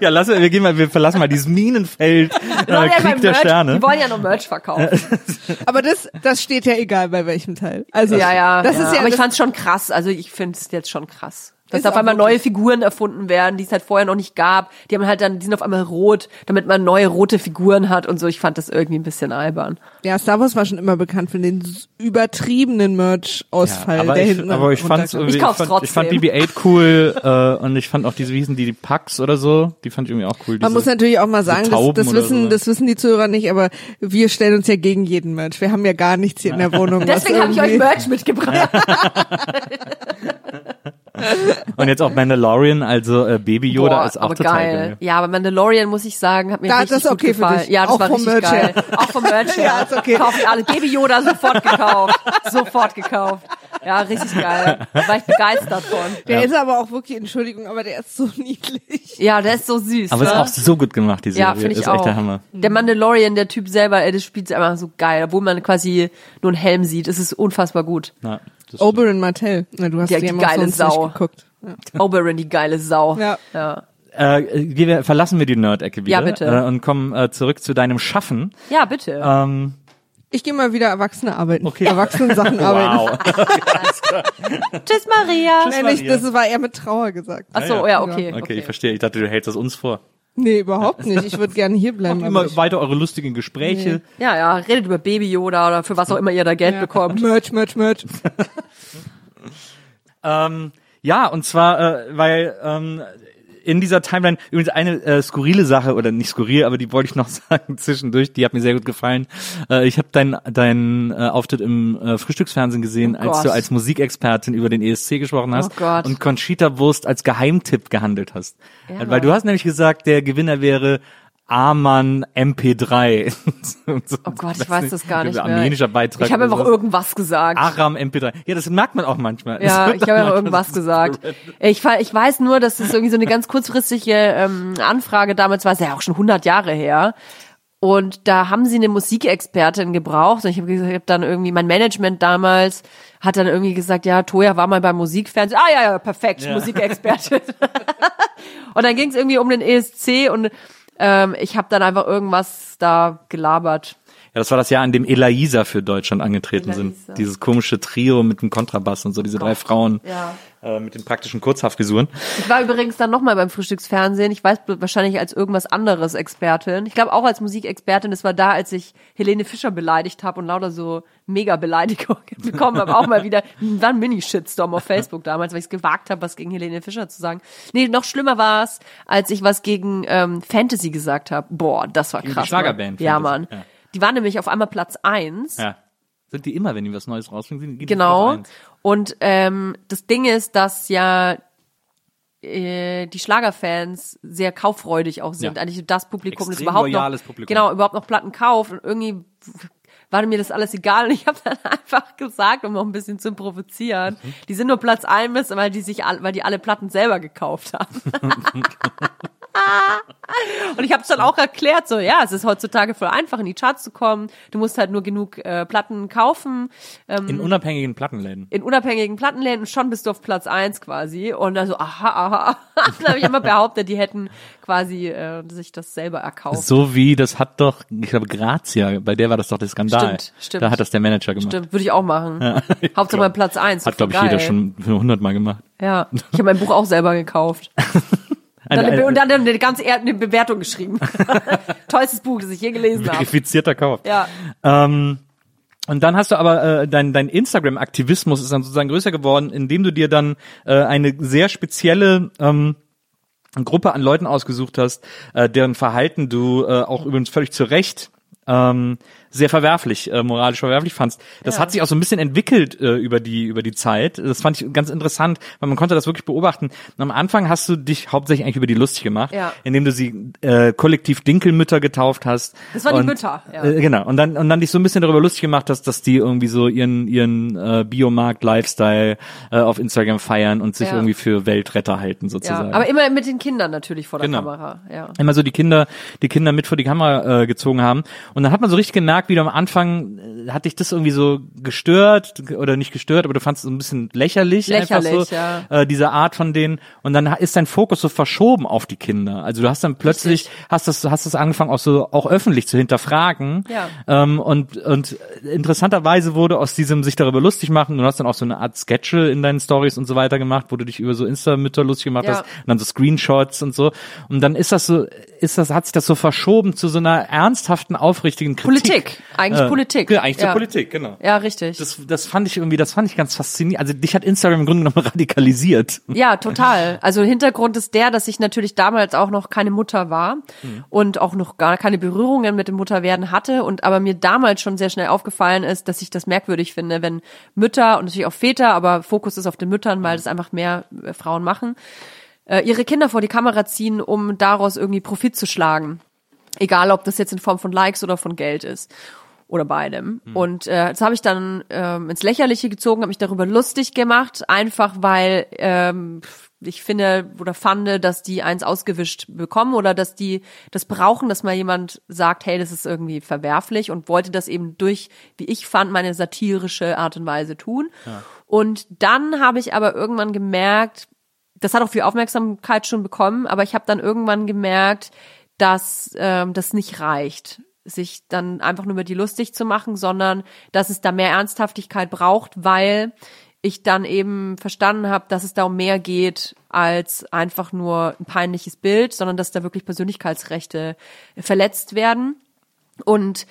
Speaker 4: Ja, lass, wir gehen mal, wir verlassen mal dieses Minenfeld,
Speaker 3: Wir wollen
Speaker 4: äh,
Speaker 3: ja
Speaker 4: Krieg der
Speaker 3: Merch,
Speaker 4: Sterne.
Speaker 3: Die wollen ja nur Merch verkaufen.
Speaker 5: Aber das, das steht ja egal bei welchem Teil. Also
Speaker 3: ja, ja.
Speaker 5: das
Speaker 3: ja.
Speaker 5: ist ja.
Speaker 3: aber ich fand's schon krass. Also ich finde es jetzt schon krass. Dass auf einmal neue Figuren erfunden werden, die es halt vorher noch nicht gab. Die haben halt dann, die sind auf einmal rot, damit man neue rote Figuren hat und so. Ich fand das irgendwie ein bisschen albern.
Speaker 5: ja, Star Wars war schon immer bekannt für den übertriebenen Merch-Ausfall,
Speaker 4: aber
Speaker 5: der
Speaker 4: ich,
Speaker 5: hinten
Speaker 4: aber ich fand's irgendwie,
Speaker 3: Ich kauf's
Speaker 4: fand, ich fand
Speaker 3: trotzdem.
Speaker 4: BB-8 cool äh, und ich fand auch diese, wie hießen die, die Pucks oder so, die fand ich irgendwie auch cool.
Speaker 5: Man
Speaker 4: diese,
Speaker 5: muss natürlich auch mal sagen, das, das wissen,
Speaker 4: so.
Speaker 5: das wissen die Zuhörer nicht, aber wir stellen uns ja gegen jeden Merch. Wir haben ja gar nichts hier in der Wohnung. was
Speaker 3: Deswegen habe ich euch Merch mitgebracht.
Speaker 4: Und jetzt auch Mandalorian, also äh, Baby Yoda
Speaker 3: Boah,
Speaker 4: ist auch
Speaker 3: aber
Speaker 4: total
Speaker 3: geil.
Speaker 4: geil.
Speaker 3: Ja, aber Mandalorian muss ich sagen, hat mir
Speaker 5: Da-
Speaker 3: richtig
Speaker 5: das ist okay
Speaker 3: gut
Speaker 5: für
Speaker 3: gefallen.
Speaker 5: dich.
Speaker 3: Ja, das
Speaker 5: Auch
Speaker 3: war
Speaker 5: vom
Speaker 3: richtig
Speaker 5: Merch
Speaker 3: geil.
Speaker 5: her.
Speaker 3: Auch vom Merch her.
Speaker 5: Ja, ist okay.
Speaker 3: Kauft alle Baby Yoda sofort gekauft. sofort gekauft. Ja, richtig geil. Da war ich begeistert von.
Speaker 5: Der ist aber auch wirklich, Entschuldigung, aber der ist so niedlich.
Speaker 3: Ja, der ist so süß.
Speaker 4: Aber
Speaker 3: ne?
Speaker 4: ist auch so gut gemacht, die Serie.
Speaker 3: ja, finde ich
Speaker 4: ist
Speaker 3: auch.
Speaker 4: echt der Hammer.
Speaker 3: Der Mandalorian, der Typ selber, ey, das spielt einfach so geil, obwohl man quasi nur einen Helm sieht. Es ist unfassbar gut.
Speaker 4: Ja, das
Speaker 5: Oberyn Martell. Na, du hast
Speaker 3: Ja,
Speaker 5: die
Speaker 3: die geile Sau.
Speaker 5: nicht geguckt. Ja.
Speaker 3: Oberyn, die geile Sau.
Speaker 5: Ja.
Speaker 3: Ja,
Speaker 4: Äh, gehen wir, verlassen wir die Nerd-Ecke wieder
Speaker 3: Ja, bitte.
Speaker 4: Äh, und kommen äh, zurück zu deinem Schaffen.
Speaker 3: ja bitte.
Speaker 4: Ähm,
Speaker 5: Ich gehe mal wieder Erwachsene arbeiten.
Speaker 4: Okay.
Speaker 5: Erwachsenen-Sachen arbeiten.
Speaker 4: Wow.
Speaker 3: Tschüss, Maria.
Speaker 5: Nee, nicht, das war eher mit Trauer gesagt.
Speaker 3: Ach so, ja, okay.
Speaker 4: Okay, ich verstehe. Ich dachte, du hältst das uns vor.
Speaker 5: Nee, überhaupt nicht. Ich würde gerne hier bleiben.
Speaker 4: Macht
Speaker 5: aber
Speaker 4: immer
Speaker 5: ich-
Speaker 4: weiter eure lustigen Gespräche.
Speaker 3: Ja, ja, redet über Baby Yoda oder für was auch immer ihr da Geld bekommt.
Speaker 5: Merch, Merch, Merch.
Speaker 4: Ähm, ja, und zwar, äh, weil ähm, in dieser Timeline übrigens eine äh, skurrile Sache oder nicht skurril, aber die wollte ich noch sagen zwischendurch. Die hat mir sehr gut gefallen. Äh, ich habe deinen dein, äh, Auftritt im äh, Frühstücksfernsehen gesehen,
Speaker 3: Oh
Speaker 4: als
Speaker 3: Gott.
Speaker 4: du als Musikexpertin über den ESC gesprochen hast
Speaker 3: Oh Gott.
Speaker 4: und Conchita Wurst als Geheimtipp gehandelt hast.
Speaker 3: Ja.
Speaker 4: Weil du hast nämlich gesagt, der Gewinner wäre Aman MP3. Und so,
Speaker 3: Oh Gott, ich weiß das gar nicht mehr.
Speaker 4: Armenischer Beitrag.
Speaker 3: Ich habe einfach irgendwas gesagt.
Speaker 4: Aram MP3. Ja, das merkt man auch manchmal.
Speaker 3: Ja, ich habe
Speaker 4: auch
Speaker 3: einfach irgendwas gesagt. Ich, ich weiß nur, dass es irgendwie so eine ganz kurzfristige ähm, Anfrage damals war, ist ja auch schon 100 Jahre her. Und da haben sie eine Musikexpertin gebraucht. Und ich habe hab dann irgendwie, mein Management damals hat dann irgendwie gesagt, ja, Toja war mal beim Musikfernsehen. Ah ja, ja, perfekt, Musikexpertin. und dann ging es irgendwie um den ESC und ähm, ich habe dann einfach irgendwas da gelabert.
Speaker 4: Ja, das war das Jahr, in dem Elaisa für Deutschland angetreten
Speaker 3: Elaisa.
Speaker 4: sind. Dieses komische Trio mit dem Kontrabass und so, diese drei Frauen
Speaker 3: Ja.
Speaker 4: äh, mit den praktischen Kurzhaarfrisuren.
Speaker 3: Ich war übrigens dann nochmal beim Frühstücksfernsehen. Ich weiß wahrscheinlich als irgendwas anderes Expertin. Ich glaube auch als Musikexpertin. Das war da, als ich Helene Fischer beleidigt habe und lauter so mega Beleidigungen bekommen habe. Auch mal wieder, war ein Mini-Shitstorm auf Facebook damals, weil ich es gewagt habe, was gegen Helene Fischer zu sagen. Nee, noch schlimmer war es, als ich was gegen ähm, Fantasy gesagt habe. Boah, das war
Speaker 4: Gegen die
Speaker 3: krass.
Speaker 4: Schlagerband
Speaker 3: Mann. Ja, Mann.
Speaker 4: ja.
Speaker 3: Die waren nämlich auf einmal Platz eins.
Speaker 4: Ja. Sind die immer, wenn die was Neues rausbringen, sind die
Speaker 3: Genau.
Speaker 4: auf eins.
Speaker 3: Und ähm, das Ding ist, dass ja äh, die Schlagerfans sehr kauffreudig auch sind.
Speaker 4: Ja.
Speaker 3: Eigentlich das Publikum, das
Speaker 4: Extrem
Speaker 3: überhaupt
Speaker 4: loyales
Speaker 3: noch,
Speaker 4: Publikum.
Speaker 3: genau überhaupt noch Platten kauft und irgendwie war mir das alles egal und ich habe dann einfach gesagt, um noch ein bisschen zu provozieren,
Speaker 4: Mhm.
Speaker 3: die sind nur Platz eins, weil die sich weil die alle Platten selber gekauft haben. Und ich habe es dann auch erklärt, so ja, es ist heutzutage voll einfach in die Charts zu kommen. Du musst halt nur genug äh, Platten kaufen. Ähm,
Speaker 4: In unabhängigen Plattenläden.
Speaker 3: in unabhängigen Plattenläden und schon bist du auf Platz eins quasi. Und also, aha, aha. Dann habe ich immer behauptet, die hätten quasi äh, sich das selber erkauft.
Speaker 4: So wie, das hat doch, ich glaube, Grazia, bei der war das doch der Skandal.
Speaker 3: Stimmt, stimmt.
Speaker 4: Da hat das der Manager gemacht.
Speaker 3: Stimmt, würde ich auch machen. Hauptsache mal Platz eins.
Speaker 4: Hat, glaube ich, jeder
Speaker 3: geil.
Speaker 4: schon für 100 Mal gemacht.
Speaker 3: Ja, ich habe mein Buch auch selber gekauft.
Speaker 4: Eine,
Speaker 3: Dann,
Speaker 4: eine,
Speaker 3: und dann eine ganze er eine Bewertung geschrieben. Tollstes Buch, das ich je gelesen habe.
Speaker 4: verifizierter Kauf.
Speaker 3: Ja.
Speaker 4: Ähm, und dann hast du aber äh, dein, dein Instagram-Aktivismus ist dann sozusagen größer geworden, indem du dir dann äh, eine sehr spezielle ähm, Gruppe an Leuten ausgesucht hast, äh, deren Verhalten du äh, auch übrigens völlig zu Recht ähm, sehr verwerflich, äh, moralisch verwerflich fandst. Das
Speaker 3: Ja.
Speaker 4: hat sich auch so ein bisschen entwickelt äh, über die über die Zeit. Das fand ich ganz interessant, weil man konnte das wirklich beobachten. Und am Anfang hast du dich hauptsächlich eigentlich über die lustig gemacht,
Speaker 3: Ja.
Speaker 4: indem du sie äh, kollektiv Dinkelmütter getauft hast.
Speaker 3: Das waren die
Speaker 4: Und,
Speaker 3: Mütter, ja.
Speaker 4: Äh, genau. Und dann und dann dich so ein bisschen darüber lustig gemacht hast, dass die irgendwie so ihren ihren äh, Biomarkt Lifestyle äh, auf Instagram feiern und sich
Speaker 3: Ja.
Speaker 4: irgendwie für Weltretter halten
Speaker 3: Ja,
Speaker 4: sozusagen.
Speaker 3: aber immer mit den Kindern natürlich vor der
Speaker 4: Genau.
Speaker 3: Kamera. Ja.
Speaker 4: immer so die Kinder, die Kinder mit vor die Kamera äh, gezogen haben. Und dann hat man so richtig gemerkt, wie du am Anfang äh, hat dich das irgendwie so gestört oder nicht gestört, aber du fandest es so ein bisschen lächerlich,
Speaker 3: Lächerlich,
Speaker 4: einfach so,
Speaker 3: ja.
Speaker 4: äh, diese Art von denen. Und dann ist dein Fokus so verschoben auf die Kinder. Also du hast dann plötzlich hast das hast das angefangen auch so auch öffentlich zu hinterfragen.
Speaker 3: Ja.
Speaker 4: Ähm, und und interessanterweise wurde aus diesem sich darüber lustig machen, du hast dann auch so eine Art Sketche in deinen Stories und so weiter gemacht, wo du dich über so Insta-Mütter lustig gemacht
Speaker 3: Ja.
Speaker 4: hast und dann so Screenshots und so. Und dann ist das so, ist das, hat sich das so verschoben zu so einer ernsthaften, aufrichtigen Kritik.
Speaker 3: Politik, eigentlich
Speaker 4: Äh,
Speaker 3: Politik.
Speaker 4: Ja, eigentlich zur
Speaker 3: Ja.
Speaker 4: Politik, genau.
Speaker 3: Ja, richtig.
Speaker 4: Das, das fand ich irgendwie, das fand ich ganz faszinierend. Also dich hat Instagram im Grunde genommen radikalisiert.
Speaker 3: Ja, total. Also Hintergrund ist der, dass ich natürlich damals auch noch keine Mutter war und auch noch gar keine Berührungen mit dem Mutterwerden hatte und aber mir damals schon sehr schnell aufgefallen ist, dass ich das merkwürdig finde, wenn Mütter und natürlich auch Väter, aber Fokus ist auf den Müttern, weil das einfach mehr äh, Frauen machen, äh, ihre Kinder vor die Kamera ziehen, um daraus irgendwie Profit zu schlagen. Egal, ob das jetzt in Form von Likes oder von Geld ist. Oder beidem. Und äh, das habe ich dann ähm, ins Lächerliche gezogen, habe mich darüber lustig gemacht, einfach weil ähm, ich finde oder fand, dass die eins ausgewischt bekommen oder dass die das brauchen, dass mal jemand sagt, hey, das ist irgendwie verwerflich und wollte das eben durch, wie ich fand, meine satirische Art und Weise tun. Und dann habe ich aber irgendwann gemerkt, das hat auch viel Aufmerksamkeit schon bekommen, aber ich habe dann irgendwann gemerkt, dass ähm, das nicht reicht. sich dann einfach nur über die lustig zu machen, sondern dass es da mehr Ernsthaftigkeit braucht, weil ich dann eben verstanden habe, dass es da um mehr geht als einfach nur ein peinliches Bild, sondern dass da wirklich Persönlichkeitsrechte verletzt werden. Und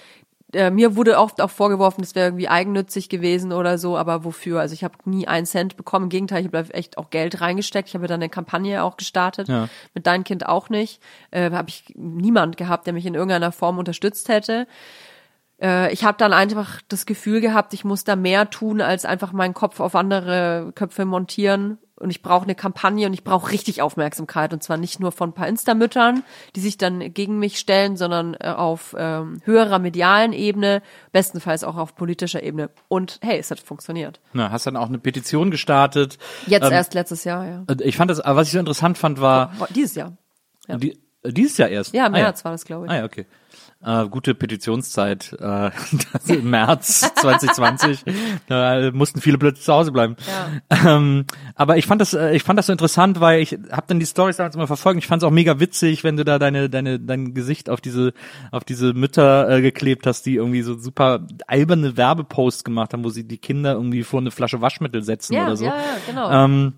Speaker 3: äh, mir wurde oft auch vorgeworfen, das wäre irgendwie eigennützig gewesen oder so, aber wofür? Also ich habe nie einen Cent bekommen. Im Gegenteil, ich habe echt auch Geld reingesteckt. Ich habe dann eine Kampagne auch gestartet.
Speaker 4: Ja.
Speaker 3: Mit deinem Kind auch nicht. Äh, habe ich niemand gehabt, der mich in irgendeiner Form unterstützt hätte. Äh, ich habe dann einfach das Gefühl gehabt, ich muss da mehr tun, als einfach meinen Kopf auf andere Köpfe montieren und ich brauche eine Kampagne und ich brauche richtig Aufmerksamkeit und zwar nicht nur von ein paar Insta-Müttern, die sich dann gegen mich stellen, sondern äh, auf ähm, höherer medialen Ebene, bestenfalls auch auf politischer Ebene. Und hey, es hat funktioniert.
Speaker 4: Na, hast dann auch eine Petition gestartet.
Speaker 3: Jetzt
Speaker 4: Ähm,
Speaker 3: erst letztes Jahr, ja.
Speaker 4: Ich fand das, aber was ich so interessant fand, war
Speaker 3: Dieses Jahr. ja.
Speaker 4: die, äh, dieses Jahr erst.
Speaker 3: Ja, im
Speaker 4: Ah,
Speaker 3: März war das, glaube ich.
Speaker 4: Ah ja, okay. Äh, gute Petitionszeit. Äh, Im März 2020 da mussten viele plötzlich zu Hause bleiben. Ähm, aber ich fand das, äh, ich fand das so interessant, weil ich habe dann die Stories damals immer verfolgt. Ich fand es auch mega witzig, wenn du da deine, deine, dein Gesicht auf diese, auf diese Mütter äh, geklebt hast, die irgendwie so super alberne Werbeposts gemacht haben, wo sie die Kinder irgendwie vor eine Flasche Waschmittel setzen
Speaker 3: Ja,
Speaker 4: oder so.
Speaker 3: ja, ja, genau.
Speaker 4: Ähm,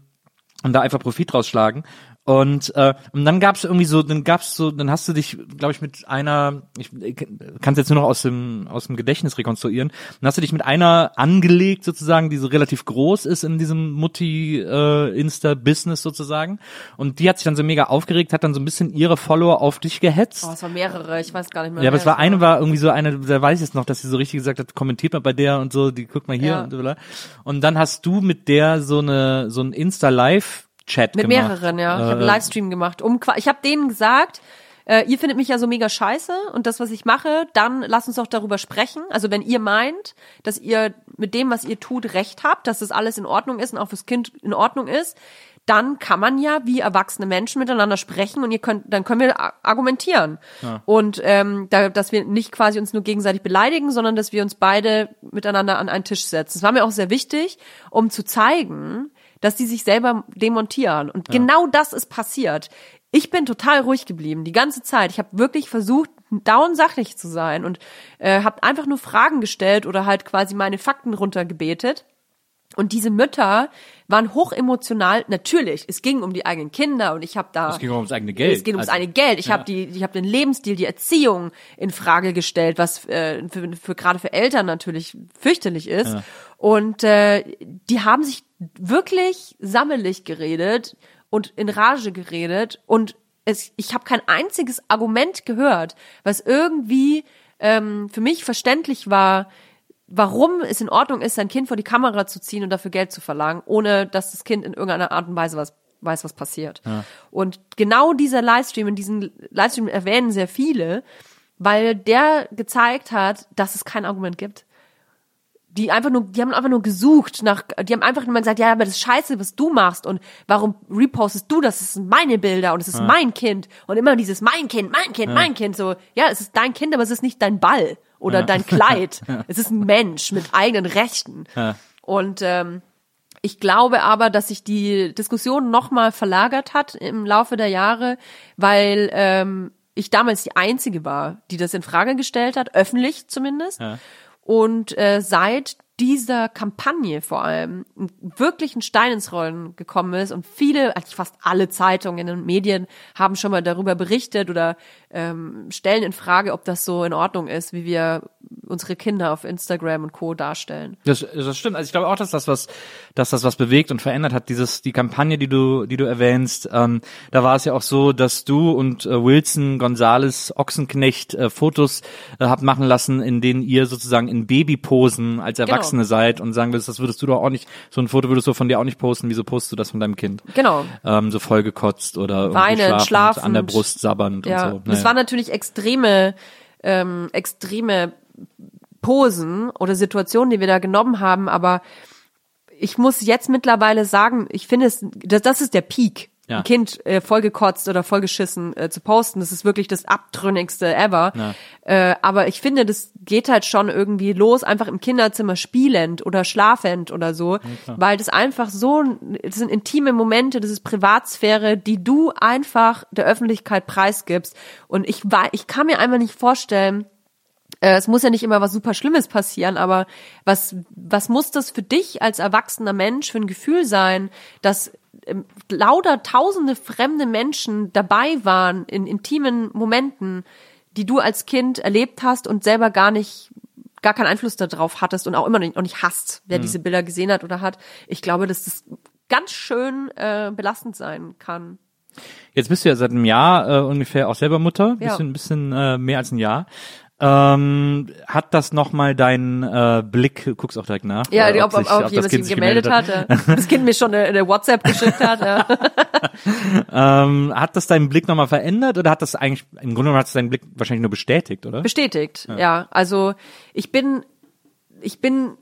Speaker 4: und da einfach Profit rausschlagen. Und, äh, und dann gab's irgendwie so, dann gab's so, dann hast du dich, glaube ich, mit einer, ich kann es jetzt nur noch aus dem aus dem Gedächtnis rekonstruieren, dann hast du dich mit einer angelegt sozusagen, die so relativ groß ist in diesem Mutti äh, Insta Business sozusagen. Und die hat sich dann so mega aufgeregt, hat dann so ein bisschen ihre Follower auf dich gehetzt.
Speaker 3: Oh, es waren mehrere, ich weiß gar nicht mehr.
Speaker 4: Ja, aber es war eine war irgendwie so eine, da weiß ich es noch, dass sie so richtig gesagt hat, kommentiert mal bei der und so, die guckt mal hier
Speaker 3: Ja.
Speaker 4: und so. Und dann hast du mit der so eine so ein Insta Live Chat
Speaker 3: Mit
Speaker 4: gemacht.
Speaker 3: mehreren, ja. Ich
Speaker 4: Äh,
Speaker 3: habe einen Livestream gemacht. Um, ich habe denen gesagt, äh, ihr findet mich ja so mega scheiße und das, was ich mache, dann lasst uns doch darüber sprechen. Also wenn ihr meint, dass ihr mit dem, was ihr tut, recht habt, dass das alles in Ordnung ist und auch fürs Kind in Ordnung ist, dann kann man ja wie erwachsene Menschen miteinander sprechen und ihr könnt, dann können wir argumentieren. Und ähm, da, dass wir nicht quasi uns nur gegenseitig beleidigen, sondern dass wir uns beide miteinander an einen Tisch setzen. Das war mir auch sehr wichtig, um zu zeigen, dass die sich selber demontieren. Und genau das ist passiert. Ich bin total ruhig geblieben die ganze Zeit. Ich habe wirklich versucht, down sachlich zu sein und äh, habe einfach nur Fragen gestellt oder halt quasi meine Fakten runtergebetet. Und diese Mütter waren hochemotional. Natürlich, es ging um die eigenen Kinder und ich habe da
Speaker 4: Es ging ums eigene Geld.
Speaker 3: es geht ums
Speaker 4: Also,
Speaker 3: eigene Geld. Ich
Speaker 4: ja.
Speaker 3: habe die, ich habe den Lebensstil, die Erziehung in Frage gestellt, was äh, für, für gerade für Eltern natürlich fürchterlich ist. Und äh, die haben sich wirklich sammelig geredet und in Rage geredet und es, ich habe kein einziges Argument gehört, was irgendwie ähm, für mich verständlich war, warum es in Ordnung ist, sein Kind vor die Kamera zu ziehen und dafür Geld zu verlangen, ohne dass das Kind in irgendeiner Art und Weise was weiß, was passiert. Und genau dieser Livestream, in diesem Livestream erwähnen sehr viele, weil der gezeigt hat, dass es kein Argument gibt. Die einfach nur, die haben einfach nur gesucht nach, die haben einfach nur gesagt, ja, aber das ist scheiße, was du machst und warum repostest du das? Das sind meine Bilder und es ist mein Kind und immer dieses mein Kind, mein Kind, mein Kind, so, ja, es ist dein Kind, aber es ist nicht dein Ball oder dein Kleid. Es ist ein Mensch mit eigenen Rechten. Und ähm, ich glaube aber, dass sich die Diskussion nochmal verlagert hat im Laufe der Jahre, weil ähm, ich damals die Einzige war, die das in Frage gestellt hat, öffentlich zumindest. Und äh, seit dieser Kampagne vor allem wirklich ein Stein ins Rollen gekommen ist und viele, eigentlich fast alle Zeitungen und Medien haben schon mal darüber berichtet oder ähm, stellen in Frage, ob das so in Ordnung ist, wie wir unsere Kinder auf Instagram und Co. darstellen.
Speaker 4: Das, das stimmt. Also ich glaube auch, dass das was, dass das was bewegt und verändert hat. Dieses, die Kampagne, die du, die du erwähnst, ähm, da war es ja auch so, dass du und äh, Wilson Gonzales Ochsenknecht äh, Fotos äh, habt machen lassen, in denen ihr sozusagen in Babyposen als Erwachsene seid und sagen würdest, das würdest du doch auch nicht, so ein Foto würdest du von dir auch nicht posten. Wieso postest du das von deinem Kind?
Speaker 3: Genau.
Speaker 4: Ähm, so vollgekotzt oder
Speaker 3: Weinend,
Speaker 4: schlafend, an der. Brust sabbernd
Speaker 3: Ja,
Speaker 4: und so.
Speaker 3: das
Speaker 4: Naja.
Speaker 3: waren natürlich extreme, ähm, extreme Posen oder Situationen, die wir da genommen haben, aber ich muss jetzt mittlerweile sagen, ich finde es, das, das ist der Peak.
Speaker 4: Ja.
Speaker 3: Ein Kind äh, vollgekotzt oder vollgeschissen äh, zu posten, das ist wirklich das abtrünnigste ever. Äh, aber ich finde, das geht halt schon irgendwie los, einfach im Kinderzimmer spielend oder schlafend oder so, weil das einfach so, das sind intime Momente, das ist Privatsphäre, die du einfach der Öffentlichkeit preisgibst. Und ich war, ich kann mir einfach nicht vorstellen, Äh, es muss ja nicht immer was super Schlimmes passieren, aber was, was muss das für dich als erwachsener Mensch für ein Gefühl sein, dass ähm, lauter tausende fremde Menschen dabei waren in intimen Momenten, die du als Kind erlebt hast und selber gar nicht gar keinen Einfluss darauf hattest und auch immer noch nicht hasst, wer diese Bilder gesehen hat oder hat. Ich glaube, dass das ganz schön äh, belastend sein kann.
Speaker 4: Jetzt bist du ja seit einem Jahr äh, ungefähr auch selber Mutter,
Speaker 3: Ja.
Speaker 4: bisschen, bisschen äh, mehr als ein Jahr. Ähm, hat das nochmal deinen äh, Blick, du guckst auch direkt nach,
Speaker 3: Ja,
Speaker 4: äh,
Speaker 3: ob, ob,
Speaker 4: sich-
Speaker 3: ob,
Speaker 4: das
Speaker 3: jemand
Speaker 4: Kind
Speaker 3: sich gemeldet hat, ja. das Kind mir schon eine, eine WhatsApp geschickt hat. Ja.
Speaker 4: Ähm, hat das deinen Blick nochmal verändert oder hat das eigentlich, im Grunde genommen hat es deinen Blick wahrscheinlich nur bestätigt, oder?
Speaker 3: Bestätigt, ja. Also ich bin, ich bin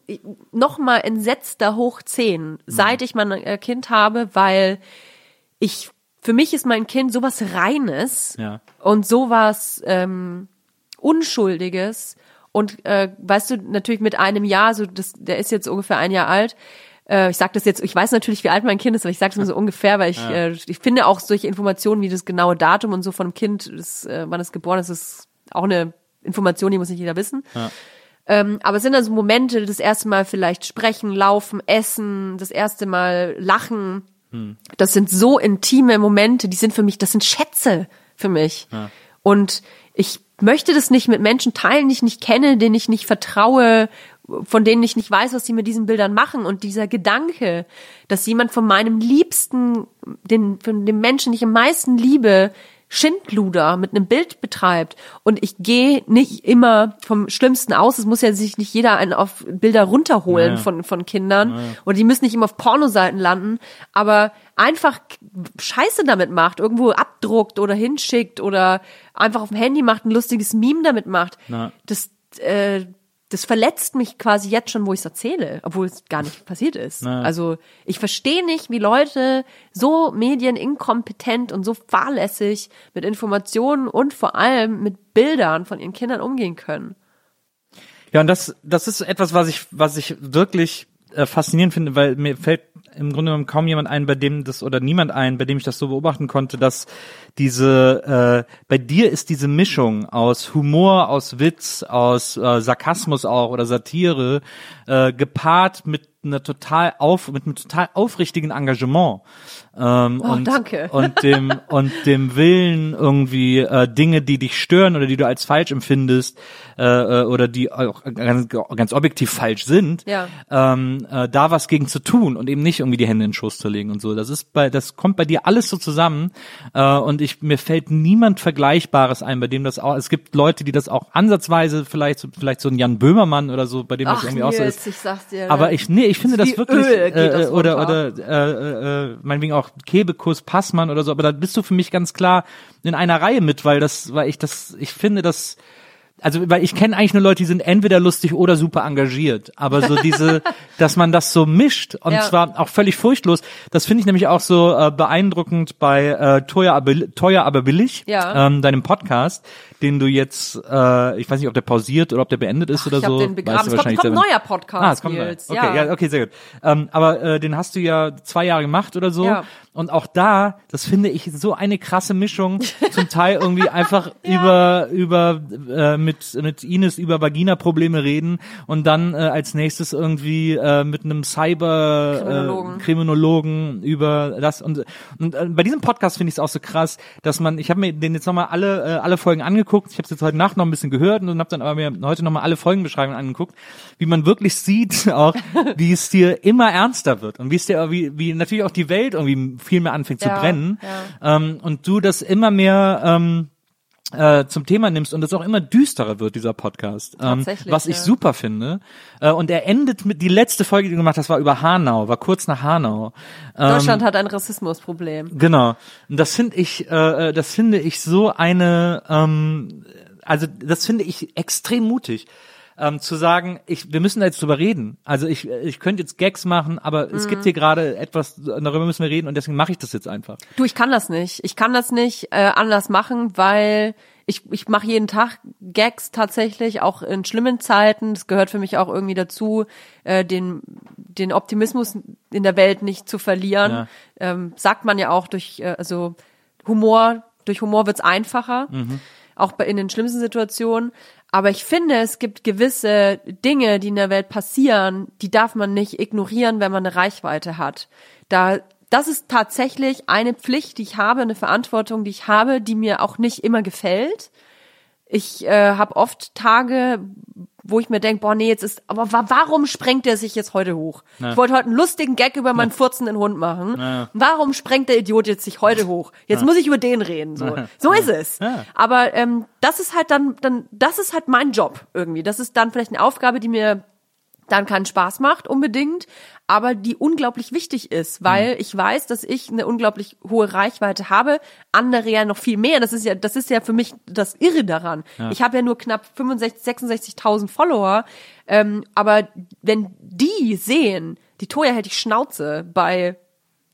Speaker 3: noch mal entsetzter hoch zehn, seit ich mein äh, Kind habe, weil ich, für mich ist mein Kind sowas Reines
Speaker 4: Ja.
Speaker 3: und sowas ähm, Unschuldiges. Und äh, weißt du, natürlich mit einem Jahr, so das, der ist jetzt ungefähr ein Jahr alt. Äh, ich sage das jetzt, ich weiß natürlich, wie alt mein Kind ist, aber ich sage es nur so ungefähr, weil ich, äh, ich finde auch solche Informationen wie das genaue Datum und so von dem Kind, das, äh, wann es geboren ist, ist auch eine Information, die muss nicht jeder wissen. Ähm, aber es sind also Momente, das erste Mal vielleicht sprechen, laufen, essen, das erste Mal lachen. Das sind so intime Momente, die sind für mich, das sind Schätze für mich. Und ich möchte das nicht mit Menschen teilen, die ich nicht kenne, denen ich nicht vertraue, von denen ich nicht weiß, was sie mit diesen Bildern machen. Und dieser Gedanke, dass jemand von meinem Liebsten, den, von dem Menschen, den ich am meisten liebe, Schindluder mit einem Bild betreibt und ich gehe nicht immer vom Schlimmsten aus. Es muss ja sich nicht jeder einen auf Bilder runterholen
Speaker 4: Naja.
Speaker 3: von, von Kindern oder die müssen nicht immer auf Pornoseiten landen, aber einfach Scheiße damit macht, irgendwo abdruckt oder hinschickt oder einfach auf dem Handy macht, ein lustiges Meme damit macht.
Speaker 4: Na.
Speaker 3: Das, äh, das verletzt mich quasi jetzt schon, wo ich es erzähle, obwohl es gar nicht passiert ist.
Speaker 4: Na.
Speaker 3: Also ich verstehe nicht, wie Leute so medieninkompetent und so fahrlässig mit Informationen und vor allem mit Bildern von ihren Kindern umgehen können.
Speaker 4: Ja, und das, das ist etwas, was ich, was ich wirklich äh, faszinierend finde, weil mir fällt im Grunde genommen kaum jemand ein, bei dem das oder niemand ein, bei dem ich das so beobachten konnte, dass diese, äh, bei dir ist diese Mischung aus Humor, aus Witz, aus äh, Sarkasmus auch oder Satire äh, gepaart mit einer total auf, mit einem total aufrichtigen Engagement ähm,
Speaker 3: Oh,
Speaker 4: und,
Speaker 3: danke.
Speaker 4: und dem und dem Willen irgendwie äh, Dinge, die dich stören oder die du als falsch empfindest äh, äh, oder die auch ganz, ganz objektiv falsch sind,
Speaker 3: Ja.
Speaker 4: ähm, äh, da was gegen zu tun und eben nicht irgendwie die Hände in den Schoß zu legen und so. Das ist bei, das kommt bei dir alles so zusammen äh, und ich mir fällt niemand Vergleichbares ein, bei dem das auch. Es gibt Leute, die das auch ansatzweise vielleicht, so- vielleicht so ein Jan Böhmermann oder so, bei dem das
Speaker 3: Ach,
Speaker 4: irgendwie auch so
Speaker 3: Nils,
Speaker 4: ist.
Speaker 3: ich sag's dir. ne?
Speaker 4: Aber ich, nee, ich finde das wirklich,
Speaker 3: Öl
Speaker 4: äh,
Speaker 3: das
Speaker 4: oder,
Speaker 3: runter.
Speaker 4: oder, äh, äh, äh, meinetwegen auch Kebekus, Passmann oder so, aber da bist du für mich ganz klar in einer Reihe mit, weil das, weil ich das, ich finde das, also weil ich kenne eigentlich nur Leute, die sind entweder lustig oder super engagiert, aber so diese, dass man das so mischt und
Speaker 3: Ja.
Speaker 4: zwar auch völlig furchtlos, das finde ich nämlich auch so äh, beeindruckend bei äh, teuer, aber, teuer aber billig,
Speaker 3: Ja.
Speaker 4: ähm, deinem Podcast, den du jetzt, äh, ich weiß nicht, ob der pausiert oder ob der beendet ist oder
Speaker 3: ich
Speaker 4: so.
Speaker 3: hab den
Speaker 4: Weißt
Speaker 3: begraben.
Speaker 4: du
Speaker 3: Es kommt,
Speaker 4: wahrscheinlich
Speaker 3: kommt ein neuer Podcast,
Speaker 4: Ah, es kommt
Speaker 3: Nils.
Speaker 4: neu. Okay, ja. okay, sehr gut. Ähm, aber äh, den hast du ja zwei Jahre gemacht oder so.
Speaker 3: Ja.
Speaker 4: Und auch da, das finde ich so eine krasse Mischung. Zum Teil irgendwie einfach über über äh, mit mit Ines über Vagina-Probleme reden und dann äh, als nächstes irgendwie äh, mit einem Cyber
Speaker 3: Kriminologen.
Speaker 4: Äh, Kriminologen über das und und äh, bei diesem Podcast finde ich es auch so krass, dass man, ich habe mir den jetzt nochmal alle äh, alle Folgen angeguckt. Ich habe jetzt heute Nacht noch ein bisschen gehört und habe dann aber mir heute nochmal alle Folgenbeschreibungen angeguckt, wie man wirklich sieht auch, wie es dir immer ernster wird und wie es dir wie wie natürlich auch die Welt irgendwie viel mehr anfängt
Speaker 3: Ja,
Speaker 4: zu brennen
Speaker 3: ja.
Speaker 4: ähm, und du das immer mehr ähm, äh, zum Thema nimmst und es auch immer düsterer wird, dieser Podcast. Ähm, was ich
Speaker 3: ja.
Speaker 4: super finde. Äh, und er endet mit, die letzte Folge, die du gemacht hast, war über Hanau, war kurz nach Hanau. Ähm,
Speaker 3: Deutschland hat ein Rassismusproblem.
Speaker 4: Genau. Und das finde ich, äh, äh, das finde ich so eine, ähm, also das finde ich extrem mutig. Ähm, zu sagen, ich, wir müssen da jetzt drüber reden. Also ich, ich könnte jetzt Gags machen, aber es
Speaker 3: Mhm.
Speaker 4: gibt hier gerade etwas, darüber müssen wir reden und deswegen mache ich das jetzt einfach.
Speaker 3: Du, ich kann das nicht. Ich kann das nicht äh, anders machen, weil ich, ich mache jeden Tag Gags tatsächlich, auch in schlimmen Zeiten. Das gehört für mich auch irgendwie dazu, äh, den, den Optimismus in der Welt nicht zu verlieren.
Speaker 4: Ja.
Speaker 3: Ähm, sagt man ja auch durch, äh, also Humor, durch Humor wird's einfacher. Auch bei, in den schlimmsten Situationen. Aber ich finde, es gibt gewisse Dinge, die in der Welt passieren, die darf man nicht ignorieren, wenn man eine Reichweite hat. Da, das ist tatsächlich eine Pflicht, die ich habe, eine Verantwortung, die ich habe, die mir auch nicht immer gefällt. Ich äh, habe oft Tage, wo ich mir denke, boah, nee, jetzt ist, aber wa warum sprengt er sich jetzt heute hoch? Ich wollte heute einen lustigen Gag über meinen furzenden Hund machen.
Speaker 4: Ja.
Speaker 3: Warum sprengt der Idiot jetzt sich heute hoch? Jetzt muss ich über den reden. So, so ist es.
Speaker 4: Ja.
Speaker 3: Aber ähm, das ist halt dann, dann, das ist halt mein Job irgendwie. Das ist dann vielleicht eine Aufgabe, die mir dann keinen Spaß macht unbedingt, aber die unglaublich wichtig ist, weil ich weiß, dass ich eine unglaublich hohe Reichweite habe, andere ja noch viel mehr. Das ist ja, das ist ja für mich das Irre daran. Ich habe ja nur knapp 65, 66.000 Follower, ähm, aber wenn die sehen, die Toja hält die Schnauze bei,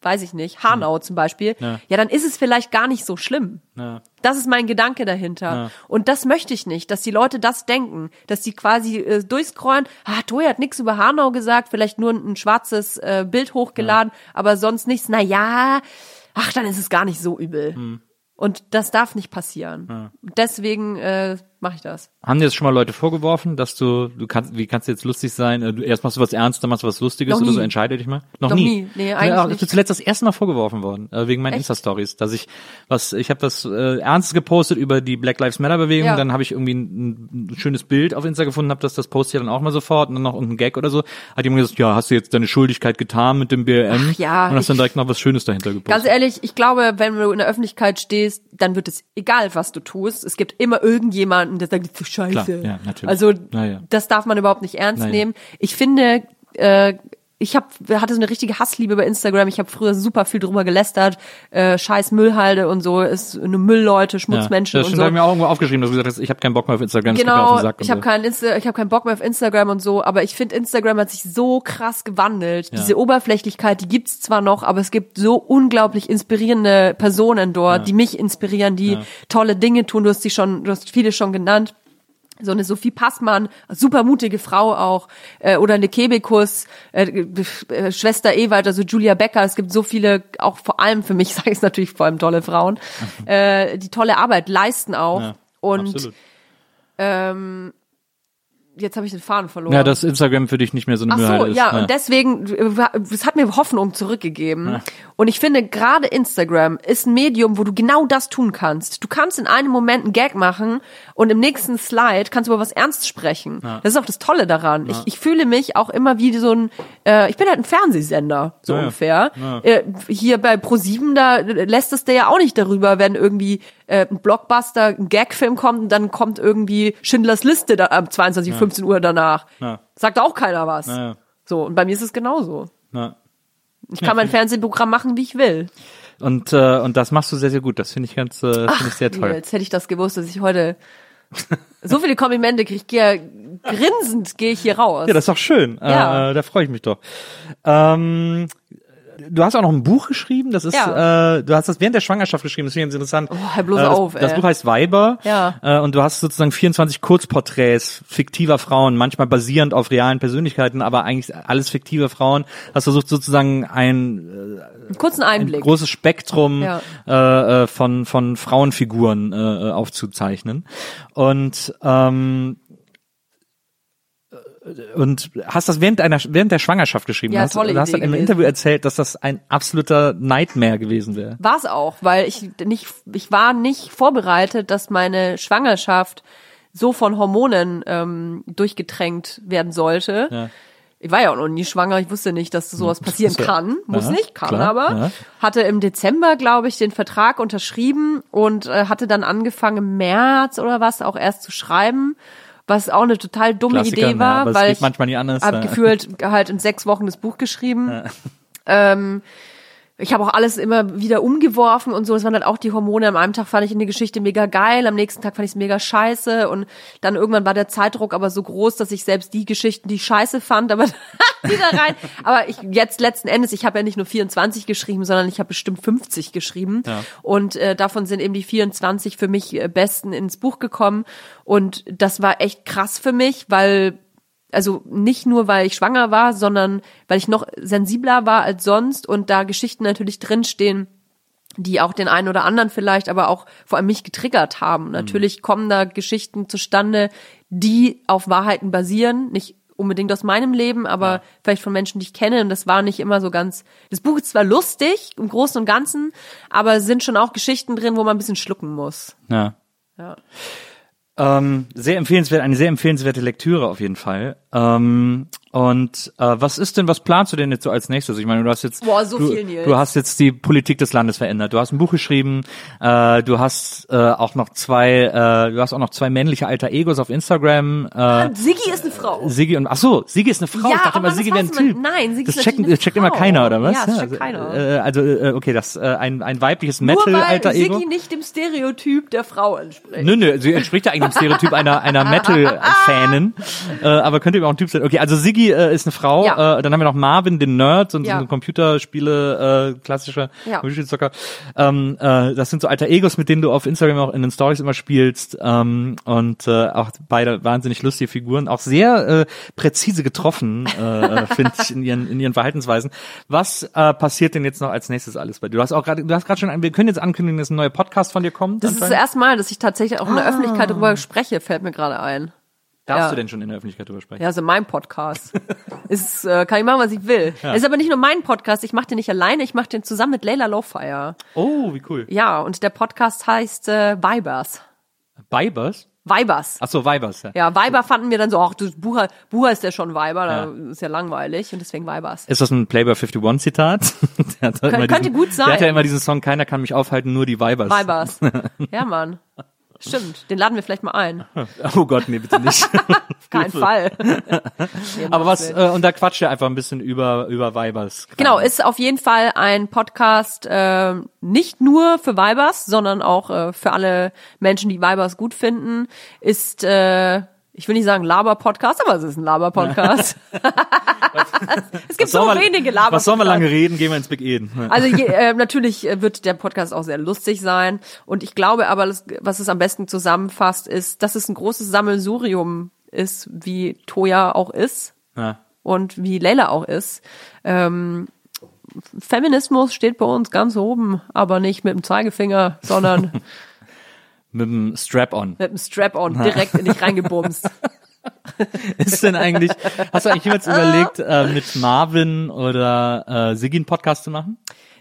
Speaker 3: weiß ich nicht, Hanau zum Beispiel,
Speaker 4: Ja.
Speaker 3: ja, dann ist es vielleicht gar nicht so schlimm.
Speaker 4: Ja.
Speaker 3: Das ist mein Gedanke dahinter.
Speaker 4: Ja.
Speaker 3: Und das möchte ich nicht, dass die Leute das denken, dass die quasi äh, durchscrollen, ah, Toya hat nichts über Hanau gesagt, vielleicht nur ein, ein schwarzes äh, Bild hochgeladen, aber sonst nichts. Na ja, ach, dann ist es gar nicht so übel.
Speaker 4: Hm.
Speaker 3: Und das darf nicht passieren. Deswegen äh, mache ich das.
Speaker 4: Haben dir jetzt schon mal Leute vorgeworfen, dass du, du kannst, wie kannst du jetzt lustig sein? Äh, Du erst machst du was Ernstes, dann machst du was Lustiges
Speaker 3: Noch
Speaker 4: oder so, entscheide dich mal. Noch,
Speaker 3: Noch
Speaker 4: nie.
Speaker 3: nie. Nee,
Speaker 4: Ja,
Speaker 3: eigentlich nicht.
Speaker 4: Das ist zuletzt das erste Mal vorgeworfen worden, äh, wegen meinen? Insta-Stories, dass ich was, ich habe das äh, ernst gepostet über die Black Lives Matter Bewegung,
Speaker 3: Ja.
Speaker 4: dann habe ich irgendwie ein, ein schönes Bild auf Insta gefunden, habe das, das poste ich ja dann auch mal sofort und dann noch irgendein Gag oder so. Hat jemand gesagt, ja, hast du jetzt deine Schuldigkeit getan mit dem BLM?
Speaker 3: Ach ja,
Speaker 4: und hast dann
Speaker 3: ich-
Speaker 4: direkt noch was Schönes dahinter gepostet.
Speaker 3: Ganz ehrlich, ich glaube, wenn du in der Öffentlichkeit stehst, dann wird es egal, was du tust. Es gibt immer irgendjemanden, der sagt, du Scheiße.
Speaker 4: Klar, ja, natürlich.
Speaker 3: Also
Speaker 4: ja.
Speaker 3: das darf man überhaupt nicht ernst
Speaker 4: ja.
Speaker 3: nehmen. Ich finde, äh, ich hab, hatte so eine richtige Hassliebe bei Instagram. Ich habe früher super viel drüber gelästert. Äh, Scheiß Müllhalde und so, ist eine Müllleute, Schmutzmenschen
Speaker 4: ja, das
Speaker 3: und so.
Speaker 4: habe ich mir auch irgendwo aufgeschrieben, dass du gesagt hast, ich habe keinen Bock mehr auf Instagram,
Speaker 3: Genau, ich habe
Speaker 4: so.
Speaker 3: keinen Insta, ich habe keinen Bock mehr auf Instagram und so, aber ich finde Instagram hat sich so krass gewandelt.
Speaker 4: Ja.
Speaker 3: Diese Oberflächlichkeit, die gibt's zwar noch, aber es gibt so unglaublich inspirierende Personen dort, die mich inspirieren, die tolle Dinge tun. Du hast die schon, du hast viele schon genannt. So eine Sophie Passmann, super mutige Frau auch, äh, oder eine Kebekus, äh, äh, Schwester Ewald, also Julia Becker. Es gibt so viele, auch vor allem für mich, sage ich es natürlich vor allem tolle Frauen, äh, die tolle Arbeit leisten auch.
Speaker 4: Ja,
Speaker 3: und
Speaker 4: absolut.
Speaker 3: ähm, jetzt habe ich den Faden verloren.
Speaker 4: Ja, dass Instagram für dich nicht mehr so eine
Speaker 3: Ach so,
Speaker 4: Müllhalde ist.
Speaker 3: ja, und deswegen, es hat mir Hoffnung zurückgegeben. Und ich finde, gerade Instagram ist ein Medium, wo du genau das tun kannst. Du kannst in einem Moment einen Gag machen und im nächsten Slide kannst du über was ernst sprechen. Das ist auch das Tolle daran. Ich, ich fühle mich auch immer wie so ein, äh, ich bin halt ein Fernsehsender, so
Speaker 4: Ja, ja.
Speaker 3: ungefähr.
Speaker 4: Ja.
Speaker 3: Äh, hier bei Pro7, da lässt es der ja auch nicht darüber, wenn irgendwie äh, ein Blockbuster, ein Gagfilm kommt und dann kommt irgendwie Schindlers Liste da, am 22, 15 Uhr danach.
Speaker 4: Ja.
Speaker 3: Sagt auch keiner was.
Speaker 4: Ja, ja.
Speaker 3: So, und bei mir ist es genauso.
Speaker 4: Ja.
Speaker 3: Ich kann mein Fernsehprogramm machen, wie ich will.
Speaker 4: Und, äh, und das machst du sehr, sehr gut. Das finde ich ganz, äh, finde ich sehr toll.
Speaker 3: Jetzt hätte ich das gewusst, dass ich heute so viele Komplimente kriege. Ich gehe grinsend gehe ich hier raus.
Speaker 4: Ja, das ist doch schön.
Speaker 3: Ja.
Speaker 4: Äh, da freue ich mich doch. Ähm, du hast auch noch ein Buch geschrieben. Das ist,
Speaker 3: Ja.
Speaker 4: äh, du hast das während der Schwangerschaft geschrieben. Das finde ich ganz interessant.
Speaker 3: Oh, bloß
Speaker 4: das,
Speaker 3: auf,
Speaker 4: Das
Speaker 3: ey.
Speaker 4: Buch heißt Weiber.
Speaker 3: Ja.
Speaker 4: Äh, und du hast sozusagen 24 Kurzporträts fiktiver Frauen, manchmal basierend auf realen Persönlichkeiten, aber eigentlich alles fiktive Frauen. Hast versucht sozusagen ein
Speaker 3: Einen kurzen
Speaker 4: ein
Speaker 3: Einblick.
Speaker 4: großes Spektrum
Speaker 3: Ja.
Speaker 4: äh, äh, von von Frauenfiguren äh, äh, aufzuzeichnen und ähm, äh, und hast das während einer während der Schwangerschaft geschrieben.
Speaker 3: Ja,
Speaker 4: hast,
Speaker 3: tolle
Speaker 4: du hast dann im. Interview erzählt, dass das ein absoluter Nightmare gewesen wäre.
Speaker 3: War es auch, weil ich nicht, ich war nicht vorbereitet, dass meine Schwangerschaft so von Hormonen ähm, durchgetränkt werden sollte.
Speaker 4: Ja.
Speaker 3: Ich war ja auch noch nie schwanger, ich wusste nicht, dass sowas passieren
Speaker 4: Ja.
Speaker 3: kann. Muss
Speaker 4: Ja,
Speaker 3: nicht, kann
Speaker 4: klar,
Speaker 3: aber.
Speaker 4: ja.
Speaker 3: Hatte im Dezember, glaube ich, den Vertrag unterschrieben und äh, hatte dann angefangen im März oder was auch erst zu schreiben, was auch eine total dumme
Speaker 4: Klassiker,
Speaker 3: Idee war,
Speaker 4: ja,
Speaker 3: weil ich
Speaker 4: manchmal nicht anders,
Speaker 3: habe
Speaker 4: ja.
Speaker 3: gefühlt halt in sechs Wochen das Buch geschrieben. Ähm, ich habe auch alles immer wieder umgeworfen und so. Es waren halt auch die Hormone. Am einen Tag fand ich eine Geschichte mega geil, am nächsten Tag fand ich es mega scheiße und dann irgendwann war der Zeitdruck aber so groß, dass ich selbst die Geschichten, die ich scheiße fand, aber wieder rein. Aber ich jetzt letzten Endes, ich habe ja nicht nur 24 geschrieben, sondern ich habe bestimmt 50 geschrieben und äh, davon sind eben die 24 für mich äh, besten ins Buch gekommen und das war echt krass für mich, weil also nicht nur, weil ich schwanger war, sondern weil ich noch sensibler war als sonst und da Geschichten natürlich drinstehen, die auch den einen oder anderen vielleicht, aber auch vor allem mich getriggert haben. Natürlich kommen da Geschichten zustande, die auf Wahrheiten basieren, nicht unbedingt aus meinem Leben, aber vielleicht von Menschen, die ich kenne. Und das war nicht immer so ganz. Das Buch ist zwar lustig im Großen und Ganzen, aber es sind schon auch Geschichten drin, wo man ein bisschen schlucken muss.
Speaker 4: Ja.
Speaker 3: Ja.
Speaker 4: Ähm, sehr empfehlenswert, eine sehr empfehlenswerte Lektüre auf jeden Fall. Ähm, und äh, was ist denn, was planst du denn jetzt so als nächstes? Ich meine, du hast jetzt,
Speaker 3: Boah, so
Speaker 4: du,
Speaker 3: viel, Nils.
Speaker 4: du hast jetzt die Politik des Landes verändert. Du hast ein Buch geschrieben. Äh, du hast äh, auch noch zwei, äh, du hast auch noch zwei männliche alter Egos auf Instagram. Äh,
Speaker 3: Siggi ist eine Frau.
Speaker 4: Siggi und ach so, Siggi ist eine Frau.
Speaker 3: Ja,
Speaker 4: ich dachte
Speaker 3: aber
Speaker 4: immer,
Speaker 3: das
Speaker 4: Siggi wäre ein
Speaker 3: weiß man-
Speaker 4: Typ.
Speaker 3: nein, Siggi
Speaker 4: das
Speaker 3: ist
Speaker 4: checkt,
Speaker 3: natürlich eine
Speaker 4: checkt immer
Speaker 3: Frau.
Speaker 4: keiner oder was?
Speaker 3: Ja, das checkt
Speaker 4: also,
Speaker 3: keiner.
Speaker 4: Äh, also äh, okay, das äh, ein ein weibliches
Speaker 3: Nur
Speaker 4: Metal
Speaker 3: weil
Speaker 4: alter Ego.
Speaker 3: Siggi nicht dem Stereotyp der Frau entspricht.
Speaker 4: Nö, nö, sie entspricht ja eigentlich dem Stereotyp einer, einer Metal-Fanin, äh, aber könnte eben auch ein Typ sein. Okay, also Siggi äh, ist eine Frau,
Speaker 3: Ja.
Speaker 4: äh, dann haben wir noch Marvin, den Nerd, so,
Speaker 3: Ja.
Speaker 4: so ein Computerspiele, äh, klassischer
Speaker 3: Ja.
Speaker 4: Computerzocker. Ähm, äh, das sind so alter Egos, mit denen du auf Instagram auch in den Stories immer spielst ähm, und äh, auch beide wahnsinnig lustige Figuren, auch sehr äh, präzise getroffen, äh, finde ich, in ihren, in ihren Verhaltensweisen. Was äh, passiert denn jetzt noch als nächstes alles bei dir? Du hast auch gerade, du hast gerade schon, wir können jetzt ankündigen, dass ein neuer Podcast von dir kommt.
Speaker 3: Das ist das erste Mal, dass ich tatsächlich auch in der Öffentlichkeit darüber spreche, fällt mir gerade ein.
Speaker 4: Darfst
Speaker 3: Ja.
Speaker 4: du denn schon in der Öffentlichkeit drüber sprechen?
Speaker 3: Ja, also mein Podcast. ist, äh, kann ich machen, was ich will. Es ist aber nicht nur mein Podcast, ich mache den nicht alleine, ich mache den zusammen mit Leila Lowfire.
Speaker 4: Oh, wie cool.
Speaker 3: Ja, und der Podcast heißt äh, Vibers.
Speaker 4: Vibers?
Speaker 3: Vibers.
Speaker 4: Ach so, Vibers, ja.
Speaker 3: Ja, Viber fanden wir dann so, ach, du Bucher, Bucher ist ja schon Viber, da
Speaker 4: Ja.
Speaker 3: ist ja langweilig und deswegen Vibers.
Speaker 4: Ist das ein Playboy 51 Zitat? Immer
Speaker 3: könnte gut sein.
Speaker 4: Der hat ja immer diesen Song, keiner kann mich aufhalten, nur die Vibers.
Speaker 3: Vibers. ja, Mann. Stimmt, den laden wir vielleicht mal ein.
Speaker 4: Oh Gott, nee, bitte nicht.
Speaker 3: Auf keinen Fall.
Speaker 4: Aber was, äh, und da quatscht ihr einfach ein bisschen über, über Vibers.
Speaker 3: Genau, ist auf jeden Fall ein Podcast äh, nicht nur für Vibers, sondern auch äh, für alle Menschen, die Vibers gut finden. Ist, äh, ich will nicht sagen Laber-Podcast, aber es ist ein Laber-Podcast. es gibt so
Speaker 4: wir-
Speaker 3: wenige Laber-Podcasts.
Speaker 4: Was sollen wir lange reden? Gehen wir ins Big Eden.
Speaker 3: Also je, äh, natürlich äh, wird der Podcast auch sehr lustig sein. Und ich glaube aber, was es am besten zusammenfasst, ist, dass es ein großes Sammelsurium ist, wie Toya auch ist
Speaker 4: Ja.
Speaker 3: und wie Leila auch ist. Ähm, Feminismus steht bei uns ganz oben, aber nicht mit dem Zeigefinger, sondern
Speaker 4: Mit dem Strap-on.
Speaker 3: mit dem Strap-on direkt in dich reingebumst.
Speaker 4: Ist denn eigentlich, hast du eigentlich jemals überlegt, äh, mit Marvin oder äh, Siggi einen Podcast zu machen?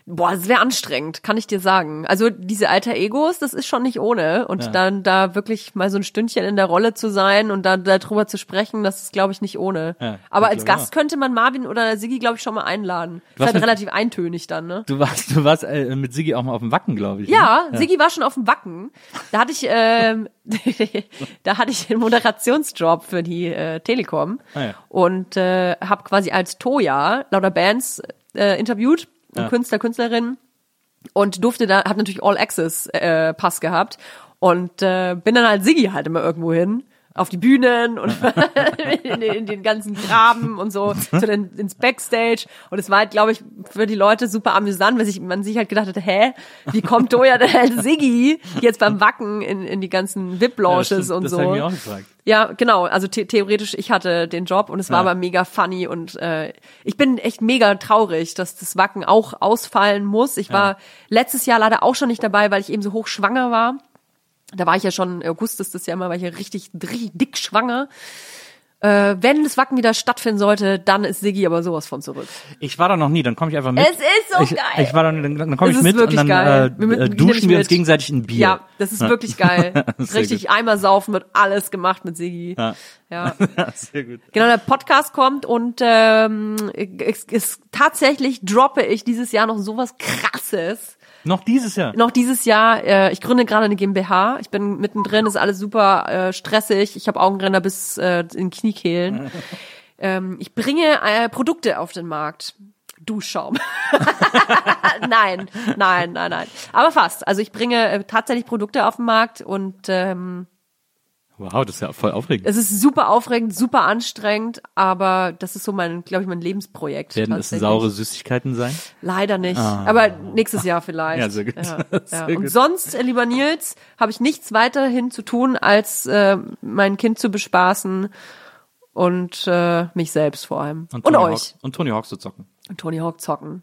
Speaker 3: Boah, das wäre anstrengend, kann ich dir sagen. Also diese alter Egos, das ist schon nicht ohne. Und
Speaker 4: Ja.
Speaker 3: dann da wirklich mal so ein Stündchen in der Rolle zu sein und dann darüber zu sprechen, das ist, glaube ich, nicht ohne.
Speaker 4: Ja,
Speaker 3: Aber als Gast könnte man Marvin oder Siggi, glaube ich, schon mal einladen. Ist
Speaker 4: Was
Speaker 3: halt
Speaker 4: mit-
Speaker 3: relativ eintönig dann, ne?
Speaker 4: Du warst, du warst äh, mit Siggi auch mal auf dem Wacken, glaube ich.
Speaker 3: Ja,
Speaker 4: ne?
Speaker 3: Siggi war schon auf dem Wacken. Da hatte ich, ähm, da hatte ich den Moderationsjob für die äh, Telekom
Speaker 4: Ah, ja.
Speaker 3: und äh, habe quasi als Toya lauter Bands äh, interviewt,
Speaker 4: Ja.
Speaker 3: Künstler, Künstlerinnen und durfte da, hab natürlich All Access äh, Pass gehabt und äh, bin dann als Siggi halt immer irgendwo hin auf die Bühnen und in, den, in den ganzen Graben und so zu den, ins Backstage und es war halt glaube ich für die Leute super amüsant weil sich man sich halt gedacht hat hä wie kommt Toya denn als Siggi jetzt beim Wacken in, in die ganzen VIP
Speaker 4: Ja, das,
Speaker 3: und
Speaker 4: das
Speaker 3: so
Speaker 4: mir auch gefragt.
Speaker 3: ja, genau. Also the theoretisch, ich hatte den Job und es war
Speaker 4: Ja.
Speaker 3: aber mega funny und äh, ich bin echt mega traurig, dass das Wacken auch ausfallen muss. Ich war letztes Jahr leider auch schon nicht dabei, weil ich eben so hoch schwanger war. Da war ich ja schon, im August ist das ja immer, war ich ja richtig, richtig dick schwanger. Äh, wenn das Wacken wieder stattfinden sollte, dann ist Siggi aber sowas von zurück.
Speaker 4: Ich war da noch nie, dann komme ich einfach mit.
Speaker 3: Es ist so
Speaker 4: ich,
Speaker 3: geil.
Speaker 4: Ich war da, dann, dann komme ich mit und dann
Speaker 3: geil.
Speaker 4: äh,
Speaker 3: Wir
Speaker 4: äh, duschen wir uns gegenseitig ein Bier.
Speaker 3: Ja, das ist wirklich geil. Richtig. Eimer saufen wird alles gemacht mit Siggi.
Speaker 4: Ja.
Speaker 3: ja.
Speaker 4: Sehr gut.
Speaker 3: Genau, der Podcast kommt und ähm, es, es, tatsächlich droppe ich dieses Jahr noch sowas krasses.
Speaker 4: Noch dieses Jahr.
Speaker 3: Noch dieses Jahr, äh, ich gründe gerade eine GmbH. Ich bin mittendrin, ist alles super äh, stressig. Ich habe Augenränder bis äh, in Kniekehlen. ähm, ich bringe äh, Produkte auf den Markt. Duschschaum. nein, nein, nein, nein. Aber fast. Also ich bringe äh, tatsächlich Produkte auf den Markt und ähm,
Speaker 4: Wow, das ist ja voll aufregend.
Speaker 3: es ist super aufregend, super anstrengend, aber das ist so mein, glaube ich, mein Lebensprojekt.
Speaker 4: Werden es saure Süßigkeiten sein?
Speaker 3: Leider nicht. Aber nächstes Jahr vielleicht.
Speaker 4: Ja, sehr gut.
Speaker 3: Ja,
Speaker 4: Sehr
Speaker 3: ja.
Speaker 4: gut.
Speaker 3: Und sonst, äh, lieber Nils, habe ich nichts weiterhin zu tun, als äh, mein Kind zu bespaßen und äh, mich selbst vor allem. Und,
Speaker 4: Tony
Speaker 3: euch.
Speaker 4: Hawk, und Tony Hawk zu zocken.
Speaker 3: Und Tony Hawk zocken.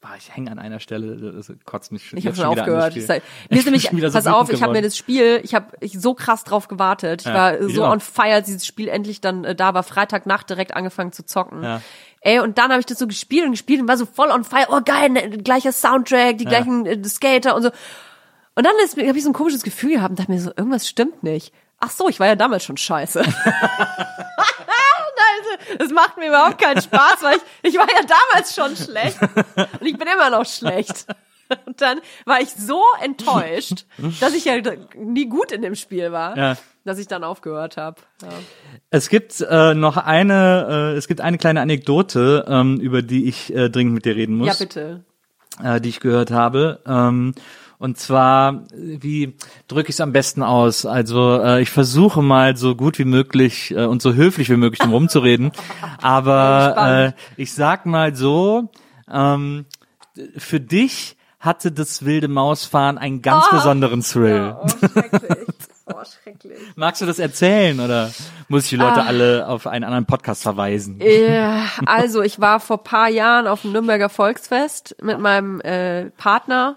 Speaker 4: Boah, ich hänge an einer Stelle, das kotzt mich
Speaker 3: Ich habe schon aufgehört. Mir ist nämlich,
Speaker 4: wieder so
Speaker 3: pass auf, ich habe mir das Spiel, ich habe ich so krass drauf gewartet. Ich
Speaker 4: Ja,
Speaker 3: war so
Speaker 4: auch.
Speaker 3: on fire, als dieses Spiel endlich dann äh, da war. Freitagnacht direkt angefangen zu zocken.
Speaker 4: Ja.
Speaker 3: Ey, und dann habe ich das so gespielt und gespielt und war so voll on fire. Oh geil, ne, gleicher Soundtrack, die gleichen äh, Skater und so. Und dann habe ich so ein komisches Gefühl gehabt und dachte mir so, irgendwas stimmt nicht. Ach so, ich war ja damals schon scheiße. Das macht mir überhaupt keinen Spaß, weil ich, ich war ja damals schon schlecht und ich bin immer noch schlecht. Und dann war ich so enttäuscht, dass ich ja nie gut in dem Spiel war,
Speaker 4: Ja.
Speaker 3: dass ich dann aufgehört habe. Ja.
Speaker 4: Es gibt äh, noch eine, äh, es gibt eine kleine Anekdote, ähm, über die ich äh, dringend mit dir reden muss.
Speaker 3: ja, bitte.
Speaker 4: äh, die ich gehört habe. Ähm, und zwar, wie drücke ich es am besten aus? Also äh, ich versuche mal so gut wie möglich äh, und so höflich wie möglich drum rumzureden. Aber äh, ich sag mal so, ähm, für dich hatte das wilde Mausfahren einen ganz besonderen Thrill.
Speaker 3: Oh, schrecklich. Oh, schrecklich.
Speaker 4: Magst du das erzählen oder muss ich die Leute alle auf einen anderen Podcast verweisen?
Speaker 3: Ja, also ich war vor paar Jahren auf dem Nürnberger Volksfest mit meinem äh, Partner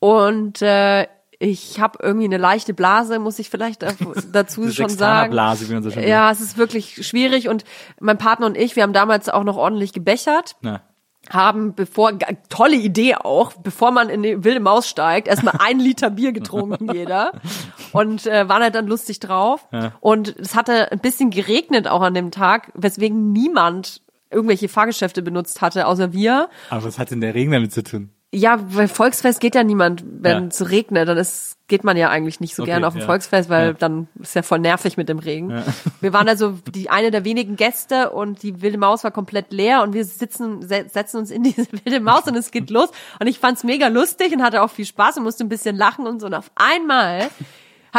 Speaker 3: und äh, ich habe irgendwie eine leichte Blase, muss ich vielleicht da- dazu schon sagen.
Speaker 4: Sextanerblase, wie man so schön
Speaker 3: Ja, es ist wirklich schwierig und mein Partner und ich, wir haben damals auch noch ordentlich gebechert.
Speaker 4: Na.
Speaker 3: haben, bevor, tolle Idee auch, bevor man in die wilde Maus steigt, erstmal ein Liter Bier getrunken jeder und äh, waren halt dann lustig drauf. Und es hatte ein bisschen geregnet auch an dem Tag, weswegen niemand irgendwelche Fahrgeschäfte benutzt hatte, außer wir.
Speaker 4: Aber was hat denn der Regen damit zu tun?
Speaker 3: Ja, weil Volksfest geht ja niemand, wenn
Speaker 4: Ja.
Speaker 3: es regnet, dann ist, geht man ja eigentlich nicht so
Speaker 4: Okay,
Speaker 3: gerne auf ein
Speaker 4: ja.
Speaker 3: Volksfest, weil
Speaker 4: Ja.
Speaker 3: dann ist ja voll nervig mit dem Regen. Wir waren also die eine der wenigen Gäste und die wilde Maus war komplett leer und wir sitzen, se setzen uns in diese wilde Maus und es geht los und ich fand's mega lustig und hatte auch viel Spaß und musste ein bisschen lachen und so und auf einmal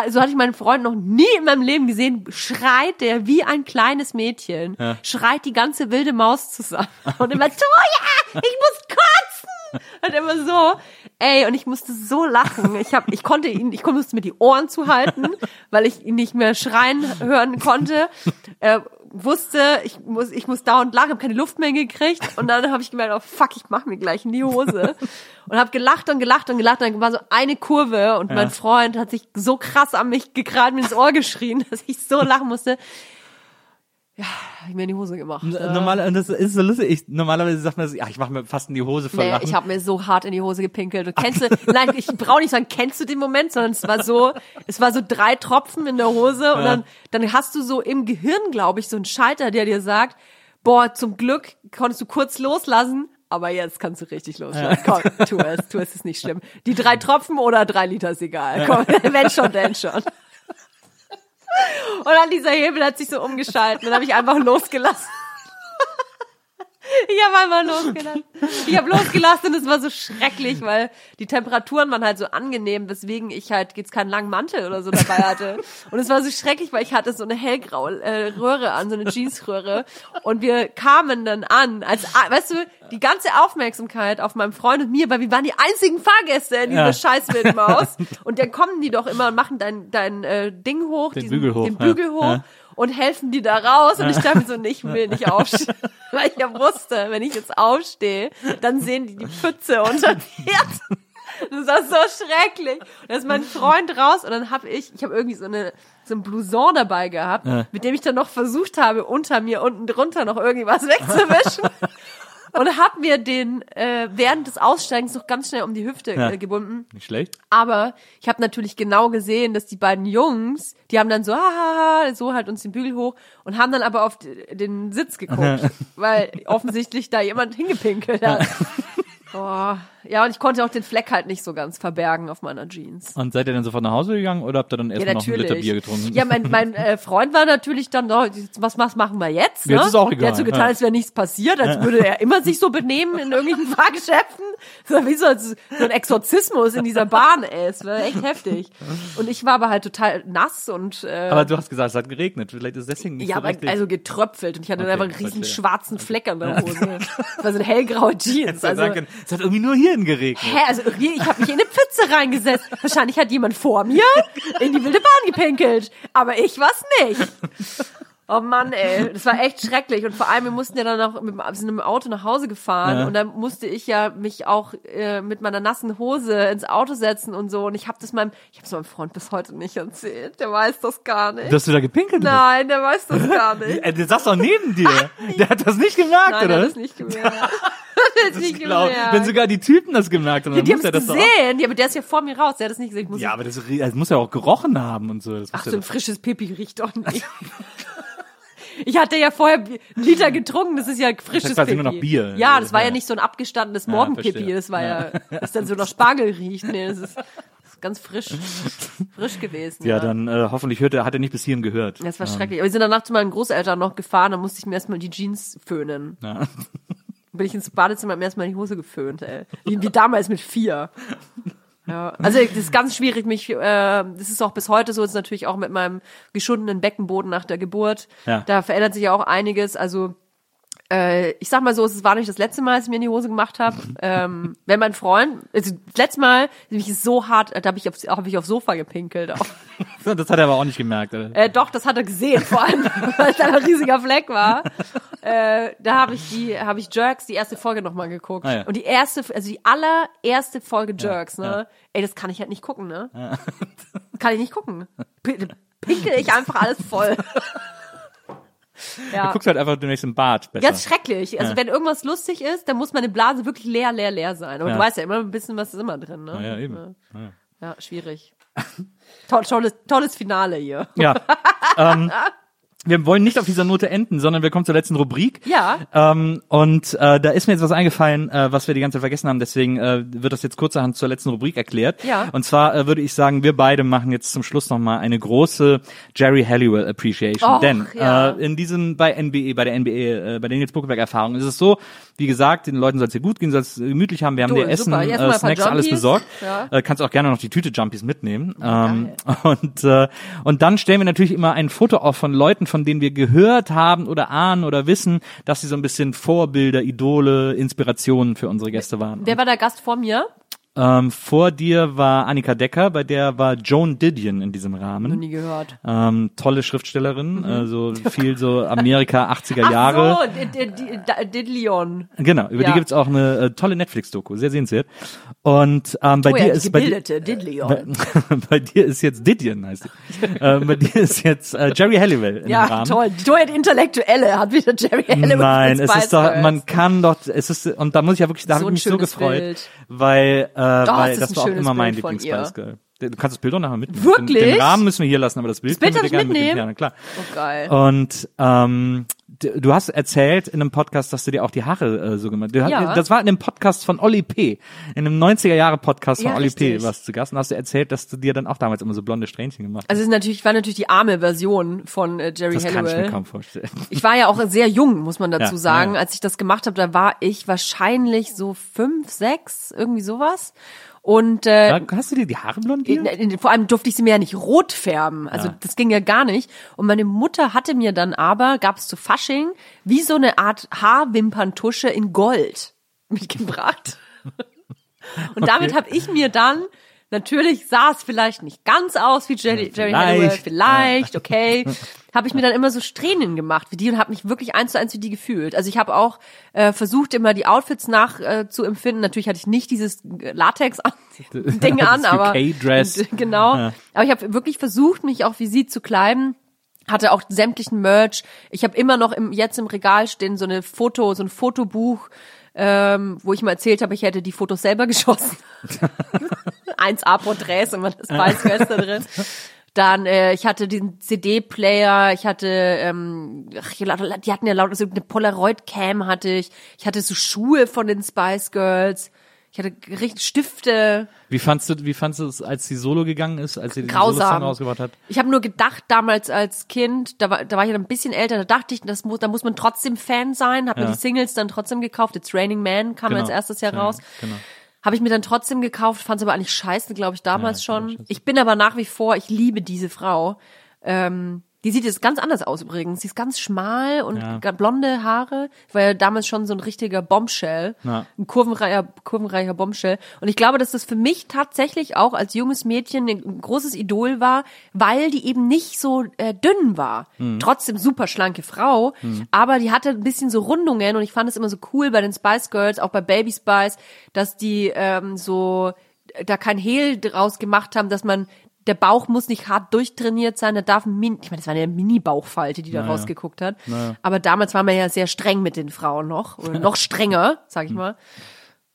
Speaker 3: so hatte ich meinen Freund noch nie in meinem Leben gesehen, schreit der wie ein kleines Mädchen, schreit die ganze wilde Maus zusammen und immer, Toja, ich muss kotzen! Und immer so, ey, und ich musste so lachen. Ich hab, ich konnte ihn, ich musste mir die Ohren zuhalten, weil ich ihn nicht mehr schreien hören konnte. Er wusste, ich muss, ich muss dauernd lachen, habe keine Luft mehr gekriegt. Und dann habe ich gemerkt, oh fuck, ich mach mir gleich in die Hose. Und habe gelacht und gelacht und gelacht. Und dann war so eine Kurve und mein Freund hat sich so krass an mich gekrallt, mir ins Ohr geschrien, dass ich so lachen musste. Ja, hab ich mir in die Hose gemacht. ja.
Speaker 4: Normal, und das ist so lustig. Ich, normalerweise sagt man, so, ja, ich mache mir fast in die Hose voll
Speaker 3: Nee,
Speaker 4: lachen.
Speaker 3: ich habe mir so hart in die Hose gepinkelt. Und kennst du, nein, ich brauche nicht sagen, kennst du den Moment, sondern es war so, es war so drei Tropfen in der Hose und dann, dann hast du so im Gehirn, glaube ich, so einen Schalter, der dir sagt, boah, zum Glück konntest du kurz loslassen, aber jetzt kannst du richtig loslassen. Komm, tu es, tu es, ist nicht schlimm. Die drei Tropfen oder drei Liter ist egal. Komm, wenn schon, denn schon. Und dann dieser Hebel hat sich so umgeschalten. Dann habe ich einfach losgelassen. Ich habe einfach losgelassen. Ich habe losgelassen und es war so schrecklich, weil die Temperaturen waren halt so angenehm, weswegen ich halt jetzt keinen langen Mantel oder so dabei hatte. Und es war so schrecklich, weil ich hatte so eine hellgraue äh, Röhre an, so eine Jeansröhre. Und wir kamen dann an, als, weißt du, die ganze Aufmerksamkeit auf meinem Freund und mir, weil wir waren die einzigen Fahrgäste in dieser
Speaker 4: Ja.
Speaker 3: scheiß Wildmaus. Und dann kommen die doch immer und machen dein, dein äh, Ding hoch,
Speaker 4: Den
Speaker 3: diesen,
Speaker 4: Bügel hoch,
Speaker 3: den
Speaker 4: ja.
Speaker 3: Bügel hoch.
Speaker 4: Ja.
Speaker 3: Und helfen die da raus und ich dachte mir so, nee, ich will nicht aufstehen, weil ich ja wusste, wenn ich jetzt aufstehe, dann sehen die die Pfütze unter mir. Das war so schrecklich. Und dann ist mein Freund raus und dann habe ich, ich habe irgendwie so eine so ein Blouson dabei gehabt, mit dem ich dann noch versucht habe, unter mir unten drunter noch irgendwie was wegzuwischen. und habe mir den äh, während des Aussteigens noch ganz schnell um die Hüfte
Speaker 4: Ja.
Speaker 3: äh, gebunden.
Speaker 4: Nicht schlecht.
Speaker 3: Aber ich habe natürlich genau gesehen, dass die beiden Jungs, die haben dann so, haha, so halt uns den Bügel hoch und haben dann aber auf den Sitz geguckt, weil offensichtlich da jemand hingepinkelt hat. Oh, ja, und ich konnte auch den Fleck halt nicht so ganz verbergen auf meiner Jeans.
Speaker 4: Und seid ihr dann sofort nach Hause gegangen oder habt ihr dann
Speaker 3: Ja,
Speaker 4: erstmal noch einen. Liter Bier getrunken?
Speaker 3: Ja, mein, mein äh, Freund war natürlich dann, oh, was, was machen wir jetzt? Ne?
Speaker 4: Jetzt ist auch
Speaker 3: Der
Speaker 4: egal,
Speaker 3: hat so getan,
Speaker 4: ja.
Speaker 3: als wäre nichts passiert, als würde er immer sich so benehmen in irgendwelchen Fahrgeschäften. So wie so, so ein Exorzismus in dieser Bahn, ey. Es war echt heftig. Und ich war aber halt total nass und äh,
Speaker 4: Aber du hast gesagt, es hat geregnet. Vielleicht ist es deswegen nicht
Speaker 3: ja,
Speaker 4: so
Speaker 3: aber
Speaker 4: richtig.
Speaker 3: also getröpfelt und ich hatte
Speaker 4: Okay,
Speaker 3: einfach einen riesen
Speaker 4: verstehe.
Speaker 3: schwarzen Fleck an der Hose. Das war so eine hellgraue Jeans.
Speaker 4: also, es hat irgendwie nur hierhin geregnet.
Speaker 3: Hä, also irgendwie, ich habe mich in eine Pfütze reingesetzt. Wahrscheinlich hat jemand vor mir in die wilde Bahn gepinkelt, aber ich war's nicht. Oh Mann, ey, das war echt schrecklich und vor allem wir mussten ja dann auch mit, sind im Auto nach Hause gefahren
Speaker 4: Ja.
Speaker 3: und dann musste ich ja mich auch äh, mit meiner nassen Hose ins Auto setzen und so und ich habe das meinem ich habe es meinem Freund bis heute nicht erzählt. Der weiß das gar nicht.
Speaker 4: Dass du da gepinkelt?
Speaker 3: Nein, der weiß das gar nicht.
Speaker 4: Der saß doch neben dir. Der hat das nicht gemerkt,
Speaker 3: Nein,
Speaker 4: oder?
Speaker 3: der hat es nicht gemerkt. Es nicht
Speaker 4: Glaub,
Speaker 3: gemerkt.
Speaker 4: wenn sogar die Typen das gemerkt haben,
Speaker 3: ja,
Speaker 4: dann
Speaker 3: die
Speaker 4: muss
Speaker 3: haben
Speaker 4: er das
Speaker 3: gesehen, ja, aber der ist ja vor mir raus, der hat es nicht gesehen.
Speaker 4: Ja, aber das, das muss ja auch gerochen haben und so. Das
Speaker 3: Ach, so
Speaker 4: ja
Speaker 3: ein frisches Pipi riecht doch nicht. Ich hatte ja vorher einen Liter getrunken, das ist ja frisches
Speaker 4: quasi
Speaker 3: Pipi.
Speaker 4: nur noch Bier.
Speaker 3: Ja, das war ja
Speaker 4: Ja.
Speaker 3: nicht so ein abgestandenes Morgenpipi, das war ja, das dann so nach Spargel riecht. Nee, das ist, das ist ganz frisch, frisch gewesen.
Speaker 4: ja, dann äh, hoffentlich hört er, hat er nicht bis hierhin gehört.
Speaker 3: Das war schrecklich. Aber wir sind danach zu meinen Großeltern noch gefahren, da musste ich mir erstmal die Jeans föhnen.
Speaker 4: Ja.
Speaker 3: Bin ich ins Badezimmer hab mir erstmal die Hose geföhnt, ey. Wie, wie damals mit vier. Ja, also das ist ganz schwierig, mich, äh, das ist auch bis heute so, ist natürlich auch mit meinem geschundenen Beckenboden nach der Geburt.
Speaker 4: Ja.
Speaker 3: Da verändert sich ja auch einiges. Also äh, ich sag mal so, es war nicht das letzte Mal, als ich mir in die Hose gemacht habe. ähm, wenn mein Freund, also das letzte Mal, mich ist so hart, da habe ich, auf, hab ich aufs Sofa gepinkelt. Auch.
Speaker 4: Das hat er aber auch nicht gemerkt. Oder?
Speaker 3: Äh, doch, das hat er gesehen, vor allem, weil es da ein riesiger Fleck war. Äh, da habe ich die, habe ich Jerks die erste Folge nochmal geguckt.
Speaker 4: Ah, ja.
Speaker 3: Und die erste, also die allererste Folge Jerks, ne? Ey, das kann ich halt nicht gucken, ne? Kann ich nicht gucken. P pinkel ich einfach alles voll.
Speaker 4: Du
Speaker 3: ja.
Speaker 4: guckst halt einfach demnächst im Bad besser.
Speaker 3: Ganz schrecklich. Also wenn irgendwas lustig ist, dann muss meine Blase wirklich leer, leer, leer sein. Aber
Speaker 4: Ja.
Speaker 3: du weißt ja immer ein bisschen, was ist immer drin, ne?
Speaker 4: Ja, eben.
Speaker 3: Ja,
Speaker 4: Ja.
Speaker 3: ja schwierig. Toll, tolles, tolles Finale hier.
Speaker 4: Ja. ähm, wir wollen nicht auf dieser Note enden, sondern wir kommen zur letzten Rubrik.
Speaker 3: Ja.
Speaker 4: Ähm, und äh, da ist mir jetzt was eingefallen, äh, was wir die ganze Zeit vergessen haben. Deswegen äh, wird das jetzt kurzerhand zur letzten Rubrik erklärt.
Speaker 3: Ja.
Speaker 4: Und zwar äh, würde ich sagen, wir beide machen jetzt zum Schluss nochmal eine große Jerry Halliwell Appreciation.
Speaker 3: Och,
Speaker 4: Denn
Speaker 3: ja.
Speaker 4: äh, in diesem bei NBE, bei der NBE, äh, bei der Nils Buckelberg Erfahrung ist es so, wie gesagt, den Leuten soll es hier gut gehen, soll es gemütlich haben. Wir haben
Speaker 3: Du,
Speaker 4: dir Essen, äh, Snacks, alles besorgt.
Speaker 3: Ja.
Speaker 4: Äh, kannst auch gerne noch die Tüte Jumpies mitnehmen. Ähm, und, äh, und dann stellen wir natürlich immer ein Foto auf von Leuten, von denen wir gehört haben oder ahnen oder wissen, dass sie so ein bisschen Vorbilder, Idole, Inspirationen für unsere Gäste waren.
Speaker 3: Wer war der Gast vor mir?
Speaker 4: Ähm, vor dir war Annika Decker, bei der war Joan Didion in diesem
Speaker 3: Noch
Speaker 4: Rahmen.
Speaker 3: nie gehört.
Speaker 4: Ähm, tolle Schriftstellerin, also viel so Amerika 80er Jahre.
Speaker 3: Mhm. Ach so, D- D- D- Didlion.
Speaker 4: Genau, über
Speaker 3: Ja.
Speaker 4: die gibt's auch eine äh, tolle Netflix-Doku, sehr sehenswert. Und ähm, bei
Speaker 3: Oh
Speaker 4: dir
Speaker 3: ja, die
Speaker 4: ist bei, dir-
Speaker 3: gebildete Didlion.
Speaker 4: bei, bei dir ist jetzt Didion heißt sie. äh, bei dir ist jetzt äh, Jerry Halliwell im
Speaker 3: Ja,
Speaker 4: Rahmen.
Speaker 3: toll. Die toll, die Intellektuelle hat wieder Jerry Halliwell.
Speaker 4: Nein, es ist doch, man kann doch, es ist, und da muss ich ja wirklich, da
Speaker 3: So
Speaker 4: habe ich mich so gefreut,
Speaker 3: Bild.
Speaker 4: Weil, äh, weil
Speaker 3: ist
Speaker 4: das war auch immer mein Lieblings-Spice. Girl. Du kannst das Bild auch nachher mitnehmen.
Speaker 3: Wirklich?
Speaker 4: Den, den Rahmen müssen wir hier lassen, aber das Bild,
Speaker 3: Das Bild
Speaker 4: können wir dir gerne mitnehmen.
Speaker 3: mitnehmen?
Speaker 4: Ja, klar.
Speaker 3: Oh, geil.
Speaker 4: Und ähm, du hast erzählt in einem Podcast, dass du dir auch die Haare äh, so gemacht hast.
Speaker 3: Ja.
Speaker 4: Das war in einem Podcast von Olli P. In einem 90er Jahre Podcast von
Speaker 3: Ja,
Speaker 4: Olli P.
Speaker 3: richtig.
Speaker 4: warst du zu Gast und hast du erzählt, dass du dir dann auch damals immer so blonde Strähnchen gemacht hast.
Speaker 3: Also es ist natürlich, war natürlich die arme Version von äh, Jerry
Speaker 4: das kann ich mir
Speaker 3: Halliwell.
Speaker 4: kaum vorstellen.
Speaker 3: Ich war ja auch sehr jung, muss man dazu
Speaker 4: Ja,
Speaker 3: sagen.
Speaker 4: ja.
Speaker 3: Als ich das gemacht habe, da war ich wahrscheinlich so fünf, sechs, irgendwie sowas. Und äh,
Speaker 4: Hast du dir die Haare blondiert?
Speaker 3: in, in, vor allem durfte ich sie mir ja nicht rot färben. Also
Speaker 4: Ja.
Speaker 3: das ging ja gar nicht. Und meine Mutter hatte mir dann aber, gab es zu Fasching, wie so eine Art Haarwimperntusche in Gold mitgebracht. Und damit habe ich mir dann, natürlich sah es vielleicht nicht ganz aus wie Jerry, Jerry
Speaker 4: vielleicht.
Speaker 3: Halliwell, vielleicht, okay, habe ich mir dann immer so Strähnen gemacht wie die und habe mich wirklich eins zu eins wie die gefühlt. Also ich habe auch äh, versucht, immer die Outfits nach äh, zu empfinden. Natürlich hatte ich nicht dieses Latex-Ding an, aber genau.
Speaker 4: Ja.
Speaker 3: Aber ich habe wirklich versucht, mich auch wie sie zu kleiden. Hatte auch sämtlichen Merch. Ich habe immer noch im, jetzt im Regal stehen so eine Foto, so ein Fotobuch, ähm, wo ich mal erzählt habe, ich hätte die Fotos selber geschossen. 1A-Porträts und man das Weißweste drin. Dann, äh, ich hatte den CD-Player, ich hatte, ähm, ach, die hatten ja lauter, so eine Polaroid-Cam hatte ich, ich hatte so Schuhe von den Spice Girls, ich hatte richtig Stifte,
Speaker 4: Wie fandst du, wie fandst du es, als sie Solo gegangen ist, als sie den
Speaker 3: grausam.
Speaker 4: Rausgebracht hat?
Speaker 3: Ich habe nur gedacht damals als Kind, da war, da war ich ja ein bisschen älter, da dachte ich, das muss, da muss man trotzdem Fan sein, habe
Speaker 4: Ja.
Speaker 3: mir die Singles dann trotzdem gekauft. It's Raining Man kam
Speaker 4: Genau.
Speaker 3: als erstes Jahr
Speaker 4: Ja,
Speaker 3: raus.
Speaker 4: genau.
Speaker 3: Habe ich mir dann trotzdem gekauft, fand es aber eigentlich scheiße, glaube ich, damals
Speaker 4: Ja,
Speaker 3: schon. Ich bin aber nach wie vor, ich liebe diese Frau. Ähm, Die sieht jetzt ganz anders aus übrigens. Sie ist ganz schmal und
Speaker 4: Ja.
Speaker 3: blonde Haare. War ja damals schon so ein richtiger Bombshell.
Speaker 4: Ja.
Speaker 3: Ein kurvenreicher, kurvenreicher Bombshell. Und ich glaube, dass das für mich tatsächlich auch als junges Mädchen ein großes Idol war, weil die eben nicht so äh, dünn war.
Speaker 4: Mhm.
Speaker 3: Trotzdem super schlanke Frau, aber die hatte ein bisschen so Rundungen und ich fand es immer so cool bei den Spice Girls, auch bei Baby Spice, dass die ähm, so da kein Hehl draus gemacht haben, dass man der Bauch muss nicht hart durchtrainiert sein, da darf ein Min ich meine, das war eine Mini-Bauchfalte, die da rausgeguckt hat. Aber damals war man ja sehr streng mit den Frauen noch, oder noch strenger, sag ich mal.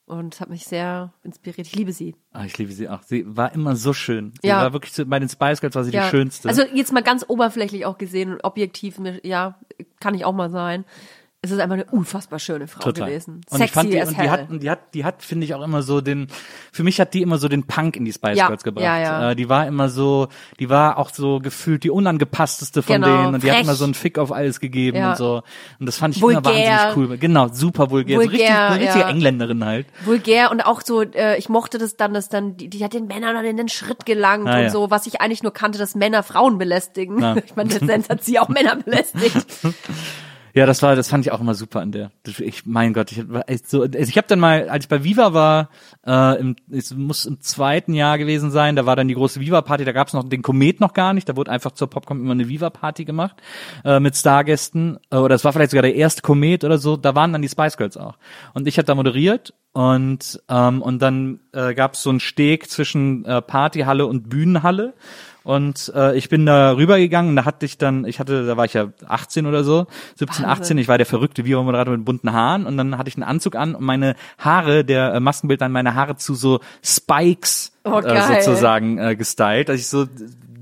Speaker 3: Und hat mich sehr inspiriert. Ich liebe sie.
Speaker 4: Ah, ich liebe sie auch. Sie war immer so schön. Sie
Speaker 3: Ja.
Speaker 4: war wirklich so, bei den Spice Girls war sie
Speaker 3: Ja.
Speaker 4: die schönste.
Speaker 3: Also jetzt mal ganz oberflächlich auch gesehen und objektiv, ja, kann ich auch mal sein. Es ist einfach eine unfassbar schöne Frau
Speaker 4: Total.
Speaker 3: gewesen.
Speaker 4: Und
Speaker 3: Sexy
Speaker 4: ich fand die, und
Speaker 3: hell.
Speaker 4: die hat, und die hat, die hat, finde ich auch immer so den, für mich hat die immer so den Punk in die Spice
Speaker 3: Ja,
Speaker 4: Girls gebracht.
Speaker 3: ja, ja.
Speaker 4: Äh, die war immer so, die war auch so gefühlt die unangepassteste von
Speaker 3: Genau,
Speaker 4: denen und die hat immer so einen Fick auf alles gegeben
Speaker 3: Ja.
Speaker 4: und so. Und das fand ich
Speaker 3: Vulgär.
Speaker 4: immer wahnsinnig cool. Genau, super vulgär. so richtig,
Speaker 3: Vulgär,
Speaker 4: eine richtige
Speaker 3: ja.
Speaker 4: Engländerin halt.
Speaker 3: vulgär und auch so, äh, ich mochte das dann, dass dann, die, die hat den Männern dann in den Schritt gelangt
Speaker 4: Ah,
Speaker 3: und so, was ich eigentlich nur kannte, dass Männer Frauen belästigen. Ich meine, letztendlich hat sie auch Männer belästigt.
Speaker 4: Ja, das war, das fand ich auch immer super an der. Ich, mein Gott, ich echt so. Also ich habe dann mal, als ich bei Viva war, äh, im, es muss im zweiten Jahr gewesen sein, da war dann die große Viva-Party, da gab's noch den Komet noch gar nicht, da wurde einfach zur Popcom immer eine Viva-Party gemacht äh, mit Stargästen. Äh, oder es war vielleicht sogar der erste Komet oder so, da waren dann die Spice Girls auch. Und ich habe da moderiert und ähm, und dann äh, gab's so einen Steg zwischen äh, Partyhalle und Bühnenhalle. Und äh, ich bin da rübergegangen, da hatte ich dann, ich hatte, da war ich ja 18 oder so, 17, 18, ich war der verrückte Viva-Moderator mit bunten Haaren. Und dann hatte ich einen Anzug an und meine Haare, der äh, Maskenbild an meine Haare zu so Spikes
Speaker 3: Oh,
Speaker 4: äh, sozusagen äh, gestylt, dass ich so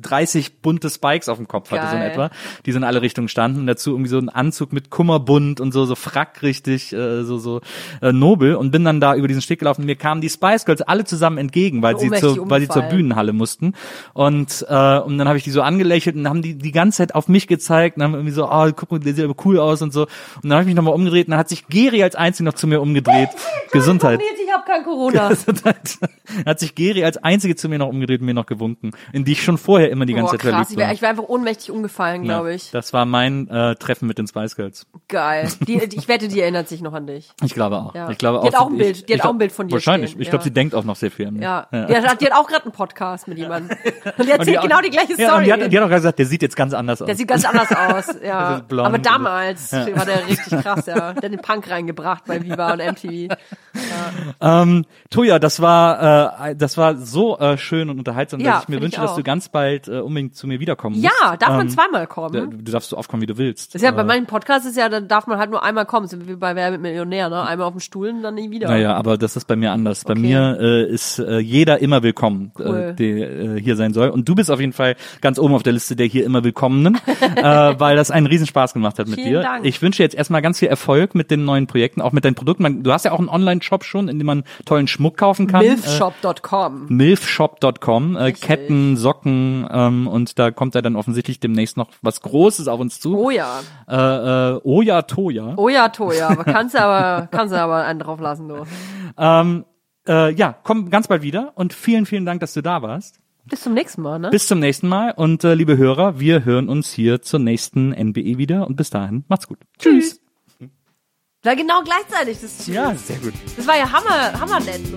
Speaker 4: 30 bunte Spikes auf dem Kopf hatte, so in
Speaker 3: Geil.
Speaker 4: etwa, die so in alle Richtungen standen und dazu irgendwie so ein Anzug mit Kummerbund und so, so Frack richtig, äh, so, so äh, nobel und bin dann da über diesen Steg gelaufen. Mir kamen die Spice Girls alle zusammen entgegen, weil sie
Speaker 3: Ohnmächtig
Speaker 4: zur, weil sie zur. Bühnenhalle mussten und äh, und dann habe ich die so angelächelt und haben die die ganze Zeit auf mich gezeigt und haben irgendwie so, oh, guck mal, der sieht aber cool aus und so. Und dann habe ich mich nochmal umgedreht und dann hat sich Geri als einzig noch zu mir umgedreht. Gesundheit.
Speaker 3: Ich habe kein Corona.
Speaker 4: Gesundheit. hat sich Geri als einzige zu mir noch umgedreht und mir noch gewunken, in die ich schon vorher immer die ganze
Speaker 3: Boah,
Speaker 4: Zeit
Speaker 3: krass. Ich
Speaker 4: war.
Speaker 3: wäre ich wär einfach ohnmächtig umgefallen,
Speaker 4: Ja,
Speaker 3: glaube ich.
Speaker 4: Das war mein äh, Treffen mit den Spice Girls.
Speaker 3: Geil. Die, die, ich wette, die erinnert sich noch an dich.
Speaker 4: Ich glaube auch.
Speaker 3: Ja.
Speaker 4: Ich glaube
Speaker 3: Die hat auch ein
Speaker 4: ich-
Speaker 3: Bild- die hat
Speaker 4: ich
Speaker 3: auch ein Bild von dir
Speaker 4: Wahrscheinlich.
Speaker 3: stehen,
Speaker 4: Ich glaube,
Speaker 3: ja.
Speaker 4: sie denkt auch noch sehr viel an mich.
Speaker 3: Ja. Die, hat, die hat auch gerade einen Podcast mit jemandem. Und die erzählt
Speaker 4: Und
Speaker 3: genau die gleiche
Speaker 4: Ja, und
Speaker 3: Story.
Speaker 4: die, hat, die hat auch gerade gesagt, der sieht jetzt ganz anders aus.
Speaker 3: der sieht ganz anders aus, ja.
Speaker 4: blond.
Speaker 3: Aber damals war der richtig krass, ja. Der hat den Punk reingebracht bei Viva und MTV.
Speaker 4: Ähm, Toja, das war äh, das war so äh, schön und unterhaltsam,
Speaker 3: Ja,
Speaker 4: dass ich mir
Speaker 3: ich
Speaker 4: wünsche, dass
Speaker 3: auch.
Speaker 4: du ganz bald äh, unbedingt zu mir wiederkommen
Speaker 3: Ja,
Speaker 4: musst.
Speaker 3: darf man
Speaker 4: Ähm,
Speaker 3: zweimal
Speaker 4: Du,
Speaker 3: kommen.
Speaker 4: du darfst so oft kommen, wie du willst.
Speaker 3: Das ist ja bei
Speaker 4: Äh,
Speaker 3: meinem Podcast ist ja, dann darf man halt nur einmal kommen, so wie bei Wer mit Millionär, ne? Einmal auf dem Stuhl und dann nie wieder.
Speaker 4: Naja, aber das ist bei mir anders. Bei
Speaker 3: Okay.
Speaker 4: mir äh, ist äh, jeder immer willkommen, äh,
Speaker 3: Cool.
Speaker 4: der äh, hier sein soll. Und du bist auf jeden Fall ganz oben auf der Liste der hier immer Willkommenen, äh, weil das einen Riesenspaß gemacht hat mit
Speaker 3: Vielen
Speaker 4: dir.
Speaker 3: Dank.
Speaker 4: Ich wünsche jetzt erstmal ganz viel Erfolg mit den neuen Projekten, auch mit deinen Produkten. Man, du hast ja auch einen Online-Shop schon, in dem man tollen Schmuck kaufen kann. Äh,
Speaker 3: Milfshop.com.
Speaker 4: milfshop.com, äh,
Speaker 3: Richtig.
Speaker 4: Ketten, Socken ähm, und da kommt ja dann offensichtlich demnächst noch was Großes auf uns zu.
Speaker 3: Oh ja.
Speaker 4: Äh, äh, Oja Toja.
Speaker 3: Oh ja, Toja. Aber kannst du aber, kannst du aber einen drauf lassen, du.
Speaker 4: Ähm, äh, ja, komm ganz bald wieder und vielen, vielen Dank, dass du da warst.
Speaker 3: Bis zum nächsten Mal, ne?
Speaker 4: Bis zum nächsten Mal und äh, liebe Hörer, wir hören uns hier zur nächsten NBE wieder und bis dahin macht's gut. Tschüss.
Speaker 3: War genau gleichzeitig. Das,
Speaker 4: Ja, sehr gut.
Speaker 3: das war ja hammer, hammernett. So.